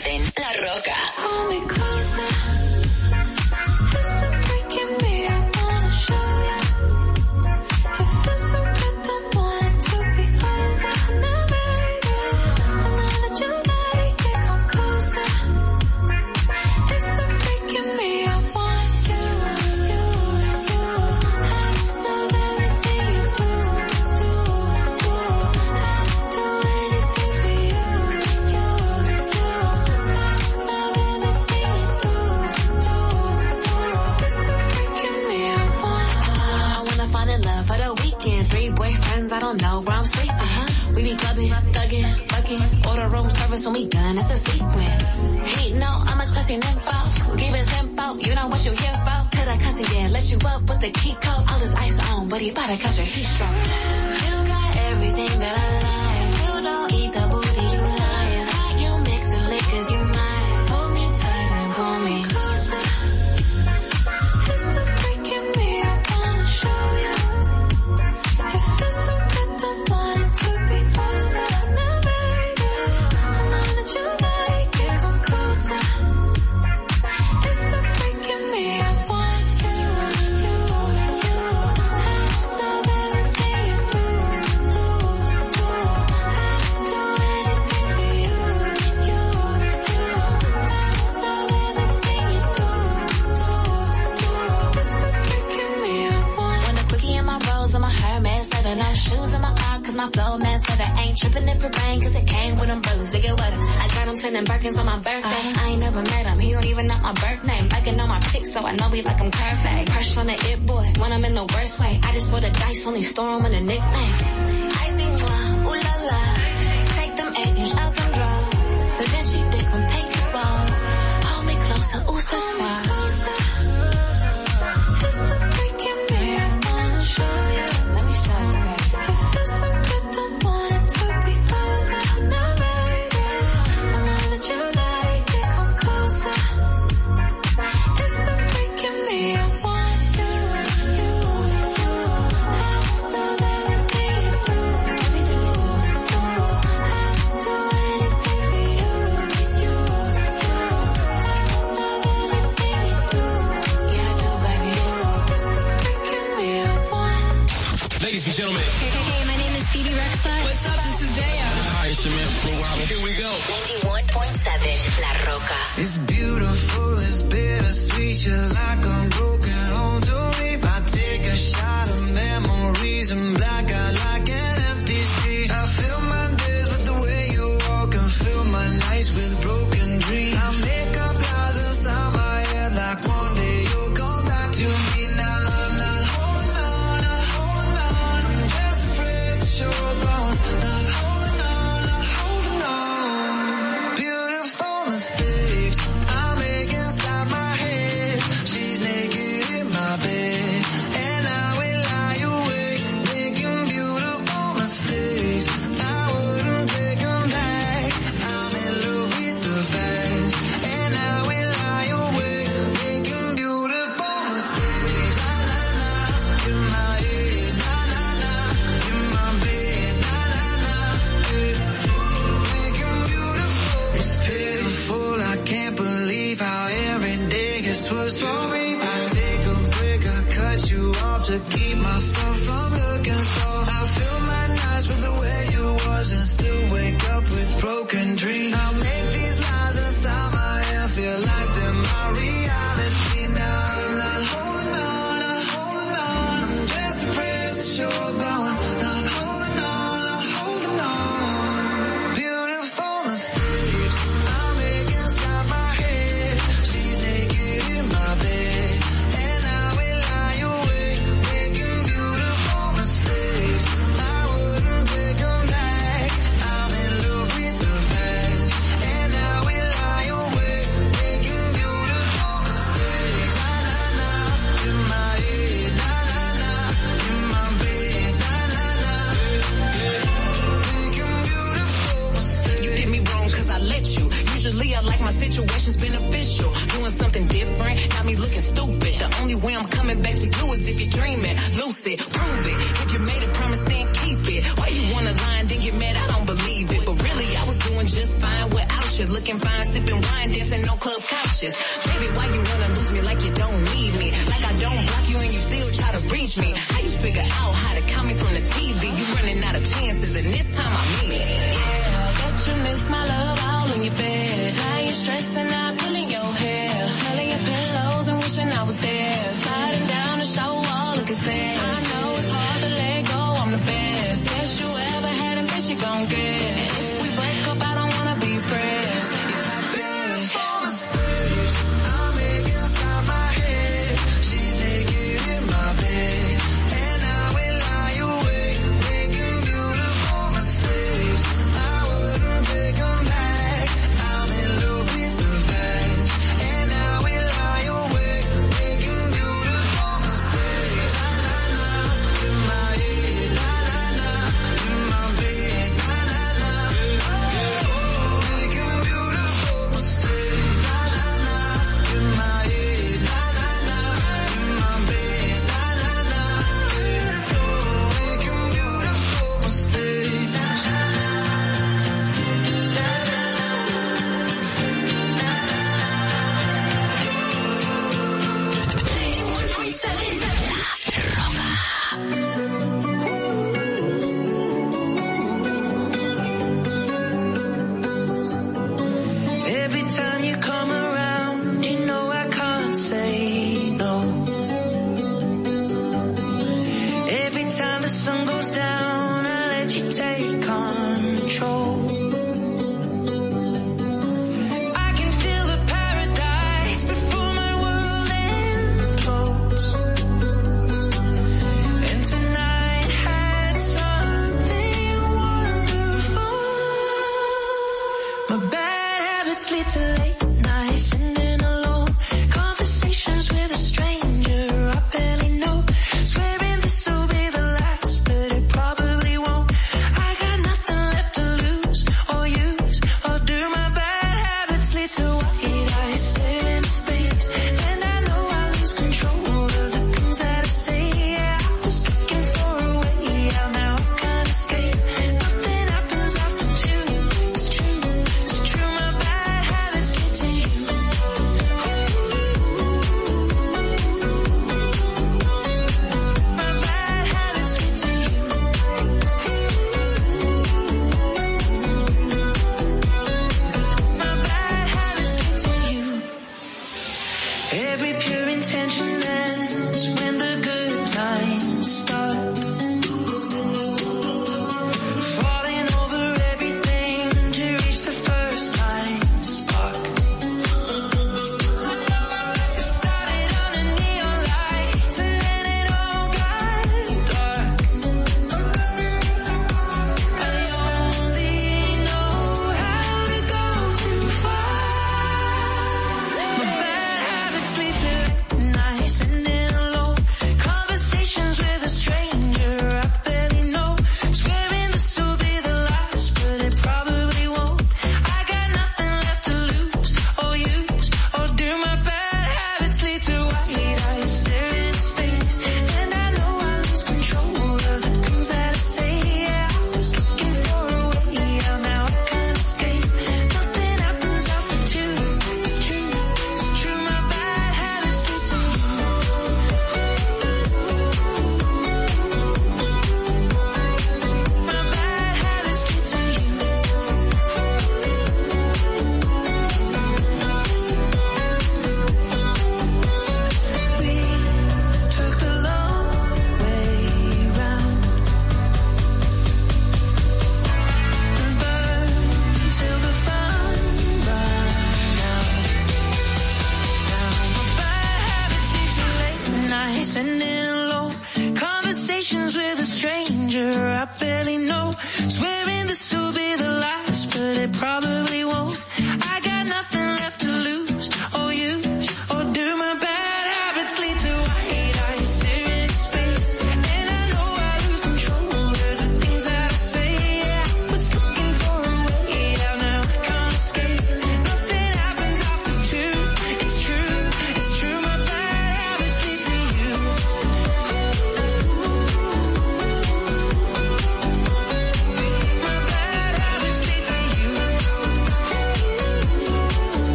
91.7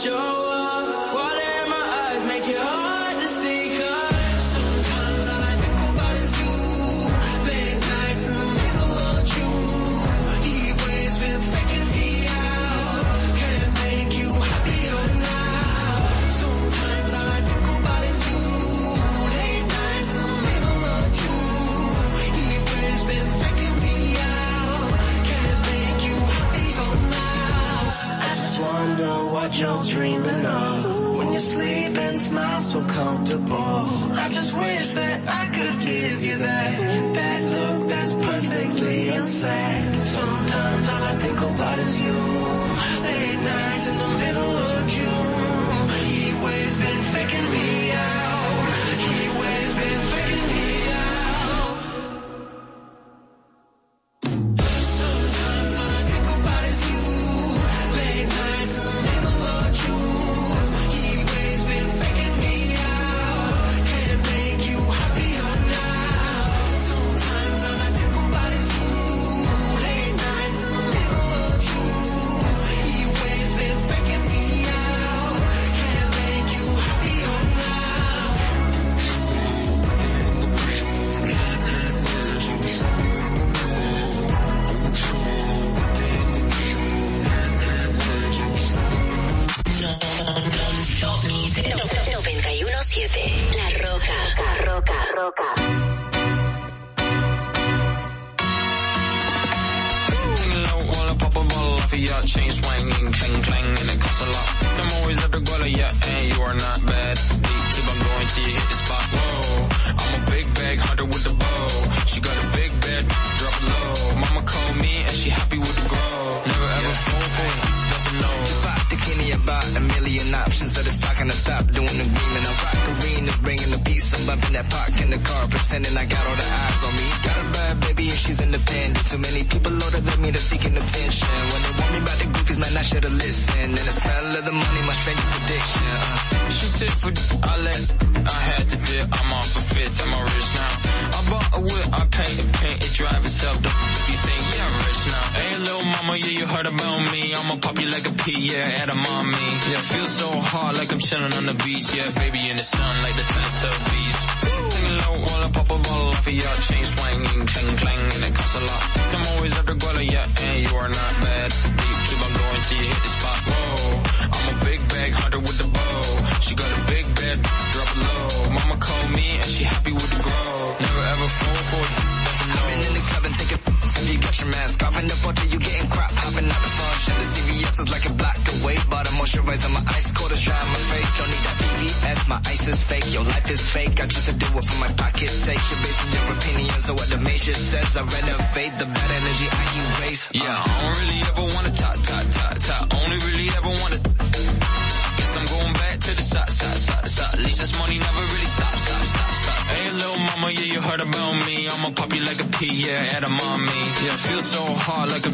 show. little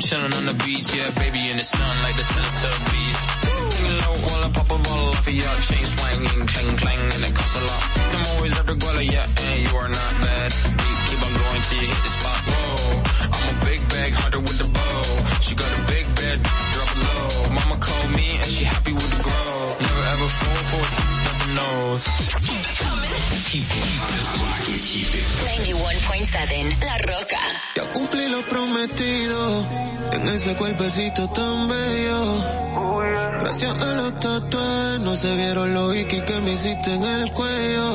chilling on the beach, yeah, baby in the sun like the tub. Gracias a los tatuajes no se vieron los ikis que me hiciste en el cuello.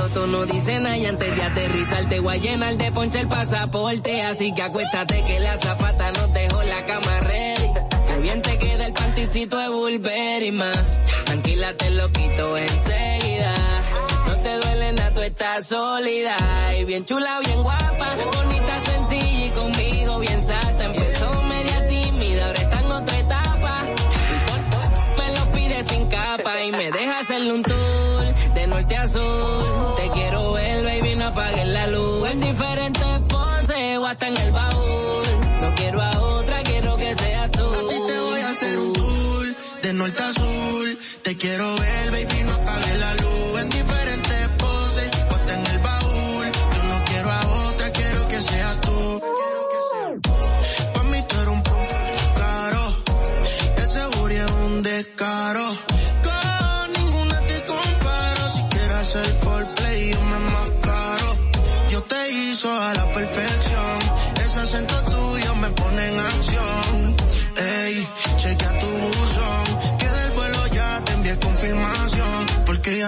Piloto no dice nada. Y antes de aterrizar, te voy a llenar de ponche el pasaporte. Así que acuéstate que la zafata nos dejó la cama ready. Que bien te queda el panticito de Burberry, ma. Tranquila, te lo quito enseguida. No te duele nada, tú estás sólida. Y bien chula, bien guapa. Bonita, sencilla y conmigo bien salta. Empezó media tímida, ahora está en otra etapa. Me lo pide sin capa y me deja hacerle un tour de norte a sur. Norte a sur. Te quiero ver,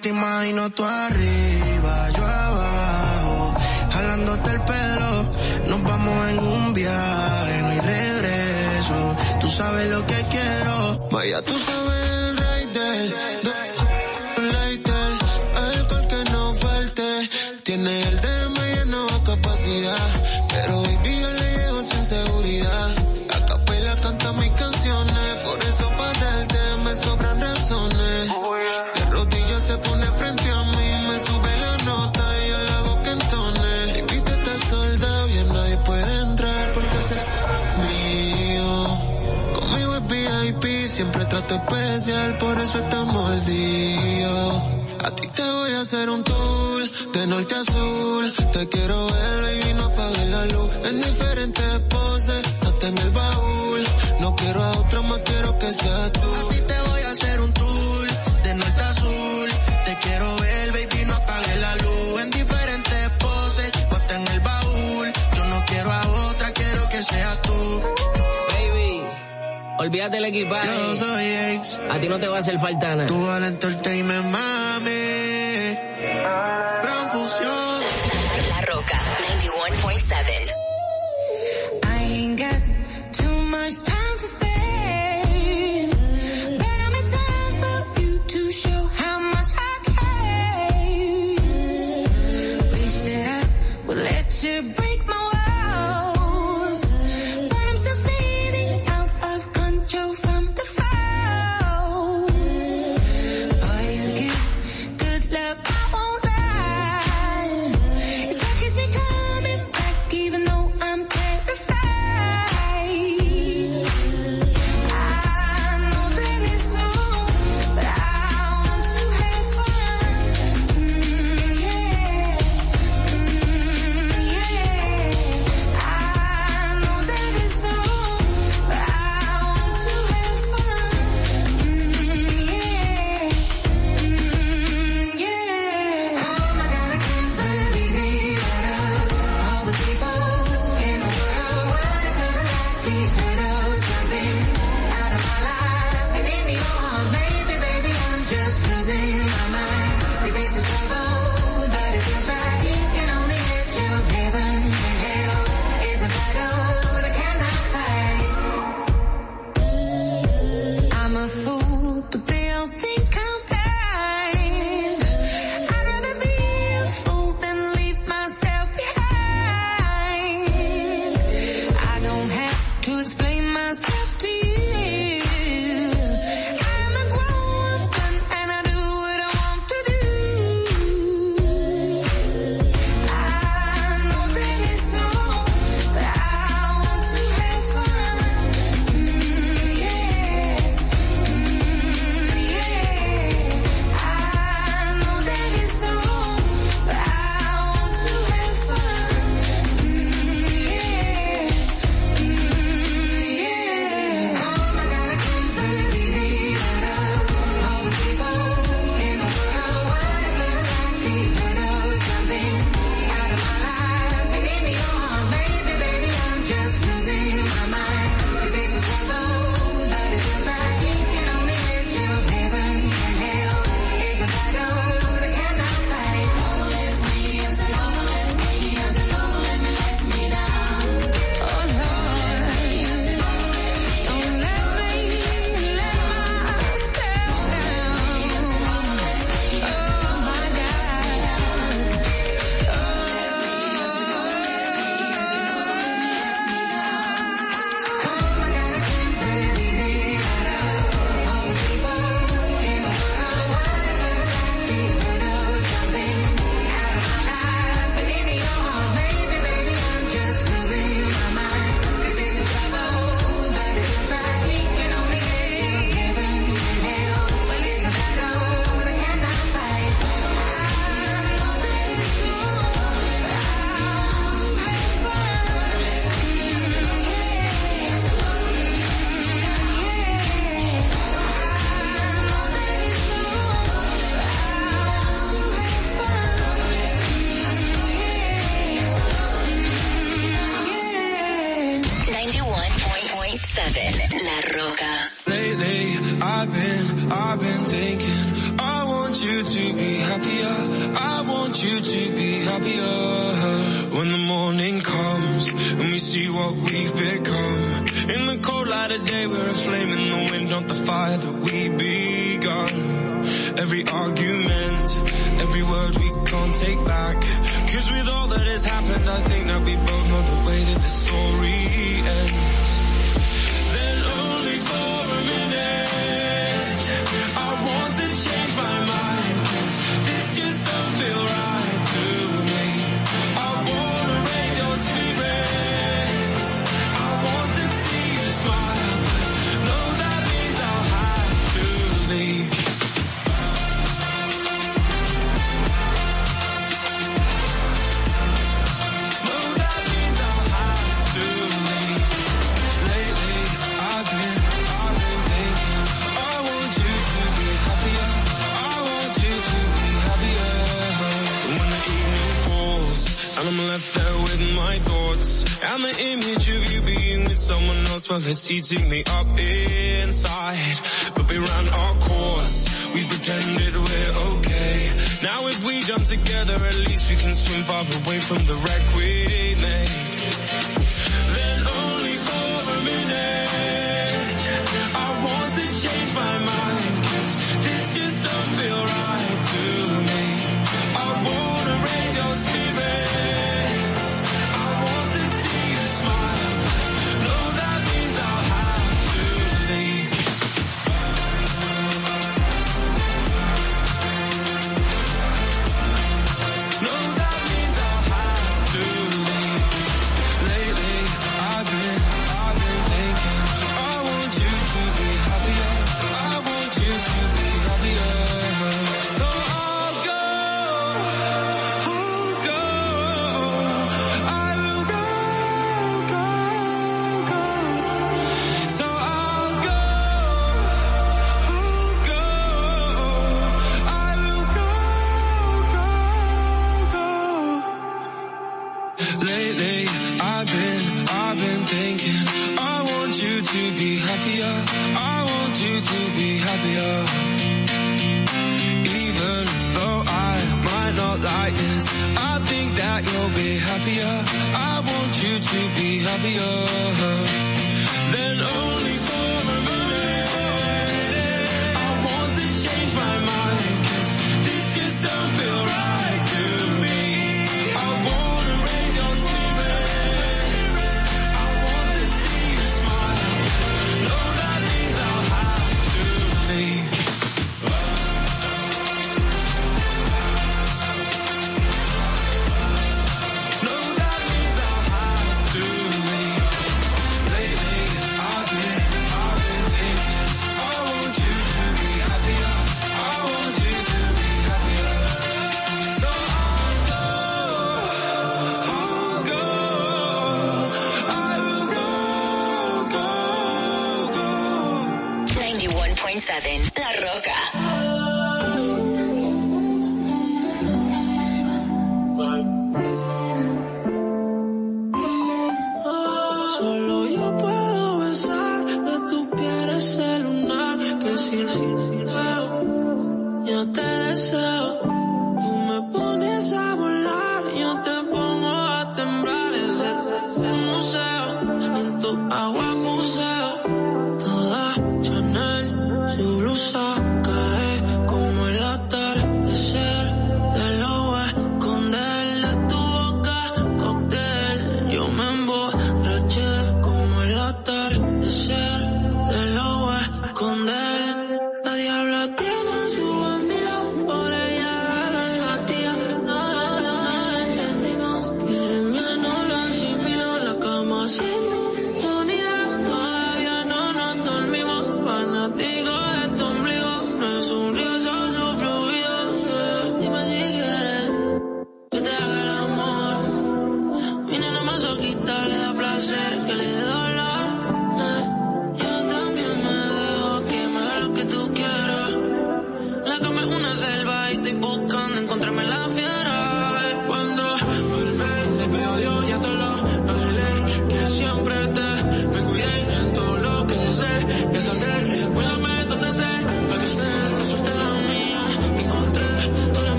Te imagino tú arriba, yo abajo. Jalándote el pelo, nos vamos en un viaje, no hay regreso. Tú sabes lo que quiero. Vaya, tú especial, por eso está mordido. A ti te voy a hacer un tour de norte a sur. Te quiero ver, baby, no apagues la luz. En diferentes poses, hasta en el baúl. No quiero a otra más, quiero que seas tú. Olvídate el equipaje. Yo soy ex. A ti no te va a hacer falta nada. Tú al entertainment, mami. Gran fusión. La Roca 91.7. fella eating me up inside. But we ran our course, we pretended we're okay. Now if we jump together, at least we can swim far away from the wreck we made.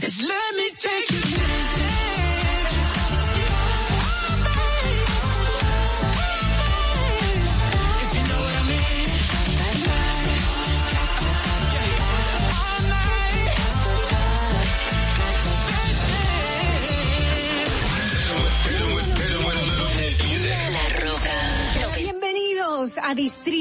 It's lit.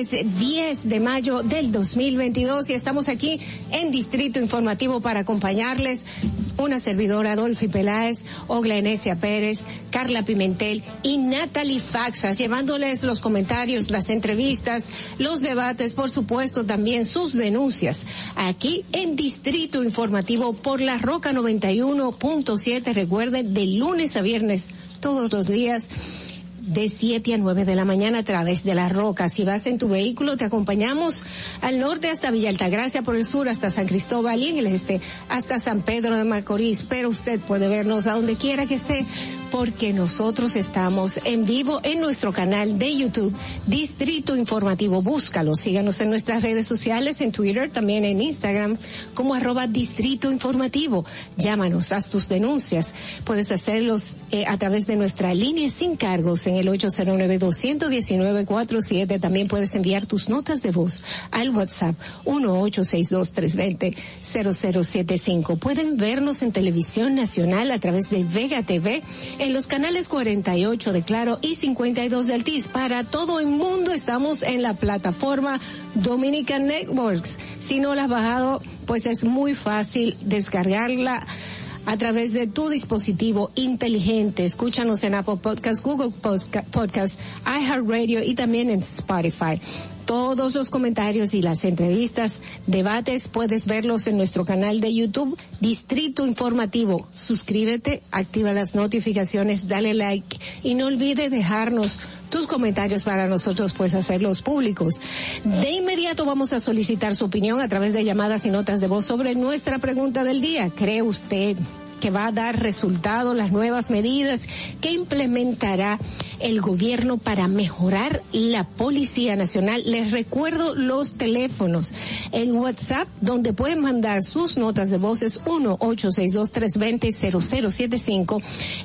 martes 10 de mayo del 2022 y estamos aquí en Distrito Informativo para acompañarles una servidora Adolfi Peláez, Ogla Enesia Pérez, Carla Pimentel y Natalie Faxas, llevándoles los comentarios, las entrevistas, los debates, por supuesto también sus denuncias, aquí en Distrito Informativo por la Roca 91.7, recuerden, de lunes a viernes, todos los días de 7 a 9 de la mañana a través de la roca. Si vas en tu vehículo, te acompañamos al norte hasta Villa Altagracia, por el sur hasta San Cristóbal y en el este hasta San Pedro de Macorís. Pero usted puede vernos a donde quiera que esté porque nosotros estamos en vivo en nuestro canal de YouTube Distrito Informativo. Búscalo, síganos en nuestras redes sociales, en Twitter, también en Instagram como arroba Distrito Informativo. Llámanos, haz tus denuncias. Puedes hacerlos eh, a través de nuestra línea sin cargos en el 809-219-47. También puedes enviar tus notas de voz al WhatsApp 1-862-320-0075. Pueden vernos en televisión nacional a través de Vega TV en los canales 48 de Claro y 52 de Altiz. Para todo el mundo estamos en la plataforma Dominican Networks. Si no la has bajado, pues es muy fácil descargarla a través de tu dispositivo inteligente. Escúchanos en Apple Podcast, Google Podcast, iHeartRadio y también en Spotify. Todos los comentarios y las entrevistas, debates, puedes verlos en nuestro canal de YouTube, Distrito Informativo. Suscríbete, activa las notificaciones, dale like y no olvides dejarnos tus comentarios para nosotros pues hacerlos públicos. De inmediato vamos a solicitar su opinión a través de llamadas y notas de voz sobre nuestra pregunta del día. ¿Cree usted que va a dar resultado las nuevas medidas que implementará el gobierno para mejorar la Policía Nacional. Les recuerdo los teléfonos en WhatsApp donde pueden mandar sus notas de voces 1-862-320-0075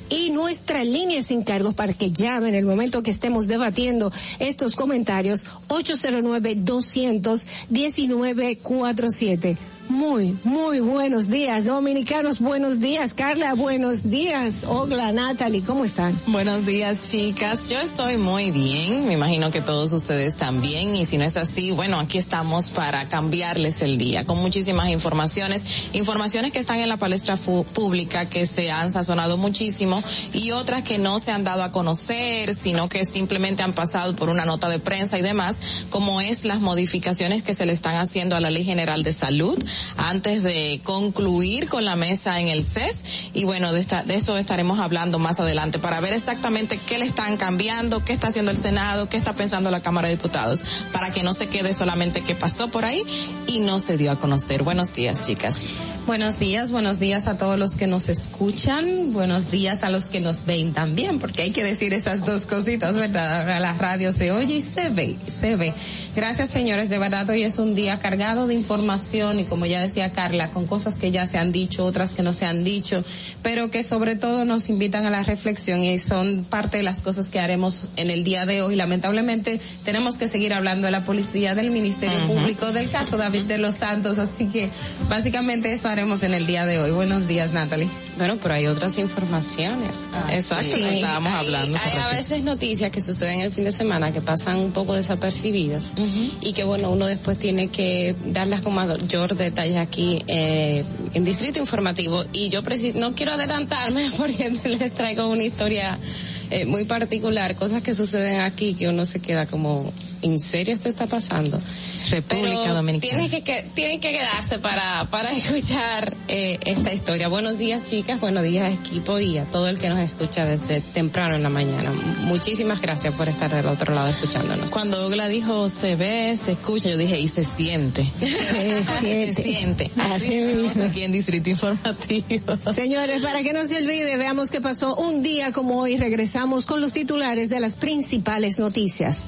y nuestra línea sin cargos para que llamen en el momento que estemos debatiendo estos comentarios 809-200-1947. Muy, muy buenos días, dominicanos, buenos días, Carla, buenos días, Ogla, Natalie, ¿cómo están? Buenos días, chicas, yo estoy muy bien, me imagino que todos ustedes también, y si no es así, bueno, aquí estamos para cambiarles el día, con muchísimas informaciones, informaciones que están en la palestra pública, que se han sazonado muchísimo, y otras que no se han dado a conocer, sino que simplemente han pasado por una nota de prensa y demás, como es las modificaciones que se le están haciendo a la Ley General de Salud, antes de concluir con la mesa en el CES y bueno, de, esta, de eso estaremos hablando más adelante para ver exactamente qué le están cambiando, qué está haciendo el Senado, qué está pensando la Cámara de Diputados, para que no se quede solamente que pasó por ahí y no se dio a conocer. Buenos días, chicas. Buenos días, buenos días a todos los que nos escuchan, buenos días a los que nos ven también, porque hay que decir esas dos cositas, ¿verdad? Ahora la radio se oye y se ve, se ve. Gracias señores, de verdad hoy es un día cargado de información y como ya decía Carla, con cosas que ya se han dicho, otras que no se han dicho, pero que sobre todo nos invitan a la reflexión y son parte de las cosas que haremos en el día de hoy. Lamentablemente tenemos que seguir hablando de la policía, del Ministerio Público, del caso David de los Santos, así que básicamente eso haremos en el día de hoy. Buenos días, Natalie. Bueno, pero hay otras informaciones. Exacto, Sí, estábamos hay- hablando. hay a veces noticias que suceden el fin de semana que pasan un poco desapercibidas y que bueno, uno después tiene que darlas con mayor detalle aquí eh, en Distrito Informativo y yo no quiero adelantarme porque les traigo una historia eh, muy particular, cosas que suceden aquí que uno se queda como, ¿en serio esto está pasando? República Pero Dominicana. Tienen que, tienen que quedarse para, para escuchar eh, esta historia. Buenos días chicas, buenos días equipo y a todo el que nos escucha desde temprano en la mañana. Muchísimas gracias por estar del otro lado escuchándonos. Cuando Ogla dijo se ve, se escucha, yo dije y se siente. Se se siente. Así mismo. Aquí en Distrito Informativo. Señores, para que no se olvide, veamos qué pasó un día como hoy. Regresamos con los titulares de las principales noticias.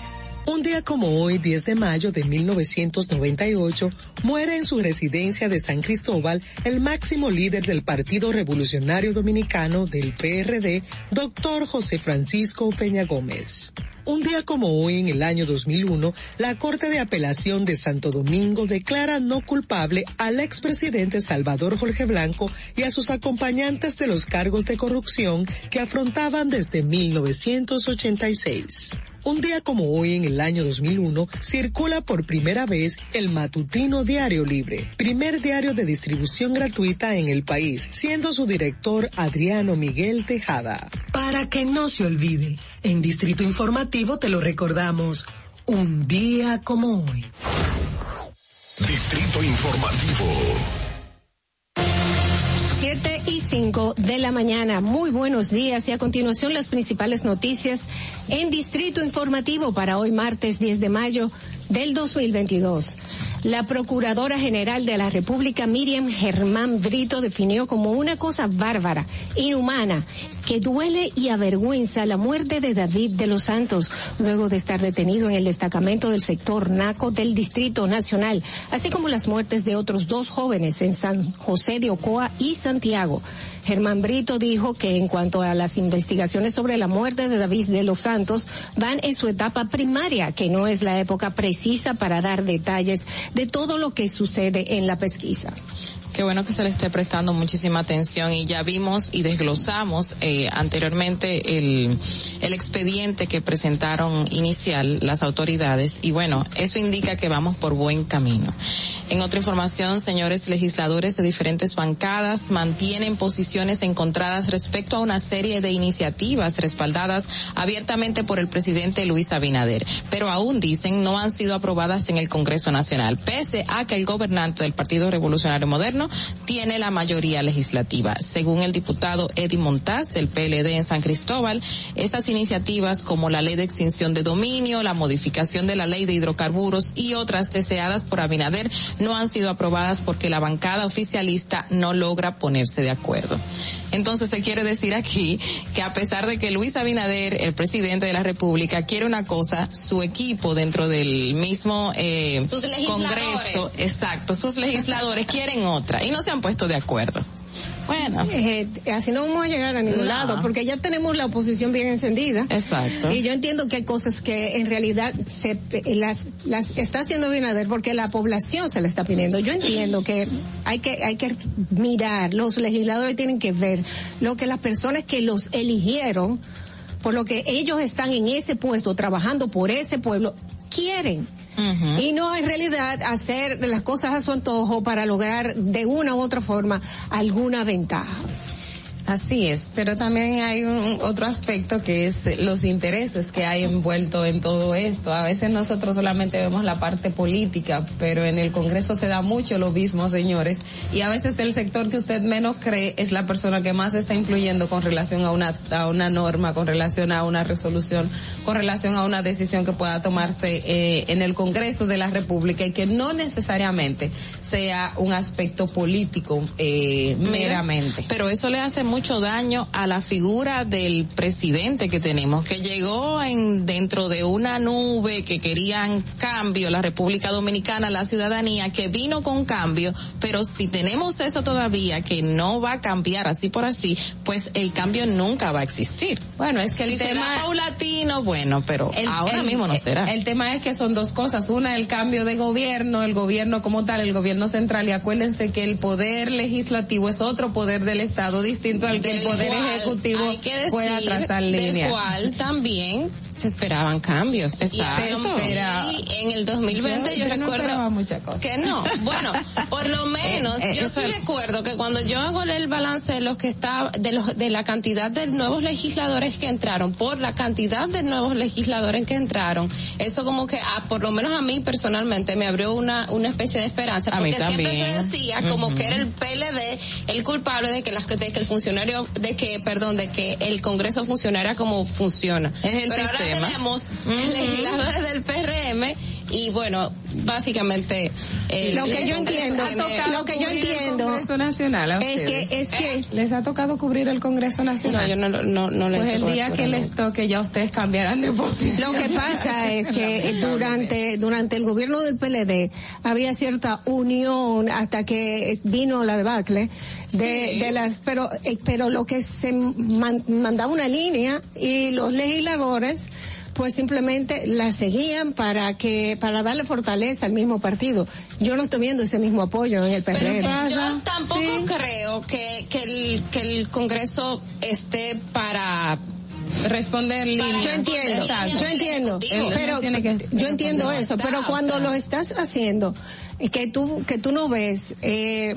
Un día como hoy, 10 de mayo de 1998, muere en su residencia de San Cristóbal el máximo líder del Partido Revolucionario Dominicano del PRD, doctor José Francisco Peña Gómez. Un día como hoy, en el año 2001, la Corte de Apelación de Santo Domingo declara no culpable al expresidente Salvador Jorge Blanco y a sus acompañantes de los cargos de corrupción que afrontaban desde 1986. Un día como hoy, en el año 2001, circula por primera vez el matutino Diario Libre, primer diario de distribución gratuita en el país, siendo su director Adriano Miguel Tejada. Para que no se olvide, en Distrito Informativo te lo recordamos, un día como hoy. Distrito Informativo. 7 y 5 de la mañana. Muy buenos días y a continuación las principales noticias en Distrito Informativo para hoy martes 10 de mayo del 2022. La Procuradora General de la República, Miriam Germán Brito, definió como una cosa bárbara, inhumana, que duele y avergüenza la muerte de David de los Santos, luego de estar detenido en el destacamento del sector NACO del Distrito Nacional, así como las muertes de otros dos jóvenes en San José de Ocoa y Santiago. Germán Brito dijo que en cuanto a las investigaciones sobre la muerte de David de los Santos van en su etapa primaria, que no es la época precisa para dar detalles de todo lo que sucede en la pesquisa. Qué bueno que se le esté prestando muchísima atención y ya vimos y desglosamos eh, anteriormente el, el expediente que presentaron inicial las autoridades y bueno, eso indica que vamos por buen camino. En otra información, señores legisladores de diferentes bancadas mantienen posiciones encontradas respecto a una serie de iniciativas respaldadas abiertamente por el presidente Luis Abinader, pero aún dicen no han sido aprobadas en el Congreso Nacional, pese a que el gobernante del Partido Revolucionario Moderno tiene la mayoría legislativa. Según el diputado Eddie Montaz del PLD en San Cristóbal, esas iniciativas como la ley de extinción de dominio, la modificación de la ley de hidrocarburos y otras deseadas por Abinader no han sido aprobadas porque la bancada oficialista no logra ponerse de acuerdo. Entonces se quiere decir aquí que a pesar de que Luis Abinader, el presidente de la República, quiere una cosa, su equipo dentro del mismo eh, Sus. Congreso, exacto, sus legisladores quieren otra y no se han puesto de acuerdo. Bueno. Eh, así no vamos a llegar a ningún No. lado, porque ya tenemos la oposición bien encendida. Exacto. Y yo entiendo que hay cosas que en realidad se eh, las las está haciendo Binader porque la población se la está pidiendo. Yo entiendo que hay que hay que mirar, los legisladores tienen que ver lo que las personas que los eligieron, por lo que ellos están en ese puesto trabajando por ese pueblo quieren. Y no en realidad hacer las cosas a su antojo para lograr de una u otra forma alguna ventaja. Así es, pero también hay un otro aspecto que es los intereses que hay envuelto en todo esto. A veces nosotros solamente vemos la parte política, pero en el Congreso se da mucho lo mismo, señores. Y a veces el sector que usted menos cree es la persona que más está influyendo con relación a una, a una norma, con relación a una resolución, con relación a una decisión que pueda tomarse eh, en el Congreso de la República y que no necesariamente sea un aspecto político eh, Mira, meramente. Pero eso le hace mucho daño a la figura del presidente que tenemos, que llegó en dentro de una nube que querían cambio, la República Dominicana, la ciudadanía, que vino con cambio, pero si tenemos eso todavía que no va a cambiar así por así, pues el cambio nunca va a existir. Bueno, es que el si tema será paulatino, bueno, pero El- ahora el- mismo no será. El tema es que son dos cosas. Una, el cambio de gobierno, el gobierno como tal, el gobierno central. Y acuérdense que el poder legislativo es otro poder del Estado distinto al que el poder cual ejecutivo hay que decir, pueda trazar del línea. cual también se esperaban cambios. Exacto. Y se espera- y en el 2020 yo, Yo- yo recuerdo que no. Bueno, por lo menos Eh, eh, yo sí es- recuerdo que cuando yo hago el balance de los que está de los de la cantidad de nuevos legisladores que entraron por la cantidad de nuevos legisladores que entraron, eso como que ah, por lo menos a mí personalmente me abrió una una especie de esperanza A mí porque siempre se decía como que era el PLD el culpable de que las de que el funcionario de que perdón de que el Congreso funcionara como funciona. Es el Pero sistema. Tenemos Ujú. legisladores del PRM y bueno, básicamente eh, Lo que yo entiendo, lo que yo entiendo Congreso Nacional a es que es que les ha tocado cubrir el Congreso Nacional. No, yo no, no, no le he pues hecho el día que les toque ya ustedes cambiarán de posición. Lo que pasa es que durante durante el gobierno del PLD había cierta unión hasta que vino la debacle de, Sí. de las pero eh, pero lo que se man- mandaba una línea y los legisladores pues simplemente la seguían para que para darle fortaleza al mismo partido. Yo no estoy viendo ese mismo apoyo en el Pero PRM. que yo tampoco creo que, que, el, que el Congreso esté para responder líneas. Yo entiendo, Exacto. yo entiendo, pero yo entiendo eso, pero cuando lo estás haciendo, eh, que tú que tú no ves eh,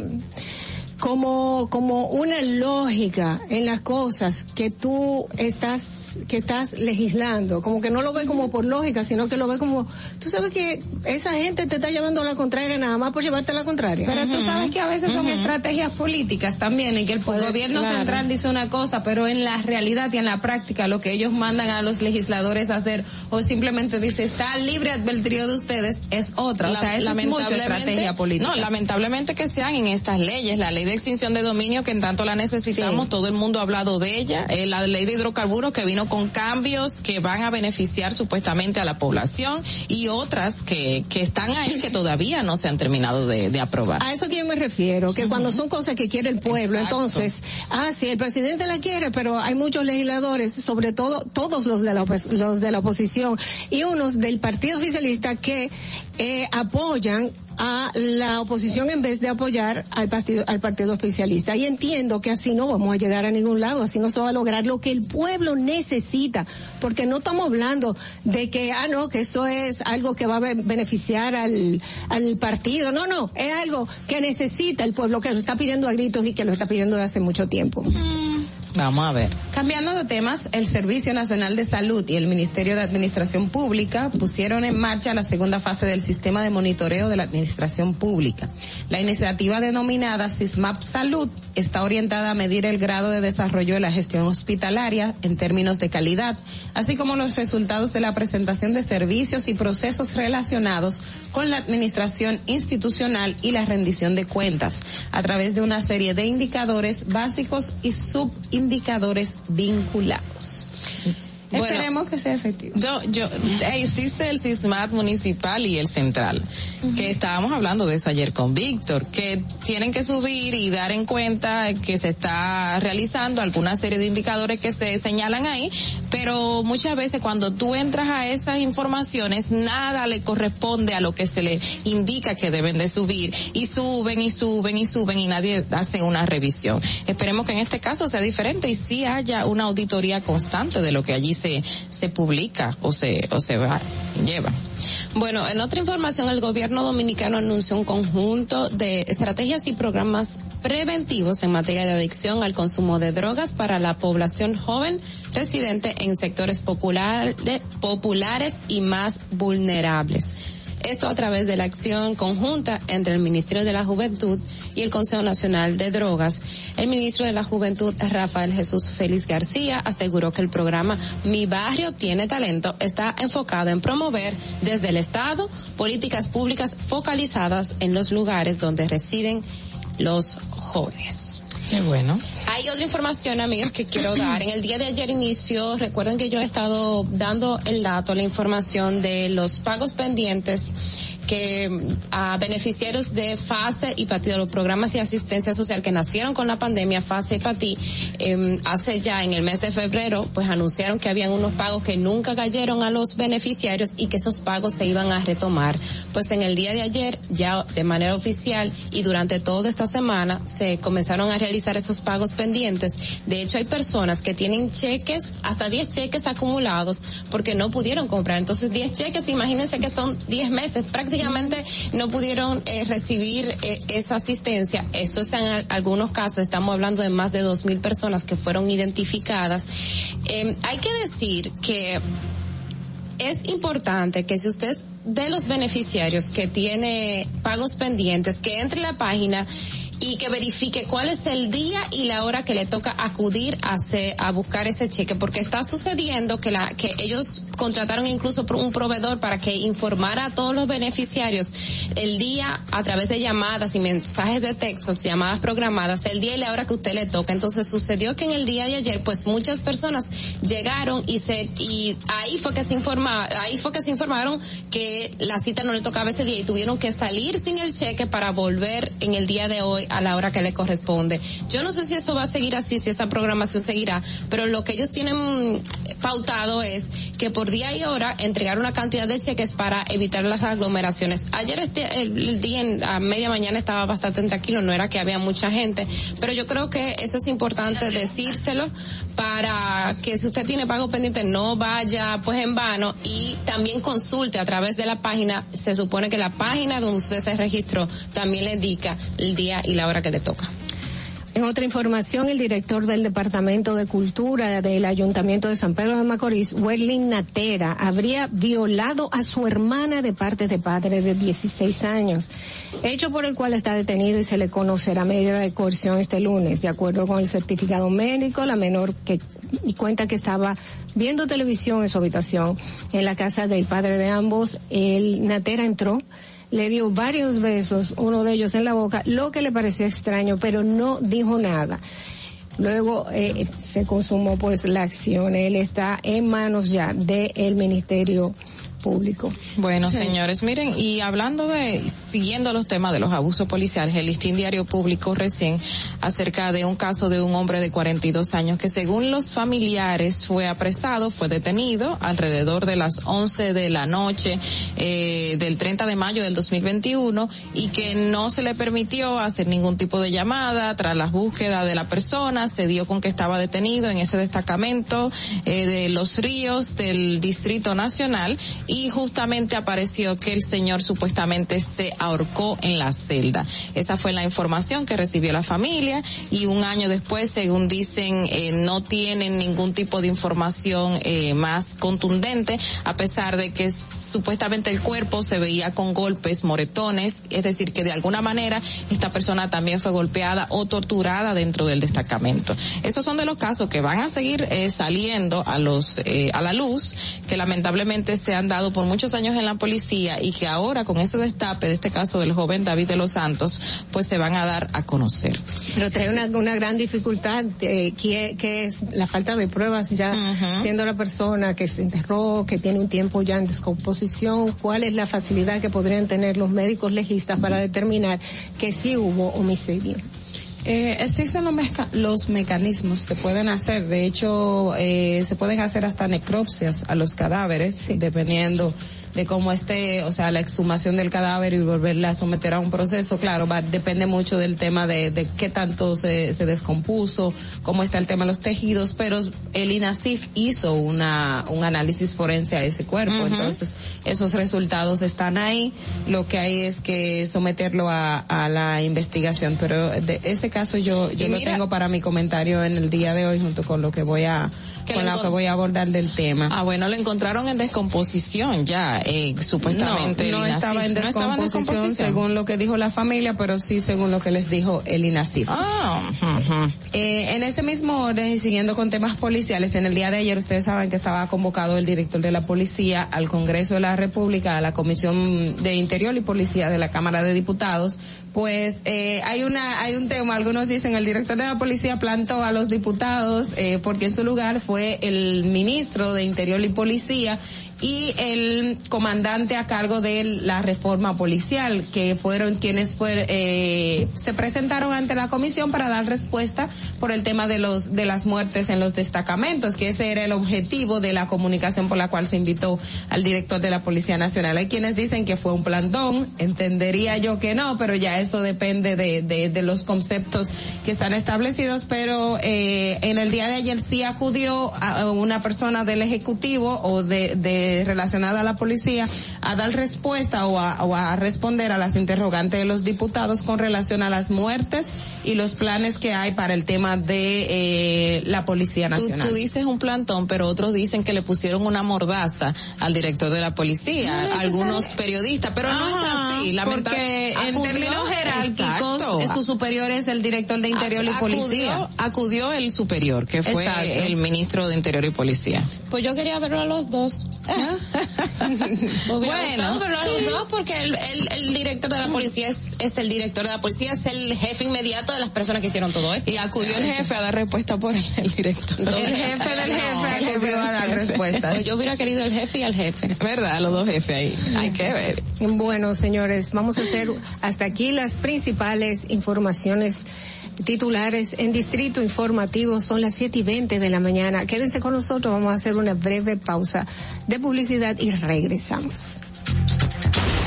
como como una lógica en las cosas que tú estás que estás legislando, como que no lo ve como por lógica, sino que lo ve como, tú sabes que esa gente te está llevando a la contraria nada más por llevarte a la contraria. Pero tú sabes que a veces son estrategias políticas también, en que el gobierno claro. central dice una cosa, pero en la realidad y en la práctica lo que ellos mandan a los legisladores a hacer, o simplemente dice, está libre albedrío de ustedes, es otra. O sea, eso es mucha estrategia política. No, lamentablemente que sean en estas leyes, la ley de extinción de dominio que en tanto la necesitamos, todo el mundo ha hablado de ella, eh, la ley de hidrocarburos que vino con cambios que van a beneficiar supuestamente a la población y otras que, que están ahí que todavía no se han terminado de, de aprobar. A eso que yo me refiero, que cuando son cosas que quiere el pueblo, entonces, ah, sí, el presidente la quiere, pero hay muchos legisladores, sobre todo todos los de la, los de la oposición y unos del partido oficialista que eh, apoyan a la oposición en vez de apoyar al partido al partido oficialista. Y entiendo que así no vamos a llegar a ningún lado así no se va a lograr lo que el pueblo necesita porque no estamos hablando de que ah no que eso es algo que va a be- beneficiar al al partido. No no es algo que necesita el pueblo que lo está pidiendo a gritos y que lo está pidiendo de hace mucho tiempo Vamos a ver. Cambiando de temas, el Servicio Nacional de Salud y el Ministerio de Administración Pública pusieron en marcha la segunda fase del sistema de monitoreo de la Administración Pública. La iniciativa denominada SISMAP Salud está orientada a medir el grado de desarrollo de la gestión hospitalaria en términos de calidad, así como los resultados de la presentación de servicios y procesos relacionados con la administración institucional y la rendición de cuentas, a través de una serie de indicadores básicos y subindicadores vinculados. Bueno, Esperemos que sea efectivo. Yo, yo, existe el SISMAT municipal y el central, que estábamos hablando de eso ayer con Víctor, que tienen que subir y dar en cuenta que se está realizando alguna serie de indicadores que se señalan ahí, pero muchas veces cuando tú entras a esas informaciones, nada le corresponde a lo que se le indica que deben de subir, y suben y suben y suben y nadie hace una revisión. Esperemos que en este caso sea diferente y sí haya una auditoría constante de lo que allí se, se publica o se, o se va, lleva. Bueno, en otra información, el gobierno dominicano anunció un conjunto de estrategias y programas preventivos en materia de adicción al consumo de drogas para la población joven residente en sectores populares, populares y más vulnerables. Esto a través de la acción conjunta entre el Ministerio de la Juventud y el Consejo Nacional de Drogas. El ministro de la Juventud, Rafael Jesús Félix García, aseguró que el programa Mi Barrio Tiene Talento está enfocado en promover desde el Estado políticas públicas focalizadas en los lugares donde residen los jóvenes. Qué bueno. Hay otra información, amigos, que quiero dar. En el día de ayer inició, recuerden que yo he estado dando el dato, la información de los pagos pendientes que mm, a beneficiarios de FASE y PATI, de los programas de asistencia social que nacieron con la pandemia, FASE y PATI, eh, hace ya en el mes de febrero, pues anunciaron que habían unos pagos que nunca cayeron a los beneficiarios y que esos pagos se iban a retomar. Pues en el día de ayer, ya de manera oficial y durante toda esta semana, se comenzaron a realizar esos pagos pendientes. De hecho, hay personas que tienen cheques, hasta 10 cheques acumulados, porque no pudieron comprar. Entonces, 10 cheques, imagínense que son 10 meses, prácticamente no pudieron eh, recibir eh, esa asistencia. Eso es en al- algunos casos, estamos hablando de más de 2.000 personas que fueron identificadas. Eh, hay que decir que es importante que si usted es de los beneficiarios que tiene pagos pendientes, que entre a la página y que verifique cuál es el día y la hora que le toca acudir a, hacer- a buscar ese cheque, porque está sucediendo que la que ellos contrataron incluso un proveedor para que informara a todos los beneficiarios el día a través de llamadas y mensajes de textos, llamadas programadas, el día y la hora que usted le toca. Entonces sucedió que en el día de ayer, pues muchas personas llegaron y se y ahí fue que se informa, ahí fue que se informaron que la cita no le tocaba ese día y tuvieron que salir sin el cheque para volver en el día de hoy a la hora que le corresponde. Yo no sé si eso va a seguir así, si esa programación seguirá, pero lo que ellos tienen pautado es que por día y hora entregar una cantidad de cheques para evitar las aglomeraciones. Ayer este, el, el día en, a media mañana estaba bastante tranquilo, no era que había mucha gente, pero yo creo que eso es importante decírselo para que si usted tiene pago pendiente no vaya pues en vano y también consulte a través de la página, se supone que la página donde usted se registró también le indica el día y la hora que le toca. En otra información, el director del Departamento de Cultura del Ayuntamiento de San Pedro de Macorís, Werlin Natera, habría violado a su hermana de parte de padre de 16 años, hecho por el cual está detenido y se le conocerá medida de coerción este lunes. De acuerdo con el certificado médico, la menor que cuenta que estaba viendo televisión en su habitación en la casa del padre de ambos, el Natera entró le dio varios besos, uno de ellos en la boca, lo que le pareció extraño, pero no dijo nada. Luego eh, se consumó pues la acción. Él está en manos ya del Ministerio Público. Bueno, señores, miren, y hablando de, siguiendo los temas de los abusos policiales, el listín diario público recién acerca de un caso de un hombre de 42 años que según los familiares fue apresado, fue detenido alrededor de las 11 de la noche eh, del 30 de mayo del 2021 y que no se le permitió hacer ningún tipo de llamada tras las búsquedas de la persona, se dio con que estaba detenido en ese destacamento eh, de los ríos del Distrito Nacional y justamente apareció que el señor supuestamente se ahorcó en la celda. Esa fue la información que recibió la familia y un año después, según dicen, eh, no tienen ningún tipo de información eh, más contundente, a pesar de que supuestamente el cuerpo se veía con golpes, moretones, es decir, que de alguna manera esta persona también fue golpeada o torturada dentro del destacamento. Esos son de los casos que van a seguir eh, saliendo a los eh, a la luz, que lamentablemente se han dado por muchos años en la policía y que ahora con ese destape de este caso del joven David de los Santos, pues se van a dar a conocer. Pero trae una, una gran dificultad eh, que, que es la falta de pruebas ya siendo la persona que se enterró, que tiene un tiempo ya en descomposición, cuál es la facilidad que podrían tener los médicos legistas para determinar que sí hubo homicidio. Eh, existen los, meca los mecanismos, se pueden hacer, de hecho, eh, se pueden hacer hasta necropsias a los cadáveres, dependiendo de cómo esté, o sea, la exhumación del cadáver y volverla a someter a un proceso, claro, va, depende mucho del tema de, de qué tanto se, se descompuso, cómo está el tema de los tejidos, pero el INASIF hizo una, un análisis forense a ese cuerpo, entonces esos resultados están ahí, lo que hay es que someterlo a, a la investigación, pero de ese caso yo, yo lo mira- tengo para mi comentario en el día de hoy junto con lo que voy a, con lo que voy a abordar del tema. Ah, bueno, lo encontraron en descomposición ya, eh, supuestamente. No, no estaba en No estaba en descomposición según lo que dijo la familia, pero sí según lo que les dijo el INASIF. Ah, Eh, en ese mismo orden y siguiendo con temas policiales, en el día de ayer ustedes saben que estaba convocado el director de la policía al Congreso de la República, a la Comisión de Interior y Policía de la Cámara de Diputados. Pues eh, hay una hay un tema, algunos dicen el director de la policía plantó a los diputados eh, porque en su lugar fue el ministro de Interior y Policía y el comandante a cargo de la reforma policial, que fueron quienes fueron, eh, se presentaron ante la comisión para dar respuesta por el tema de los de las muertes en los destacamentos, que ese era el objetivo de la comunicación por la cual se invitó al director de la Policía Nacional. Hay quienes dicen que fue un plantón, entendería yo que no, pero ya eso depende de, de, de los conceptos que están establecidos, pero eh, en el día de ayer sí acudió a una persona del Ejecutivo o de, de relacionada a la policía a dar respuesta o a, o a responder a las interrogantes de los diputados con relación a las muertes y los planes que hay para el tema de eh, la Policía Tú, Nacional. tú dices un plantón, pero otros dicen que le pusieron una mordaza al director de la policía, No algunos periodistas, pero no es así. lamentable- Porque en términos jerárquicos, eh, su superior es el director de Interior y Acudió- Policía. Acudió el superior, que fue Exacto. el ministro de Interior y Policía. Pues yo quería verlo a los dos. Bueno, verlo a los dos porque el, el, el director de la policía es, es el director de la policía, es el jefe inmediato de las personas que hicieron todo esto. Y acudió el jefe a dar respuesta por el, el director. el jefe del jefe al jefe va a dar respuesta. Pues yo hubiera querido el jefe y al jefe. ¿Verdad? Los dos jefes ahí. Hay que ver. Bueno, señores, vamos a hacer hasta aquí las principales informaciones titulares en Distrito Informativo. Son las 7 y 20 de la mañana. Quédense con nosotros, vamos a hacer una breve pausa de publicidad y regresamos.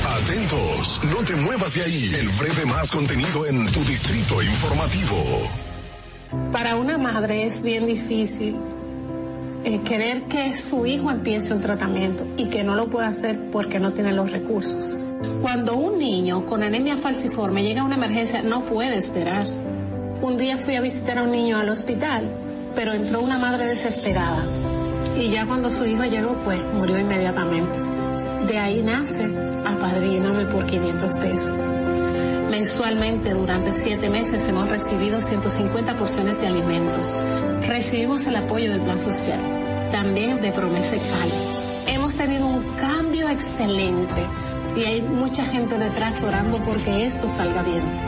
Atentos, no te muevas de ahí. El breve más contenido en tu Distrito Informativo. Para una madre es bien difícil eh, querer que su hijo empiece un tratamiento y que no lo pueda hacer porque no tiene los recursos. Cuando un niño con anemia falciforme llega a una emergencia, no puede esperar. Un día fui a visitar a un niño al hospital, pero entró una madre desesperada. Y ya cuando su hijo llegó, pues murió inmediatamente. De ahí nace Apadríname por 500 pesos. Mensualmente durante siete meses hemos recibido 150 porciones de alimentos. Recibimos el apoyo del Plan Social, también de Promesa Cal. Hemos tenido un cambio excelente y hay mucha gente detrás orando porque esto salga bien.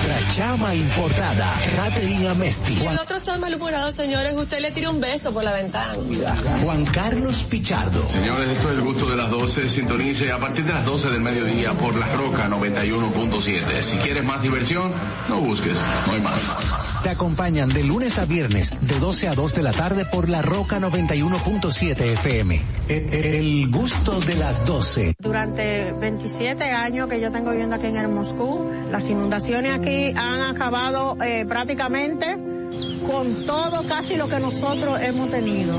Nuestra chama importada, Caterina Mesti. El otro está malhumorado, señores. Usted le tira un beso por la ventana. Juan Carlos Pichardo. Señores, esto es el gusto de las 12. Sintonice a partir de las 12 del mediodía por La Roca 91.7. Si quieres más diversión, no busques, no hay más. Te acompañan de lunes a viernes, de 12 a 2 de la tarde por La Roca 91.7 FM. E- El gusto de las 12. Durante 27 años que yo tengo viviendo aquí en el Moscú, las inundaciones aquí han acabado eh, prácticamente con todo casi lo que nosotros hemos tenido.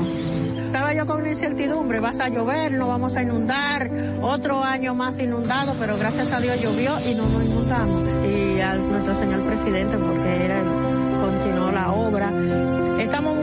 Estaba yo con una incertidumbre, vas a llover, no vamos a inundar, otro año más inundado, pero gracias a Dios llovió y no nos inundamos. Y a nuestro señor presidente, porque él continuó la obra. Estamos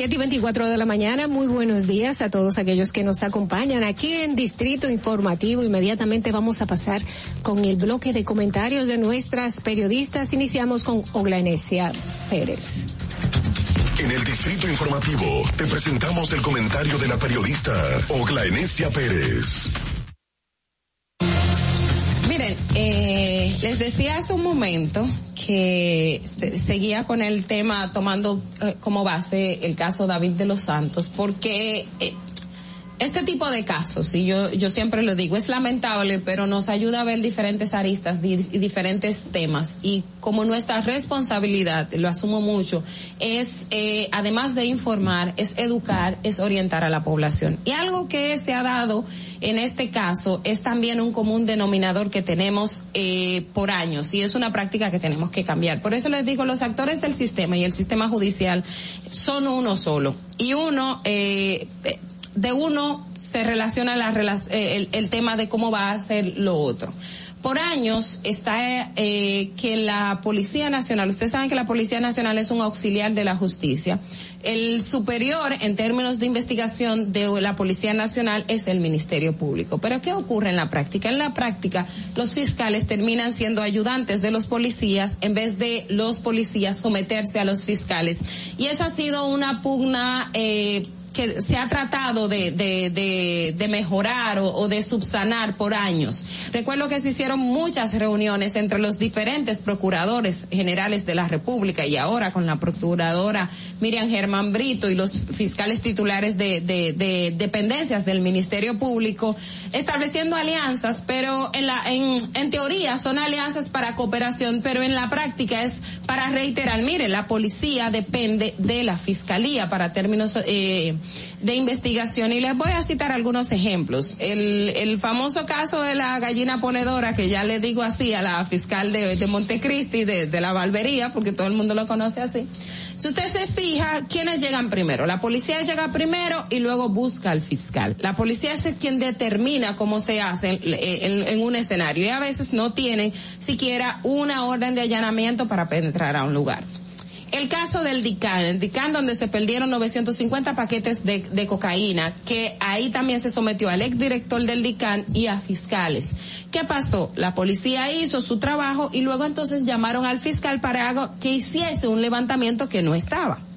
7 y 24 de la mañana, muy buenos días a todos aquellos que nos acompañan aquí en Distrito Informativo. Inmediatamente vamos a pasar con el bloque de comentarios de nuestras periodistas. Iniciamos con Oglanesia Pérez. En el Distrito Informativo te presentamos el comentario de la periodista Ogla Enesia Pérez. Miren, eh, les decía hace un momento que se- seguía con el tema tomando eh, como base el caso David de los Santos, porque eh, este tipo de casos, y yo, yo siempre lo digo, es lamentable, pero nos ayuda a ver diferentes aristas y diferentes temas. Y como nuestra responsabilidad, lo asumo mucho, es, eh, además de informar, es educar, es orientar a la población. Y algo que se ha dado en este caso es también un común denominador que tenemos eh, por años y es una práctica que tenemos que cambiar. Por eso les digo, los actores del sistema y el sistema judicial son uno solo. Y uno, eh, de uno se relaciona la, eh, el, el, tema de cómo va a ser lo otro. Por años está eh, que la Policía Nacional, ustedes saben que la Policía Nacional es un auxiliar de la justicia. El superior en términos de investigación de la Policía Nacional es el Ministerio Público. Pero ¿qué ocurre en la práctica? En la práctica los fiscales terminan siendo ayudantes de los policías en vez de los policías someterse a los fiscales. Y esa ha sido una pugna eh, que se ha tratado de, de, de, de mejorar o, de subsanar por años. Recuerdo que se hicieron muchas reuniones entre los diferentes procuradores generales de la República y ahora con la procuradora Miriam Germán Brito y los fiscales titulares de, de, de dependencias del Ministerio Público, estableciendo alianzas, pero en, la, en, en teoría son alianzas para cooperación, pero en la práctica es para reiterar, mire, la policía depende de la fiscalía para términos eh, de investigación y les voy a citar algunos ejemplos. El, el famoso caso de la gallina ponedora, que ya le digo así a la fiscal de, de Montecristi, de, la Valvería, porque todo el mundo lo conoce así. Si usted se fija, ¿quiénes llegan primero? La policía llega primero y luego busca al fiscal. La policía es quien determina cómo se hace en, en, en un escenario y a veces no tienen siquiera una orden de allanamiento para penetrar a un lugar. El caso del DICAN, el DICAN donde se perdieron 950 paquetes de, cocaína, que ahí también se sometió al exdirector del DICAN y a fiscales. ¿Qué pasó? La policía hizo su trabajo y luego entonces llamaron al fiscal para que hiciese un levantamiento que no estaba.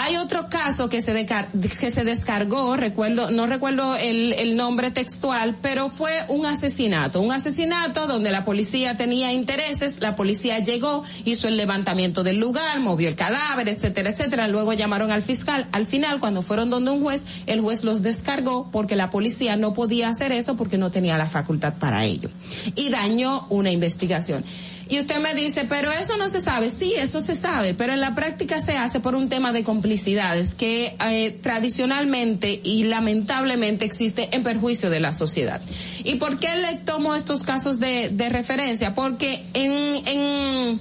Hay otro caso que se, que se descargó, recuerdo, no recuerdo el, el, nombre textual, pero fue un asesinato. Un asesinato donde la policía tenía intereses, la policía llegó, hizo el levantamiento del lugar, movió el cadáver, etcétera, etcétera. Luego llamaron al fiscal. Al final, cuando fueron donde un juez, el juez los descargó porque la policía no podía hacer eso porque no tenía la facultad para ello. Y dañó una investigación. Y usted me dice, pero eso no se sabe. Sí, eso se sabe, pero en la práctica se hace por un tema de complicidades que eh, tradicionalmente y lamentablemente existe en perjuicio de la sociedad. ¿Y por qué le tomo estos casos de, de referencia? Porque en, en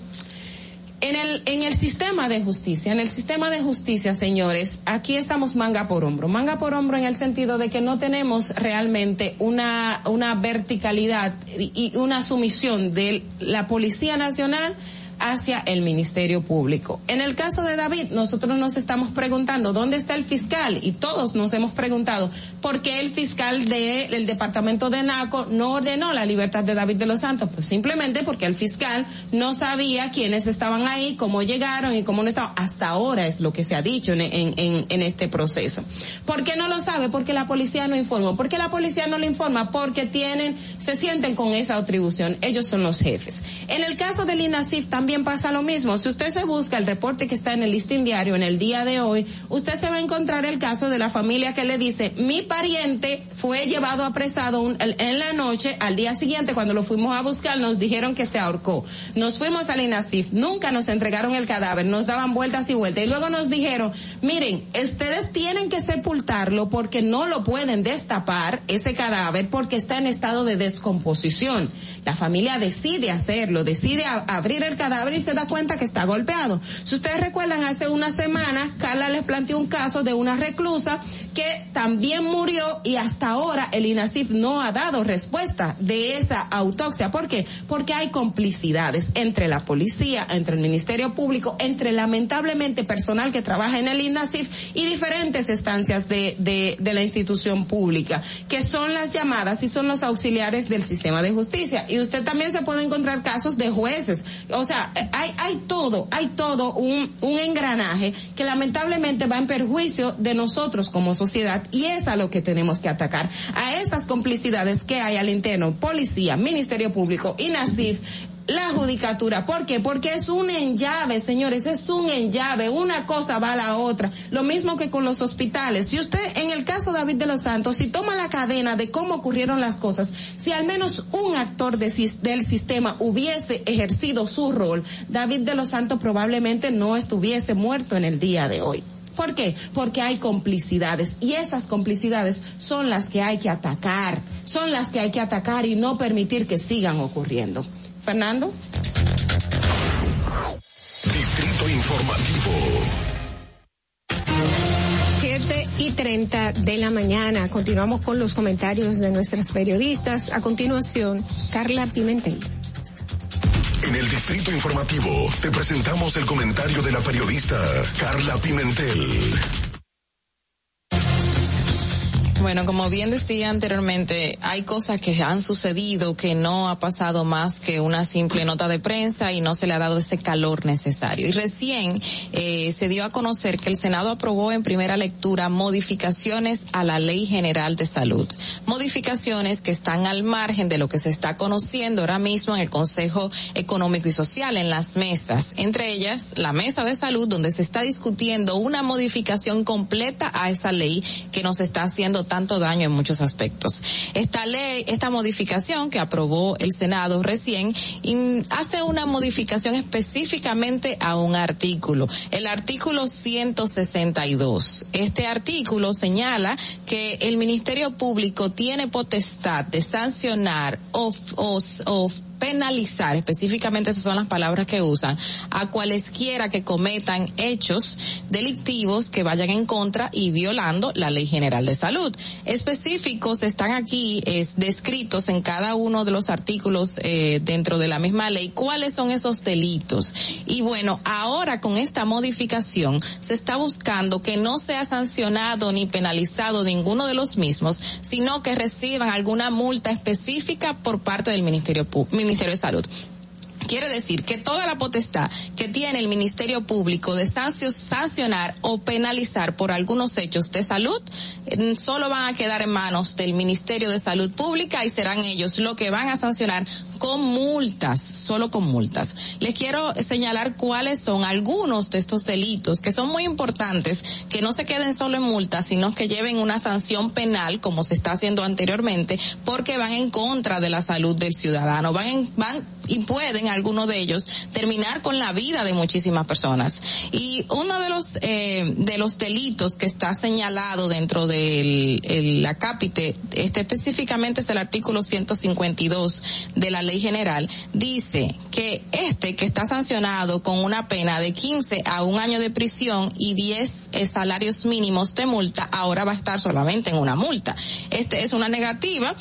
en el, en el sistema de justicia, en el sistema de justicia, señores, aquí estamos manga por hombro. Manga por hombro en el sentido de que no tenemos realmente una, una verticalidad y una sumisión de la Policía Nacional hacia el Ministerio Público. En el caso de David, nosotros nos estamos preguntando dónde está el fiscal y todos nos hemos preguntado por qué el fiscal del de, departamento de NACO no ordenó la libertad de David de los Santos. Pues simplemente porque el fiscal no sabía quiénes estaban ahí, cómo llegaron y cómo no estaban. Hasta ahora es lo que se ha dicho en este proceso. ¿Por qué no lo sabe? Porque la policía no informó. ¿Por qué la policía no le informa? Porque tienen, se sienten con esa atribución. Ellos son los jefes. En el caso del INASIF también también pasa lo mismo. Si usted se busca el reporte que está en el listín diario en el día de hoy, usted se va a encontrar el caso de la familia que le dice, mi pariente fue llevado apresado un, en la noche, al día siguiente cuando lo fuimos a buscar nos dijeron que se ahorcó. Nos fuimos al INASIF, nunca nos entregaron el cadáver, nos daban vueltas y vueltas y luego nos dijeron, miren, ustedes tienen que sepultarlo porque no lo pueden destapar ese cadáver porque está en estado de descomposición. La familia decide hacerlo, decide abrir el cadáver y se da cuenta que está golpeado. Si ustedes recuerdan, hace una semana, Carla les planteó un caso de una reclusa que también murió y hasta ahora el INASIF no ha dado respuesta de esa autopsia. ¿Por qué? Porque hay complicidades entre la policía, entre el Ministerio Público, entre lamentablemente personal que trabaja en el INASIF y diferentes estancias de, de, de la institución pública, que son las llamadas y son los auxiliares del sistema de justicia. Y usted también se puede encontrar casos de jueces. O sea, hay, hay todo, hay todo un, un engranaje que lamentablemente va en perjuicio de nosotros como sociedad y es a lo que tenemos que atacar. A esas complicidades que hay al interno, policía, Ministerio Público, INASIF, la judicatura. ¿Por qué? Porque es un enllave, señores, es un enllave. Una cosa va a la otra. Lo mismo que con los hospitales. Si usted, en el caso David de los Santos, si toma la cadena de cómo ocurrieron las cosas, si al menos un actor de, del sistema hubiese ejercido su rol, David de los Santos probablemente no estuviese muerto en el día de hoy. ¿Por qué? Porque hay complicidades y esas complicidades son las que hay que atacar, son las que hay que atacar y no permitir que sigan ocurriendo. Fernando. Distrito Informativo. 7 y 30 de la mañana. Continuamos con los comentarios de nuestras periodistas. A continuación, Carla Pimentel. En el Distrito Informativo te presentamos el comentario de la periodista Carla Pimentel. Bueno, como bien decía anteriormente, hay cosas que han sucedido que no ha pasado más que una simple nota de prensa y no se le ha dado ese calor necesario. Y recién eh, se dio a conocer que el Senado aprobó en primera lectura modificaciones a la Ley General de Salud. Modificaciones que están al margen de lo que se está conociendo ahora mismo en el Consejo Económico y Social, en las mesas. Entre ellas, la Mesa de Salud, donde se está discutiendo una modificación completa a esa ley que nos está haciendo tanto daño en muchos aspectos. Esta ley, esta modificación que aprobó el Senado recién, hace una modificación específicamente a un artículo, el artículo 162. Este artículo señala que el Ministerio Público tiene potestad de sancionar o, o, o penalizar, específicamente esas son las palabras que usan, a cualesquiera que cometan hechos delictivos que vayan en contra y violando la Ley General de Salud. Específicos están aquí es, descritos en cada uno de los artículos eh, dentro de la misma ley cuáles son esos delitos. Y bueno, ahora con esta modificación se está buscando que no sea sancionado ni penalizado ninguno de los mismos, sino que reciban alguna multa específica por parte del Ministerio Público Ministerio de Salud. Quiere decir que toda la potestad que tiene el Ministerio Público de sancionar o penalizar por algunos hechos de salud solo van a quedar en manos del Ministerio de Salud Pública y serán ellos los que van a sancionar con multas, solo con multas. Les quiero señalar cuáles son algunos de estos delitos que son muy importantes, que no se queden solo en multas, sino que lleven una sanción penal, como se está haciendo anteriormente, porque van en contra de la salud del ciudadano, van, en, van y pueden algunos de ellos terminar con la vida de muchísimas personas. Y uno de los eh, de los delitos que está señalado dentro del el, la cápite, este específicamente es el artículo 152 de la ley general, dice que este que está sancionado con una pena de 15 a un año de prisión y 10 eh, salarios mínimos de multa, ahora va a estar solamente en una multa. Este es una negativa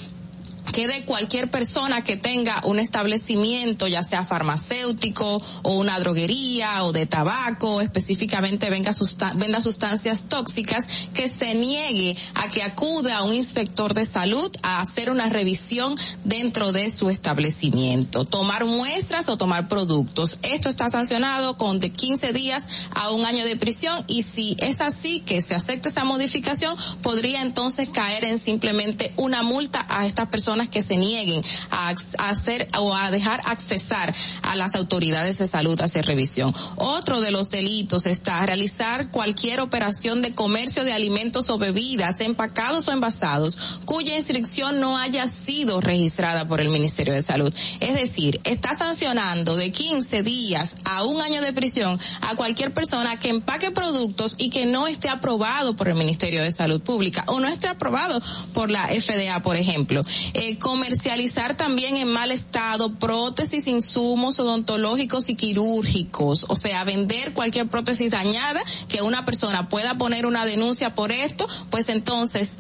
que de cualquier persona que tenga un establecimiento, ya sea farmacéutico o una droguería o de tabaco, específicamente venga venda sustancias tóxicas, que se niegue a que acuda a un inspector de salud a hacer una revisión dentro de su establecimiento, tomar muestras o tomar productos. Esto está sancionado con de 15 días a un año de prisión y si es así que se acepte esa modificación, podría entonces caer en simplemente una multa a estas personas que se nieguen a, hacer o a dejar accesar a las autoridades de salud a hacer revisión. Otro de los delitos está realizar cualquier operación de comercio de alimentos o bebidas empacados o envasados cuya inscripción no haya sido registrada por el Ministerio de Salud. Es decir, está sancionando de 15 días a un año de prisión a cualquier persona que empaque productos y que no esté aprobado por el Ministerio de Salud Pública o no esté aprobado por la FDA, por ejemplo. Eh, comercializar también en mal estado prótesis, insumos odontológicos y quirúrgicos, o sea, vender cualquier prótesis dañada que una persona pueda poner una denuncia por esto, pues entonces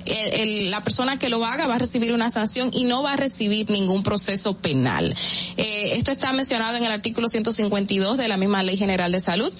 la persona que lo haga va a recibir una sanción y no va a recibir ningún proceso penal. Eh, esto está mencionado en el artículo 152 de la misma Ley General de Salud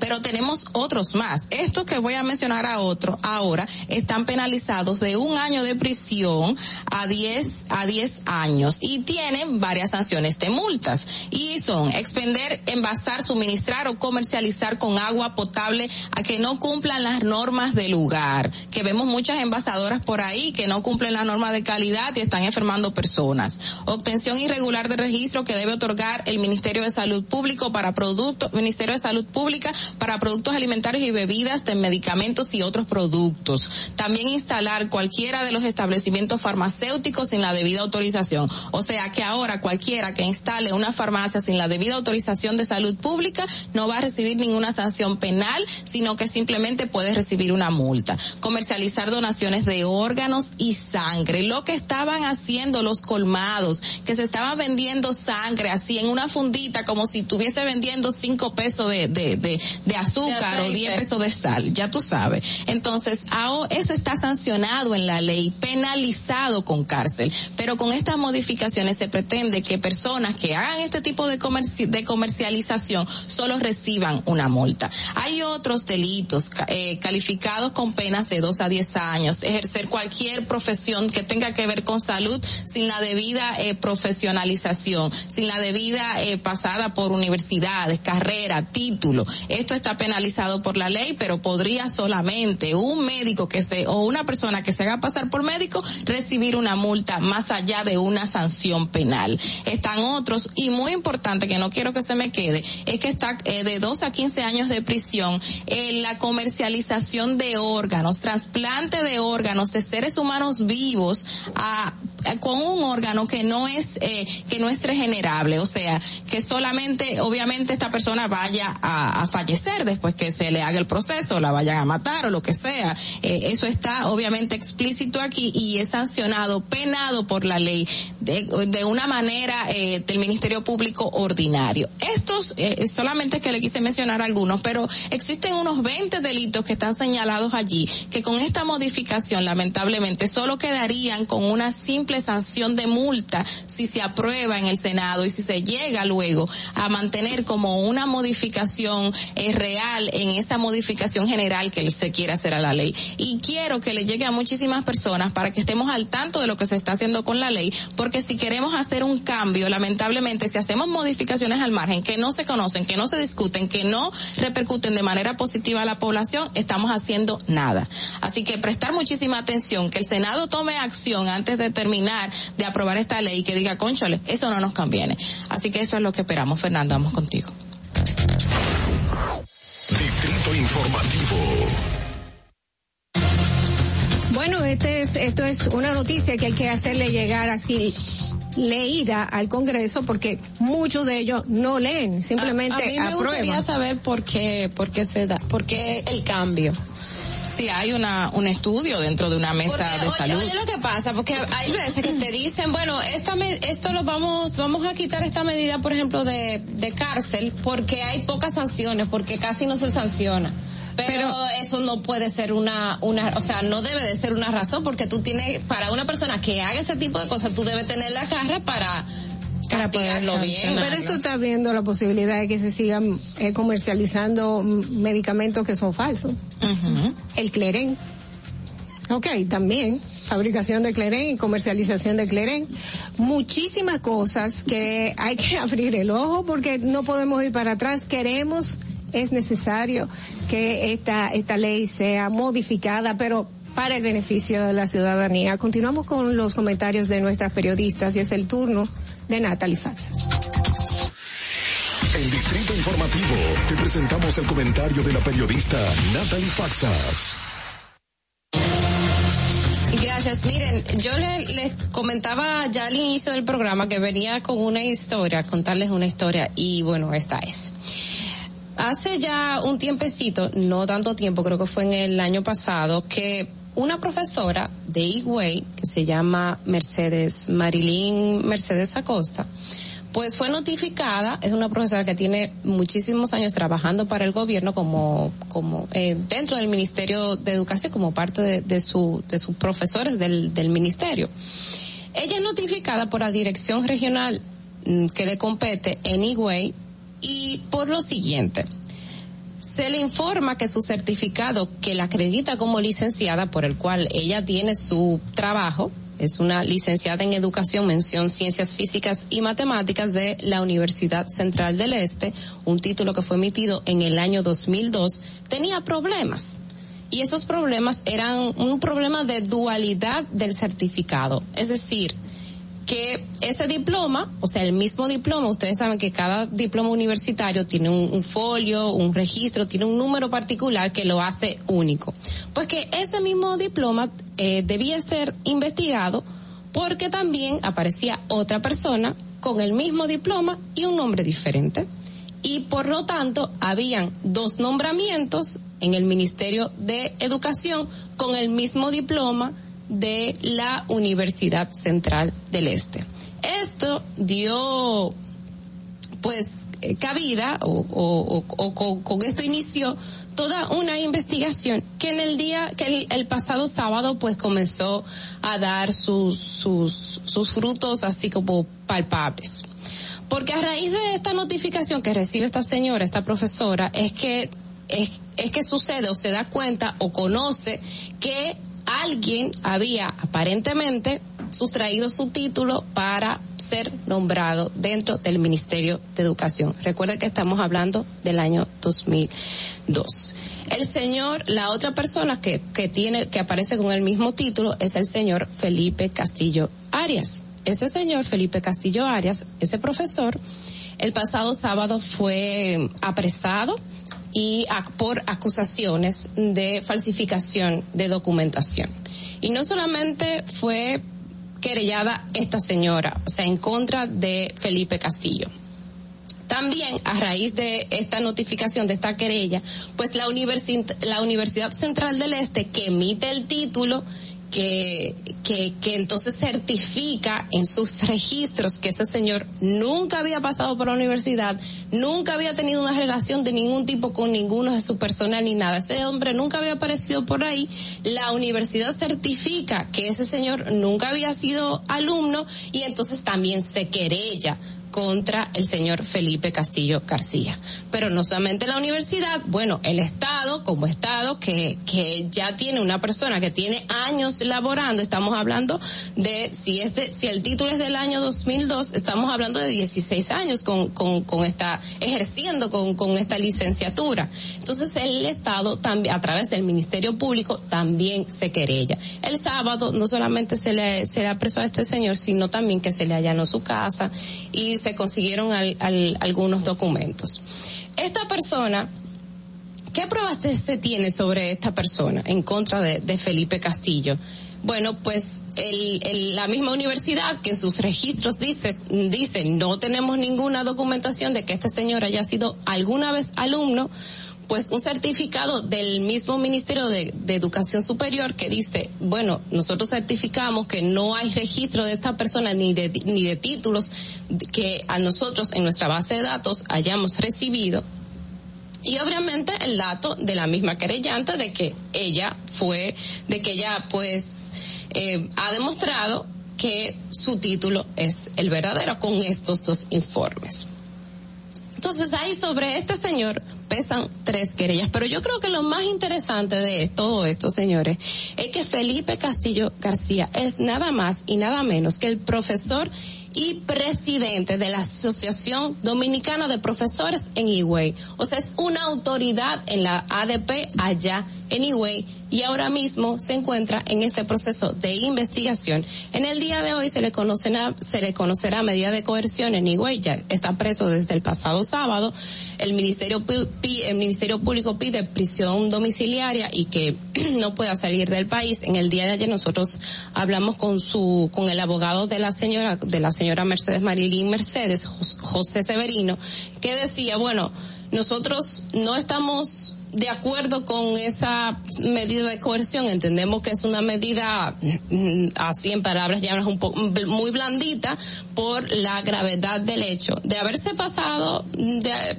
pero tenemos otros más. Estos que voy a mencionar a otro ahora están penalizados de un año de prisión a 10 a 10 años y tienen varias sanciones de multas y son expender, envasar, suministrar o comercializar con agua potable a que no cumplan las normas del lugar, que vemos muchas envasadoras por ahí que no cumplen las normas de calidad y están enfermando personas. Obtención irregular de registro que debe otorgar el Ministerio de Salud Público para productos, Ministerio de Salud Pública para productos alimentarios y bebidas de medicamentos y otros productos. También instalar cualquiera de los establecimientos farmacéuticos sin la debida autorización. O sea que ahora cualquiera que instale una farmacia sin la debida autorización de salud pública no va a recibir ninguna sanción penal, sino que simplemente puede recibir una multa. Comercializar donaciones de órganos y sangre. Lo que estaban haciendo los colmados, que se estaban vendiendo sangre así en una fundita como si estuviese vendiendo cinco pesos de, de, de, de azúcar o diez pesos de sal, ya tú sabes. Entonces, eso está sancionado en la ley, penalizado con cárcel, pero con estas modificaciones se pretende que personas que hagan este tipo de, de comercialización solo reciban una multa. Hay otros delitos eh, calificados con penas de dos a diez años, ejercer cualquier profesión que tenga que ver con salud sin la debida eh, profesionalización, sin la debida eh, pasada por universidades, carrera, título. Esto está penalizado por la ley, pero podría solamente un médico que se o una persona que se haga pasar por médico recibir una multa más allá de una sanción penal. Están otros y muy importante que no quiero que se me quede es que está eh, de 2 a 15 años de prisión en la comercialización de órganos, trasplante de órganos de seres humanos vivos a con un órgano que no es eh, que no es regenerable, o sea, que solamente obviamente esta persona vaya a, a, fallecer después que se le haga el proceso, la vayan a matar o lo que sea. Eh, eso está obviamente explícito aquí y es sancionado, penado por la ley de, de una manera eh, del Ministerio Público ordinario. Estos eh, solamente que le quise mencionar algunos, pero existen unos 20 delitos que están señalados allí que con esta modificación lamentablemente solo quedarían con una simple sanción de multa si se aprueba en el Senado y si se llega luego a mantener como una modificación eh, real en esa modificación general que se quiere hacer a la ley. Y quiero que le llegue a muchísimas personas para que estemos al tanto de lo que se está haciendo con la ley, porque si queremos hacer un cambio, lamentablemente, si hacemos modificaciones al margen que no se conocen, que no se discuten, que no repercuten de manera positiva a la población, estamos haciendo nada. Así que prestar muchísima atención, que el Senado tome acción antes de terminar de aprobar esta ley que diga, conchole, eso no nos conviene. Así que eso es lo que esperamos. Fernando, vamos contigo. Distrito Informativo. Bueno, este es, esto es una noticia que hay que hacerle llegar así leída al Congreso porque muchos de ellos no leen, simplemente a, a mí me aprueban. gustaría saber por qué, por qué se da, por qué el cambio si hay una un estudio dentro de una mesa porque, de oye, salud. Oye, lo que pasa, porque hay veces que te dicen, bueno, esta me, esto lo vamos vamos a quitar esta medida, por ejemplo, de, de cárcel porque hay pocas sanciones, porque casi no se sanciona. Pero, Pero, eso no puede ser una, una, o sea, no debe de ser una razón porque tú tienes, para una persona que haga ese tipo de cosas, tú debes tener la garra para para poderlo bien. Pero esto está abriendo la posibilidad de que se sigan eh, comercializando medicamentos que son falsos. Uh -huh. El Cleren. Ok, también fabricación de Cleren y comercialización de Cleren. Muchísimas cosas que hay que abrir el ojo porque no podemos ir para atrás. Queremos, es necesario que esta, esta ley sea modificada, pero para el beneficio de la ciudadanía. Continuamos con los comentarios de nuestras periodistas y es el turno de Natalie Faxas. En Distrito Informativo te presentamos el comentario de la periodista Natalie Faxas. Gracias. Miren, yo les le comentaba ya al inicio del programa que venía con una historia, contarles una historia y bueno, esta es. Hace ya un tiempecito, no tanto tiempo, creo que fue en el año pasado, que una profesora de Higüey, que se llama Mercedes, Marilyn Mercedes Acosta, pues fue notificada, es una profesora que tiene muchísimos años trabajando para el gobierno como, como eh, dentro del Ministerio de Educación, como parte de, de, su, de sus profesores del, del ministerio. Ella es notificada por la dirección regional que le compete en Higüey y por lo siguiente se le informa que su certificado que la acredita como licenciada por el cual ella tiene su trabajo, es una licenciada en educación, mención ciencias físicas y matemáticas de la Universidad Central del Este, un título que fue emitido en el año 2002, tenía problemas. Y esos problemas eran un problema de dualidad del certificado. Es decir, que ese diploma, o sea, el mismo diploma, ustedes saben que cada diploma universitario tiene un, folio, un registro, tiene un número particular que lo hace único. Pues que ese mismo diploma eh, debía ser investigado porque también aparecía otra persona con el mismo diploma y un nombre diferente. Y por lo tanto, habían dos nombramientos en el Ministerio de Educación con el mismo diploma de la Universidad Central del Este. Esto dio pues eh, cabida o, con, esto inició toda una investigación que en el día que el, el, pasado sábado pues comenzó a dar sus sus sus frutos así como palpables porque a raíz de esta notificación que recibe esta señora esta profesora es que es, es que sucede o se da cuenta o conoce que alguien había aparentemente sustraído su título para ser nombrado dentro del Ministerio de Educación. Recuerde que estamos hablando del año 2002. El señor, la otra persona que, que tiene, que aparece con el mismo título es el señor Felipe Castillo Arias. Ese señor Felipe Castillo Arias, ese profesor, el pasado sábado fue apresado y por acusaciones de falsificación de documentación. Y no solamente fue querellada esta señora, o sea, en contra de Felipe Castillo. También a raíz de esta notificación, de esta querella, pues la, la Universidad Central del Este, que emite el título, que, que, que entonces certifica en sus registros que ese señor nunca había pasado por la universidad, nunca había tenido una relación de ningún tipo con ninguno de su personal ni nada. Ese hombre nunca había aparecido por ahí. La universidad certifica que ese señor nunca había sido alumno y entonces también se querella contra el señor Felipe Castillo García. Pero no solamente la universidad, bueno, el Estado como Estado que, que ya tiene una persona que tiene años laborando, estamos hablando de, si es de, si el título es del año 2002, estamos hablando de 16 años con, con, con esta, ejerciendo con, con esta licenciatura. Entonces el Estado también, a través del Ministerio Público, también se querella. El sábado no solamente se le, se le apresó a este señor, sino también que se le allanó su casa y se consiguieron al, al, algunos documentos. Esta persona, ¿qué pruebas se tiene sobre esta persona en contra de, Felipe Castillo? Bueno, pues el, la misma universidad que en sus registros dice, dice, no tenemos ninguna documentación de que este señor haya sido alguna vez alumno, pues un certificado del mismo Ministerio de, Educación Superior que dice, bueno, nosotros certificamos que no hay registro de esta persona ni de, ni de títulos que a nosotros en nuestra base de datos hayamos recibido. Y obviamente el dato de la misma querellante de que ella fue, de que ella pues eh, ha demostrado que su título es el verdadero con estos dos informes. Entonces ahí sobre este señor pesan tres querellas, pero yo creo que lo más interesante de todo esto, señores, es que Felipe Castillo García es nada más y nada menos que el profesor y presidente de la Asociación Dominicana de Profesores en Higüey. O sea, es una autoridad en la ADP allá en Higüey y ahora mismo se encuentra en este proceso de investigación. En el día de hoy se le conocerá, se le conocerá medida de coerción en Higüey, ya está preso desde el pasado sábado. El Ministerio, el Ministerio Público pide prisión domiciliaria y que no pueda salir del país. En el día de ayer nosotros hablamos con su, con el abogado de la señora, de la señora Mercedes Marilyn Mercedes, José Severino, que decía, bueno, nosotros no estamos de acuerdo con esa medida de coerción. Entendemos que es una medida, mm, así en palabras llamas, un poco muy blandita por la gravedad del hecho de haberse pasado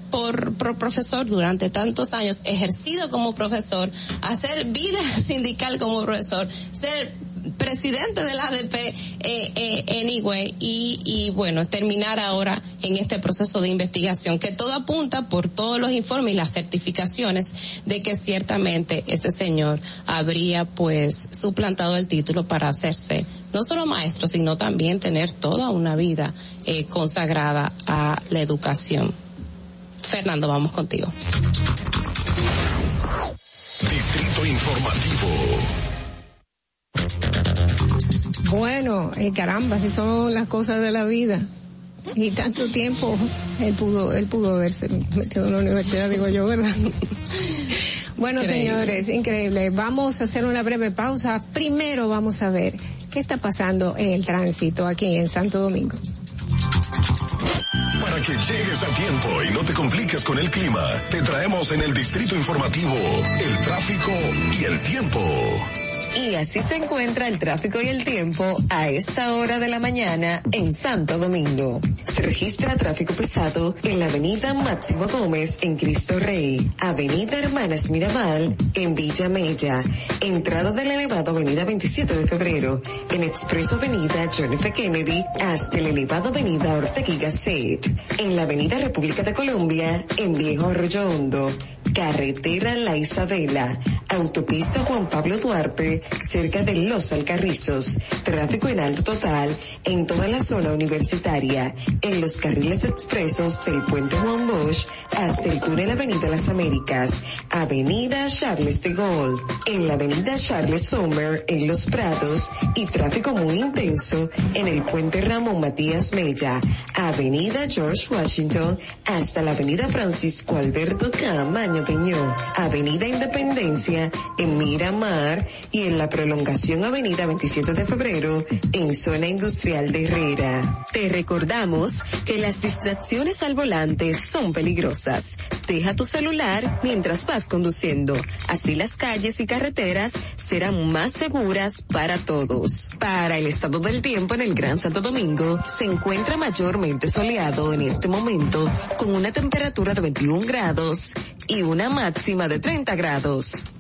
por, por profesor durante tantos años, ejercido como profesor, hacer vida sindical como profesor, ser presidente del ADP, eh, eh, anyway, y, y bueno, terminar ahora en este proceso de investigación, que todo apunta por todos los informes y las certificaciones de que ciertamente este señor habría pues suplantado el título para hacerse no solo maestro, sino también tener toda una vida eh, consagrada a la educación. Fernando, vamos contigo. Distrito Informativo. Bueno, eh, caramba, si son las cosas de la vida. Y tanto tiempo él pudo, él pudo haberse metido en la universidad, digo yo, ¿verdad? bueno, Increíble. señores, increíble. Vamos a hacer una breve pausa. Primero vamos a ver qué está pasando en el tránsito aquí en Santo Domingo. Para que llegues a tiempo y no te compliques con el clima, te traemos en el Distrito Informativo el tráfico y el tiempo. Y así se encuentra el tráfico y el tiempo a esta hora de la mañana en Santo Domingo. Se registra tráfico pesado en la avenida Máximo Gómez en Cristo Rey, avenida Hermanas Mirabal en Villa Mella, entrada del elevado avenida 27 de febrero, en expreso avenida John F. Kennedy hasta el elevado avenida Ortega Gasset, en la avenida República de Colombia en Viejo Arroyo Hondo, Carretera La Isabela, Autopista Juan Pablo Duarte, cerca de Los Alcarrizos, tráfico en alto total en toda la zona universitaria, en los carriles expresos del Puente Juan Bosch hasta el túnel Avenida Las Américas, Avenida Charles de Gaulle, en la Avenida Charles Sommer en Los Prados y tráfico muy intenso en el Puente Ramón Matías Mella, Avenida George Washington hasta la Avenida Francisco Alberto Camaño Teñó, Avenida Independencia en Miramar y la prolongación Avenida 27 de Febrero en zona industrial de Herrera. Te recordamos que las distracciones al volante son peligrosas. Deja tu celular mientras vas conduciendo. Así las calles y carreteras serán más seguras para todos. Para el estado del tiempo en el Gran Santo Domingo, se encuentra mayormente soleado en este momento con una temperatura de 21 grados y una máxima de 30 grados.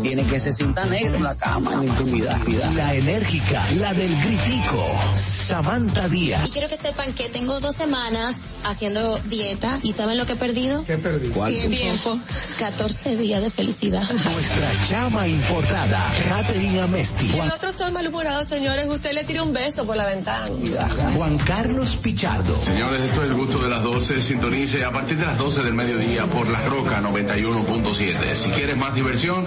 tiene que se sienta negro en la cama en intimidad. La enérgica, la del gritico, Samantha Díaz. Y quiero que sepan que tengo dos semanas haciendo dieta y ¿saben lo que he perdido? ¿Qué perdí? Tiempo. 14 días de felicidad. Nuestra chama importada, Catherine Amesti. El otro está malhumorado, señores. Usted le tira un beso por la ventana. Juan Carlos Pichardo. Señores, esto es el gusto de las 12. Sintonice a partir de las 12 del mediodía por La Roca 91.7. Si quieres más diversión,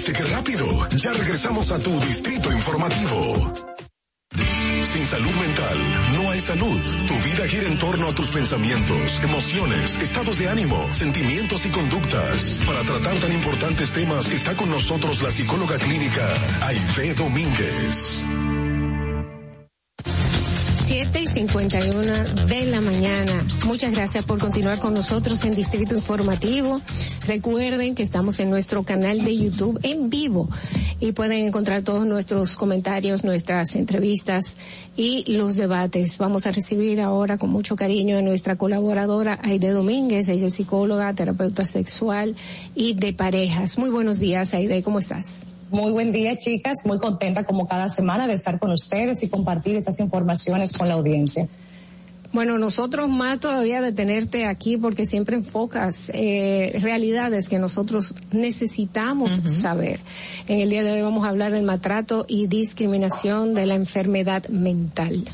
¿Viste qué rápido? Ya regresamos a tu distrito informativo. Sin salud mental no hay salud. Tu vida gira en torno a tus pensamientos, emociones, estados de ánimo, sentimientos y conductas. Para tratar tan importantes temas está con nosotros la psicóloga clínica Aide Domínguez. 7 y 51 de la mañana. Muchas gracias por continuar con nosotros en Distrito Informativo. Recuerden que estamos en nuestro canal de YouTube en vivo y pueden encontrar todos nuestros comentarios, nuestras entrevistas y los debates. Vamos a recibir ahora con mucho cariño a nuestra colaboradora Aide Domínguez. Ella es psicóloga, terapeuta sexual y de parejas. Muy buenos días, Aide. ¿Cómo estás? Muy buen día, chicas. Muy contenta como cada semana de estar con ustedes y compartir estas informaciones con la audiencia. Bueno, nosotros más todavía de tenerte aquí porque siempre enfocas eh, realidades que nosotros necesitamos saber. En el día de hoy vamos a hablar del maltrato y discriminación de la enfermedad mental.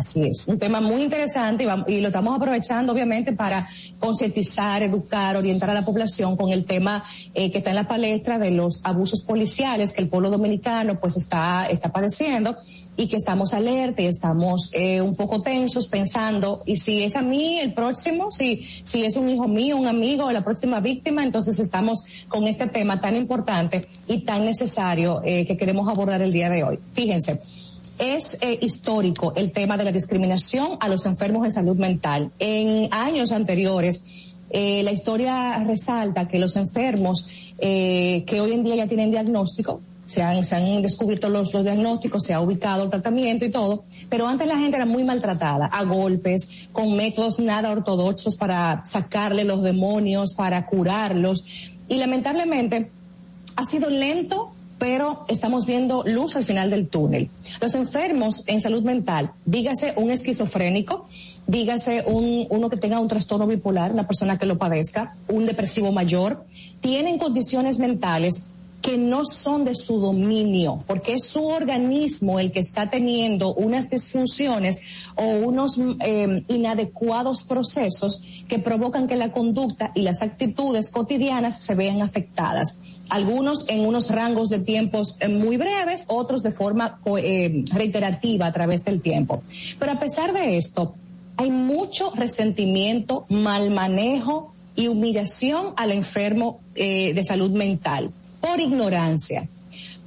Así es, un tema muy interesante y, vam- y lo estamos aprovechando obviamente para concientizar, educar, orientar a la población con el tema eh, que está en la palestra de los abusos policiales que el pueblo dominicano pues está, está padeciendo y que estamos alerta y estamos eh, un poco tensos pensando y si es a mí el próximo, si, si es un hijo mío, un amigo, la próxima víctima, entonces estamos con este tema tan importante y tan necesario eh, que queremos abordar el día de hoy. Fíjense. Es eh, histórico el tema de la discriminación a los enfermos de salud mental. En años anteriores, eh, la historia resalta que los enfermos eh, que hoy en día ya tienen diagnóstico, se han, se han descubierto los, los diagnósticos, se ha ubicado el tratamiento y todo, pero antes la gente era muy maltratada, a golpes, con métodos nada ortodoxos para sacarle los demonios, para curarlos, y lamentablemente ha sido lento pero estamos viendo luz al final del túnel. Los enfermos en salud mental, dígase un esquizofrénico, dígase un, uno que tenga un trastorno bipolar, una persona que lo padezca, un depresivo mayor, tienen condiciones mentales que no son de su dominio, porque es su organismo el que está teniendo unas disfunciones o unos eh, inadecuados procesos que provocan que la conducta y las actitudes cotidianas se vean afectadas. Algunos en unos rangos de tiempos eh, muy breves, otros de forma eh, reiterativa a través del tiempo. Pero a pesar de esto, hay mucho resentimiento, mal manejo y humillación al enfermo de salud mental por ignorancia,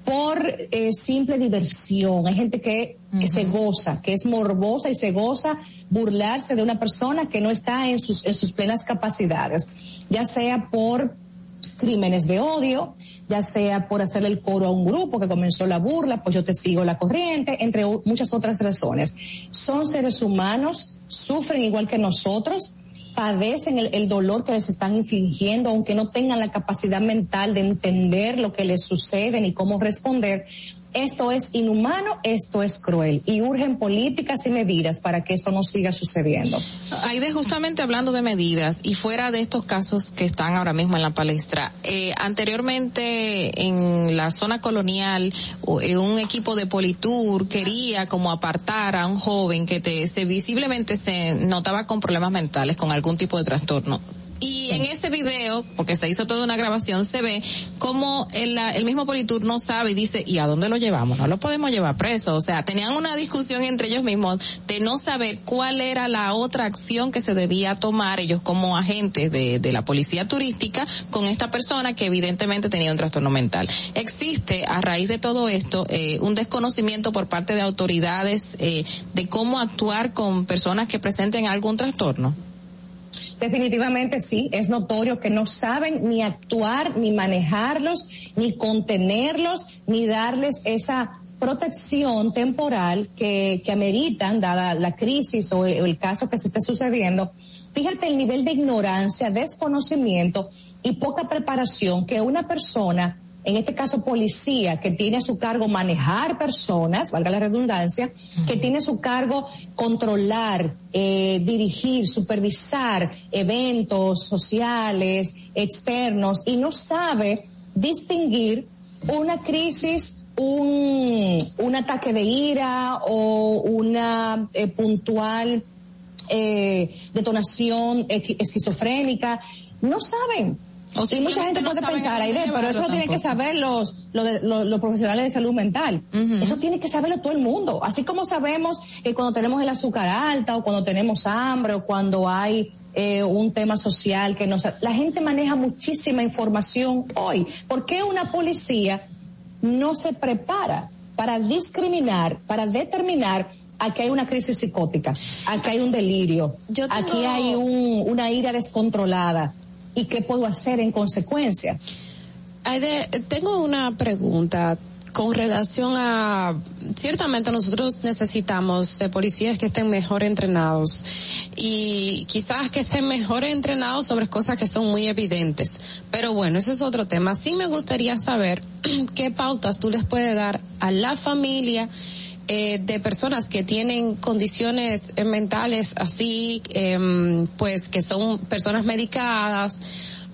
por eh, simple diversión. Hay gente que, que se goza, que es morbosa y se goza burlarse de una persona que no está en sus, en sus plenas capacidades, ya sea por crímenes de odio, ya sea por hacerle el coro a un grupo que comenzó la burla, pues yo te sigo la corriente, entre muchas otras razones. Son seres humanos, sufren igual que nosotros, padecen el, el, dolor que les están infligiendo, aunque no tengan la capacidad mental de entender lo que les sucede ni cómo responder, esto es inhumano, esto es cruel y urgen políticas y medidas para que esto no siga sucediendo. Aide, justamente hablando de medidas y fuera de estos casos que están ahora mismo en la palestra, eh, anteriormente en la zona colonial eh, un equipo de Politur quería como apartar a un joven que te, se visiblemente se notaba con problemas mentales, con algún tipo de trastorno y en ese video, porque se hizo toda una grabación, se ve como el, el mismo Politur no sabe y dice, ¿y a dónde lo llevamos? No lo podemos llevar preso. O sea, tenían una discusión entre ellos mismos de no saber cuál era la otra acción que se debía tomar ellos como agentes de, la policía turística con esta persona que evidentemente tenía un trastorno mental. Existe a raíz de todo esto eh, un desconocimiento por parte de autoridades eh, de cómo actuar con personas que presenten algún trastorno. Definitivamente sí, es notorio que no saben ni actuar, ni manejarlos, ni contenerlos, ni darles esa protección temporal que, que ameritan, dada la crisis o el, caso que se esté sucediendo. Fíjate el nivel de ignorancia, desconocimiento y poca preparación que una persona en este caso policía, que tiene su cargo manejar personas, valga la redundancia, que tiene su cargo controlar, eh, dirigir, supervisar eventos sociales, externos, y no sabe distinguir una crisis un, un ataque de ira o una eh, puntual eh, detonación esquizofrénica. No saben. O sea, y mucha gente no puede pensar, Aide, pero eso lo tienen que saber los, los, los, los, profesionales de salud mental. Uh -huh. Eso tiene que saberlo todo el mundo. Así como sabemos que cuando tenemos el azúcar alta o cuando tenemos hambre o cuando hay eh, un tema social que nos... La gente maneja muchísima información hoy. ¿Por qué una policía no se prepara para discriminar, para determinar aquí hay una crisis psicótica, aquí hay un delirio, tengo... aquí hay un, una ira descontrolada y qué puedo hacer en consecuencia. Aide, tengo una pregunta con relación a, ciertamente nosotros necesitamos policías que estén mejor entrenados y quizás que estén mejor entrenados sobre cosas que son muy evidentes. Pero bueno, ese es otro tema. Sí me gustaría saber qué pautas tú les puedes dar a la familia eh, de personas que tienen condiciones eh, mentales así, eh, pues que son personas medicadas,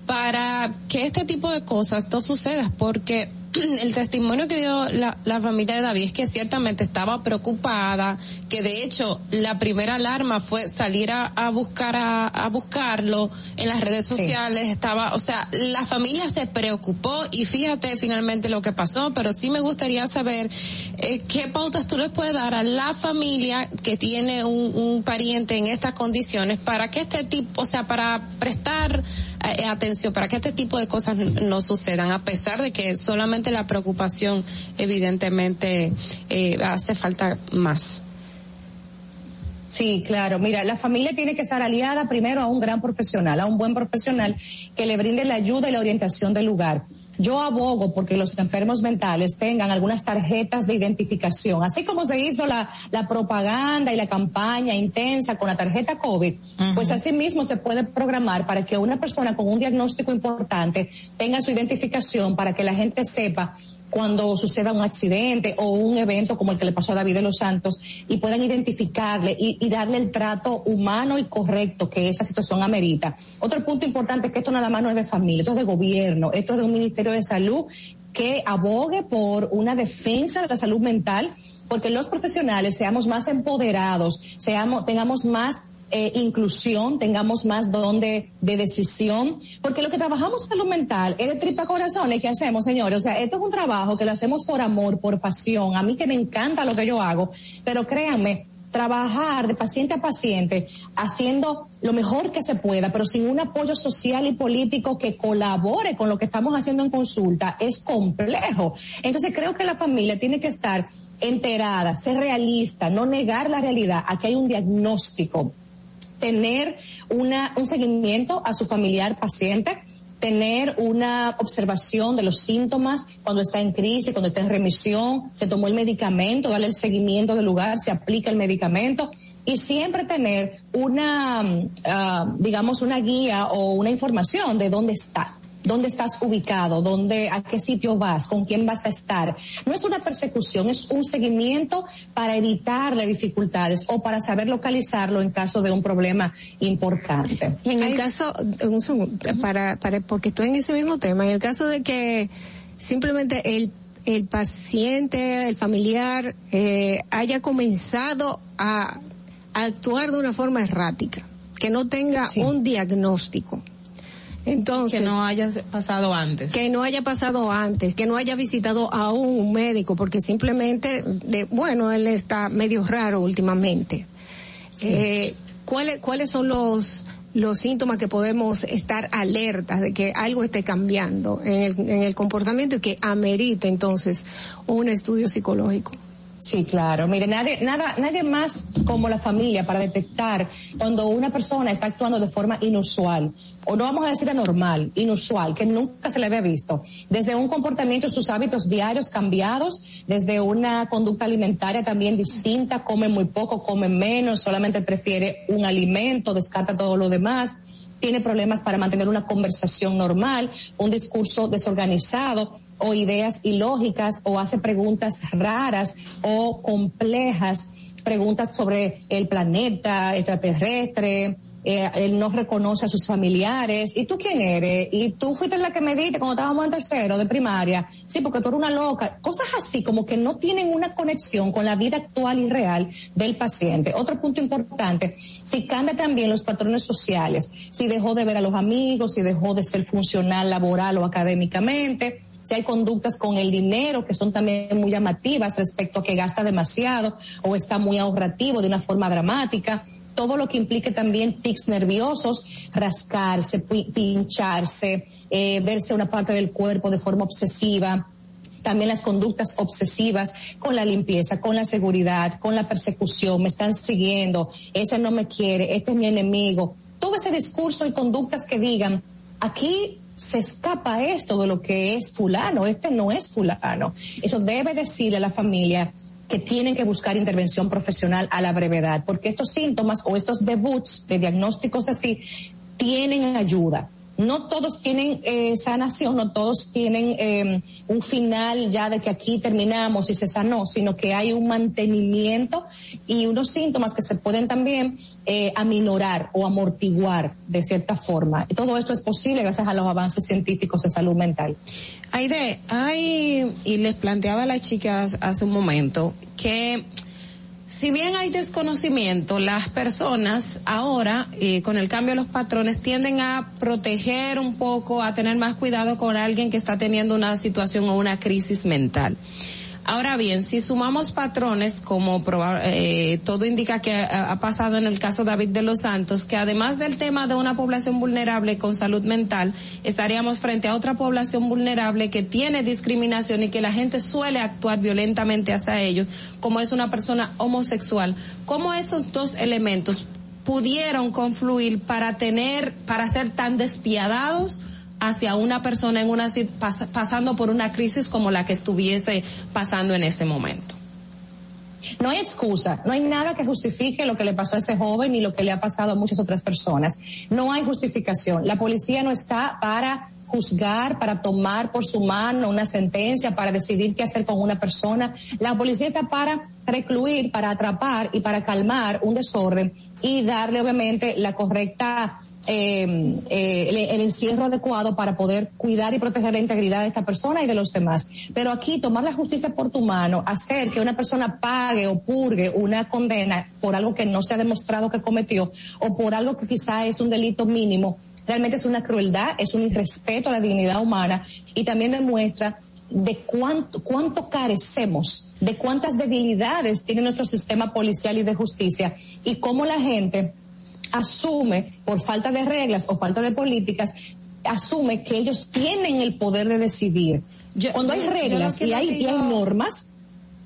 para que este tipo de cosas no suceda, porque el testimonio que dio la, la, familia de David es que ciertamente estaba preocupada, que de hecho la primera alarma fue salir a, a buscar a, a, buscarlo en las redes sociales, sí. estaba, o sea, la familia se preocupó y fíjate finalmente lo que pasó, pero sí me gustaría saber eh, qué pautas tú les puedes dar a la familia que tiene un, un pariente en estas condiciones para que este tipo, o sea, para prestar eh, atención, para que este tipo de cosas no sucedan, a pesar de que solamente la preocupación evidentemente eh, hace falta más. Sí, claro. Mira, la familia tiene que estar aliada primero a un gran profesional, a un buen profesional que le brinde la ayuda y la orientación del lugar. Yo abogo porque los enfermos mentales tengan algunas tarjetas de identificación, así como se hizo la, la propaganda y la campaña intensa con la tarjeta COVID, uh -huh. pues así mismo se puede programar para que una persona con un diagnóstico importante tenga su identificación para que la gente sepa cuando suceda un accidente o un evento como el que le pasó a David de los Santos y puedan identificarle y, darle el trato humano y correcto que esa situación amerita. Otro punto importante es que esto nada más no es de familia, esto es de gobierno, esto es de un ministerio de salud que abogue por una defensa de la salud mental, porque los profesionales seamos más empoderados, seamos, tengamos más eh, inclusión, tengamos más donde de decisión, porque lo que trabajamos salud mental es de tripa corazones que hacemos, señores. O sea, esto es un trabajo que lo hacemos por amor, por pasión. A mí que me encanta lo que yo hago, pero créanme, trabajar de paciente a paciente, haciendo lo mejor que se pueda, pero sin un apoyo social y político que colabore con lo que estamos haciendo en consulta, es complejo. Entonces creo que la familia tiene que estar enterada, ser realista, no negar la realidad. Aquí hay un diagnóstico tener una, un seguimiento a su familiar paciente, tener una observación de los síntomas cuando está en crisis, cuando está en remisión, se tomó el medicamento, darle el seguimiento del lugar, se aplica el medicamento y siempre tener una, uh, digamos, una guía o una información de dónde está dónde estás ubicado, dónde, a qué sitio vas, con quién vas a estar. No es una persecución, es un seguimiento para evitarle dificultades o para saber localizarlo en caso de un problema importante. Y en el caso, un segundo, para, para, porque estoy en ese mismo tema, en el caso de que simplemente el el paciente, el familiar, eh, haya comenzado a, a, actuar de una forma errática, que no tenga sí. un diagnóstico. Entonces. Que no haya pasado antes. Que no haya pasado antes, que no haya visitado a un médico, porque simplemente, de, bueno, él está medio raro últimamente. Sí. Eh, ¿cuáles, ¿Cuáles son los, los síntomas que podemos estar alertas de que algo esté cambiando en el, en el comportamiento y que amerite entonces un estudio psicológico? Sí, claro. Mire, nadie, nada, nadie más como la familia para detectar cuando una persona está actuando de forma inusual, o no vamos a decir anormal, inusual, que nunca se le había visto. Desde un comportamiento, sus hábitos diarios cambiados, desde una conducta alimentaria también distinta, come muy poco, come menos, solamente prefiere un alimento, descarta todo lo demás tiene problemas para mantener una conversación normal, un discurso desorganizado o ideas ilógicas o hace preguntas raras o complejas, preguntas sobre el planeta extraterrestre, eh, él no reconoce a sus familiares. ¿Y tú quién eres? ¿Y tú fuiste la que me diste cuando estábamos en tercero de primaria? Sí, porque tú eres una loca. Cosas así como que no tienen una conexión con la vida actual y real del paciente. Otro punto importante, si cambia también los patrones sociales, si dejó de ver a los amigos, si dejó de ser funcional laboral o académicamente, si hay conductas con el dinero que son también muy llamativas respecto a que gasta demasiado o está muy ahorrativo de una forma dramática todo lo que implique también tics nerviosos, rascarse, pincharse, eh, verse una parte del cuerpo de forma obsesiva, también las conductas obsesivas con la limpieza, con la seguridad, con la persecución, me están siguiendo, ese no me quiere, este es mi enemigo. Todo ese discurso y conductas que digan, aquí se escapa esto de lo que es fulano, este no es fulano. Eso debe decirle a la familia, que tienen que buscar intervención profesional a la brevedad, porque estos síntomas o estos debuts de diagnósticos así tienen ayuda. No todos tienen eh, sanación, no todos tienen eh, un final ya de que aquí terminamos y se sanó, sino que hay un mantenimiento y unos síntomas que se pueden también eh, aminorar o amortiguar de cierta forma. Y todo esto es posible gracias a los avances científicos de salud mental. Aide, hay, y les planteaba a las chicas hace un momento, que si bien hay desconocimiento, las personas ahora, eh, con el cambio de los patrones, tienden a proteger un poco, a tener más cuidado con alguien que está teniendo una situación o una crisis mental. Ahora bien, si sumamos patrones, como eh, todo indica que ha, ha, pasado en el caso David de los Santos, que además del tema de una población vulnerable con salud mental, estaríamos frente a otra población vulnerable que tiene discriminación y que la gente suele actuar violentamente hacia ellos, como es una persona homosexual. ¿Cómo esos dos elementos pudieron confluir para tener, para ser tan despiadados? Hacia una persona en una pas, pasando por una crisis como la que estuviese pasando en ese momento. No hay excusa, no hay nada que justifique lo que le pasó a ese joven ni lo que le ha pasado a muchas otras personas. No hay justificación. La policía no está para juzgar, para tomar por su mano una sentencia, para decidir qué hacer con una persona. La policía está para recluir, para atrapar y para calmar un desorden y darle obviamente la correcta eh, eh, el, el, encierro adecuado para poder cuidar y proteger la integridad de esta persona y de los demás. Pero aquí tomar la justicia por tu mano, hacer que una persona pague o purgue una condena por algo que no se ha demostrado que cometió o por algo que quizá es un delito mínimo, realmente es una crueldad, es un irrespeto a la dignidad humana y también demuestra de cuánto, cuánto carecemos, de cuántas debilidades tiene nuestro sistema policial y de justicia y cómo la gente asume, por falta de reglas o falta de políticas, asume que ellos tienen el poder de decidir. Cuando hay reglas y hay, y hay normas,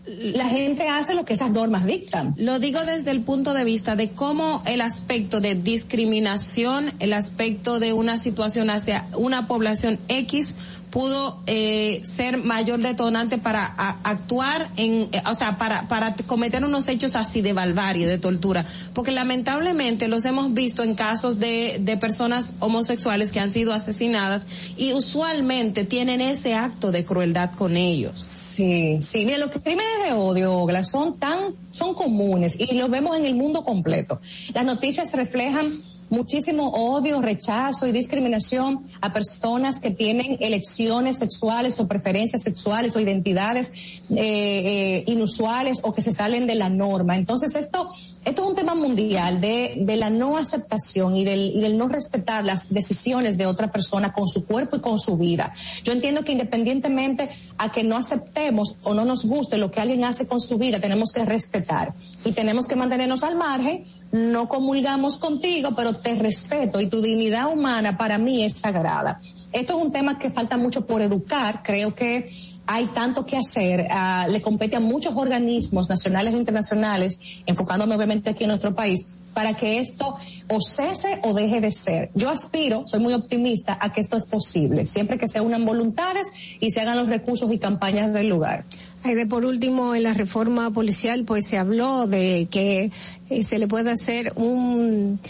la gente hace lo que esas normas dictan. Lo digo desde el punto de vista de cómo el aspecto de discriminación, el aspecto de una situación hacia una población X pudo eh, ser mayor detonante para a, actuar en, eh, o sea, para, para cometer unos hechos así de barbarie, de tortura. Porque lamentablemente los hemos visto en casos de, de personas homosexuales que han sido asesinadas y usualmente tienen ese acto de crueldad con ellos. Sí, sí, mira, los crímenes de odio, son tan, son comunes y los vemos en el mundo completo. Las noticias reflejan muchísimo odio, rechazo y discriminación a personas que tienen elecciones sexuales o preferencias sexuales o identidades eh, eh, inusuales o que se salen de la norma. Entonces esto, esto es un tema mundial de, de la no aceptación y del, y del no respetar las decisiones de otra persona con su cuerpo y con su vida. Yo entiendo que independientemente a que no aceptemos o no nos guste lo que alguien hace con su vida, tenemos que respetar y tenemos que mantenernos al margen no comulgamos contigo, pero te respeto y tu dignidad humana para mí es sagrada. Esto es un tema que falta mucho por educar. Creo que hay tanto que hacer. Uh, le compete a muchos organismos nacionales e internacionales, enfocándome obviamente aquí en nuestro país, para que esto o cese o deje de ser. Yo aspiro, soy muy optimista, a que esto es posible, siempre que se unan voluntades y se hagan los recursos y campañas del lugar. De por último, en la reforma policial, pues se habló de que eh, se le puede hacer un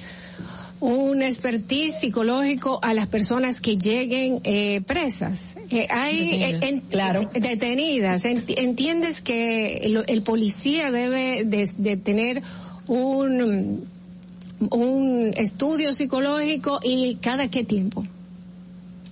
un expertise psicológico a las personas que lleguen eh, presas. Eh, hay detenidas, en, claro. detenidas. Entiendes que el, el policía debe de, de, tener un un estudio psicológico y cada qué tiempo.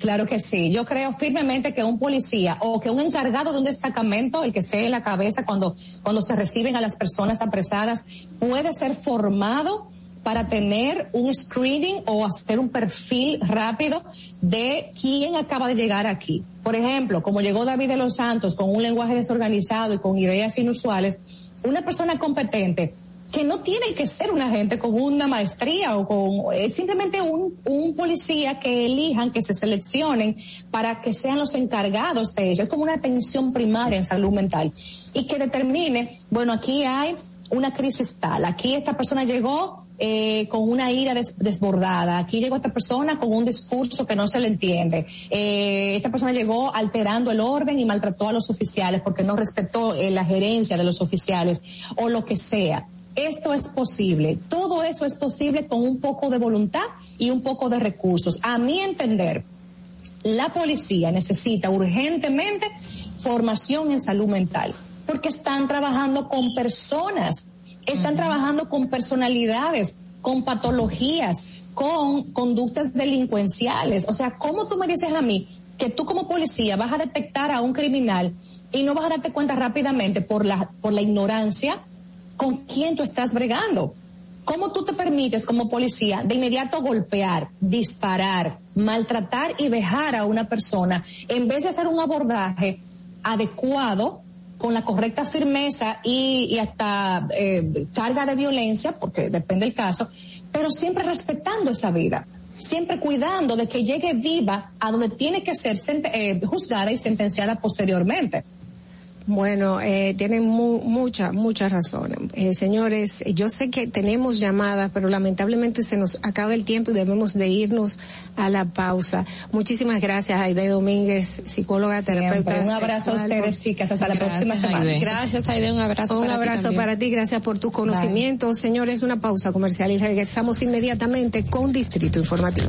Claro que sí. Yo creo firmemente que un policía o que un encargado de un destacamento, el que esté en la cabeza cuando, cuando se reciben a las personas apresadas, puede ser formado para tener un screening o hacer un perfil rápido de quién acaba de llegar aquí. Por ejemplo, como llegó David de los Santos con un lenguaje desorganizado y con ideas inusuales, una persona competente que no tiene que ser un agente con una maestría o con es simplemente un, un policía que elijan, que se seleccionen para que sean los encargados de ello. Es como una atención primaria en salud mental y que determine, bueno, aquí hay una crisis tal, aquí esta persona llegó eh, con una ira des, desbordada. Aquí llegó esta persona con un discurso que no se le entiende. Eh, esta persona llegó alterando el orden y maltrató a los oficiales porque no respetó eh, la gerencia de los oficiales o lo que sea. Esto es posible. Todo eso es posible con un poco de voluntad y un poco de recursos. A mi entender, la policía necesita urgentemente formación en salud mental porque están trabajando con personas están uh -huh. trabajando con personalidades, con patologías, con conductas delincuenciales. O sea, ¿cómo tú me dices a mí que tú como policía vas a detectar a un criminal y no vas a darte cuenta rápidamente por la, por la ignorancia con quién tú estás bregando? ¿Cómo tú te permites como policía de inmediato golpear, disparar, maltratar y vejar a una persona en vez de hacer un abordaje adecuado con la correcta firmeza y, hasta eh, carga de violencia, porque depende del caso, pero siempre respetando esa vida, siempre cuidando de que llegue viva a donde tiene que ser eh, juzgada y sentenciada posteriormente. Bueno, eh, tienen mu muchas, muchas razones. Eh, señores, yo sé que tenemos llamadas, pero lamentablemente se nos acaba el tiempo y debemos de irnos a la pausa. Muchísimas gracias, Aide Domínguez, psicóloga, Siempre. terapeuta. Un abrazo sexual, a ustedes, chicas. Hasta gracias, la próxima semana. Aide. Gracias, Aide. Un abrazo Un para abrazo ti para ti. Gracias por tus conocimientos. Bye. Señores, una pausa comercial y regresamos inmediatamente con Distrito Informativo.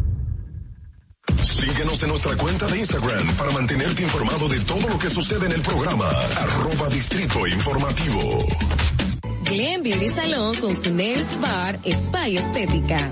Síguenos en nuestra cuenta de Instagram para mantenerte informado de todo lo que sucede en el programa. Arroba Distrito Informativo. Glen Beauty Salón con su Nails Bar Spa y Estética.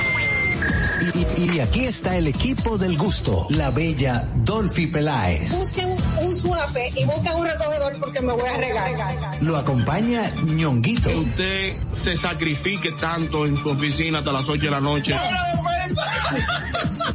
Y, y aquí está el equipo del gusto, la bella Dolphy Peláez. Un suape y busquen un recogedor porque me voy a regar. Lo acompaña ñonguito. Que usted se sacrifique tanto en su oficina hasta las 8 de la noche.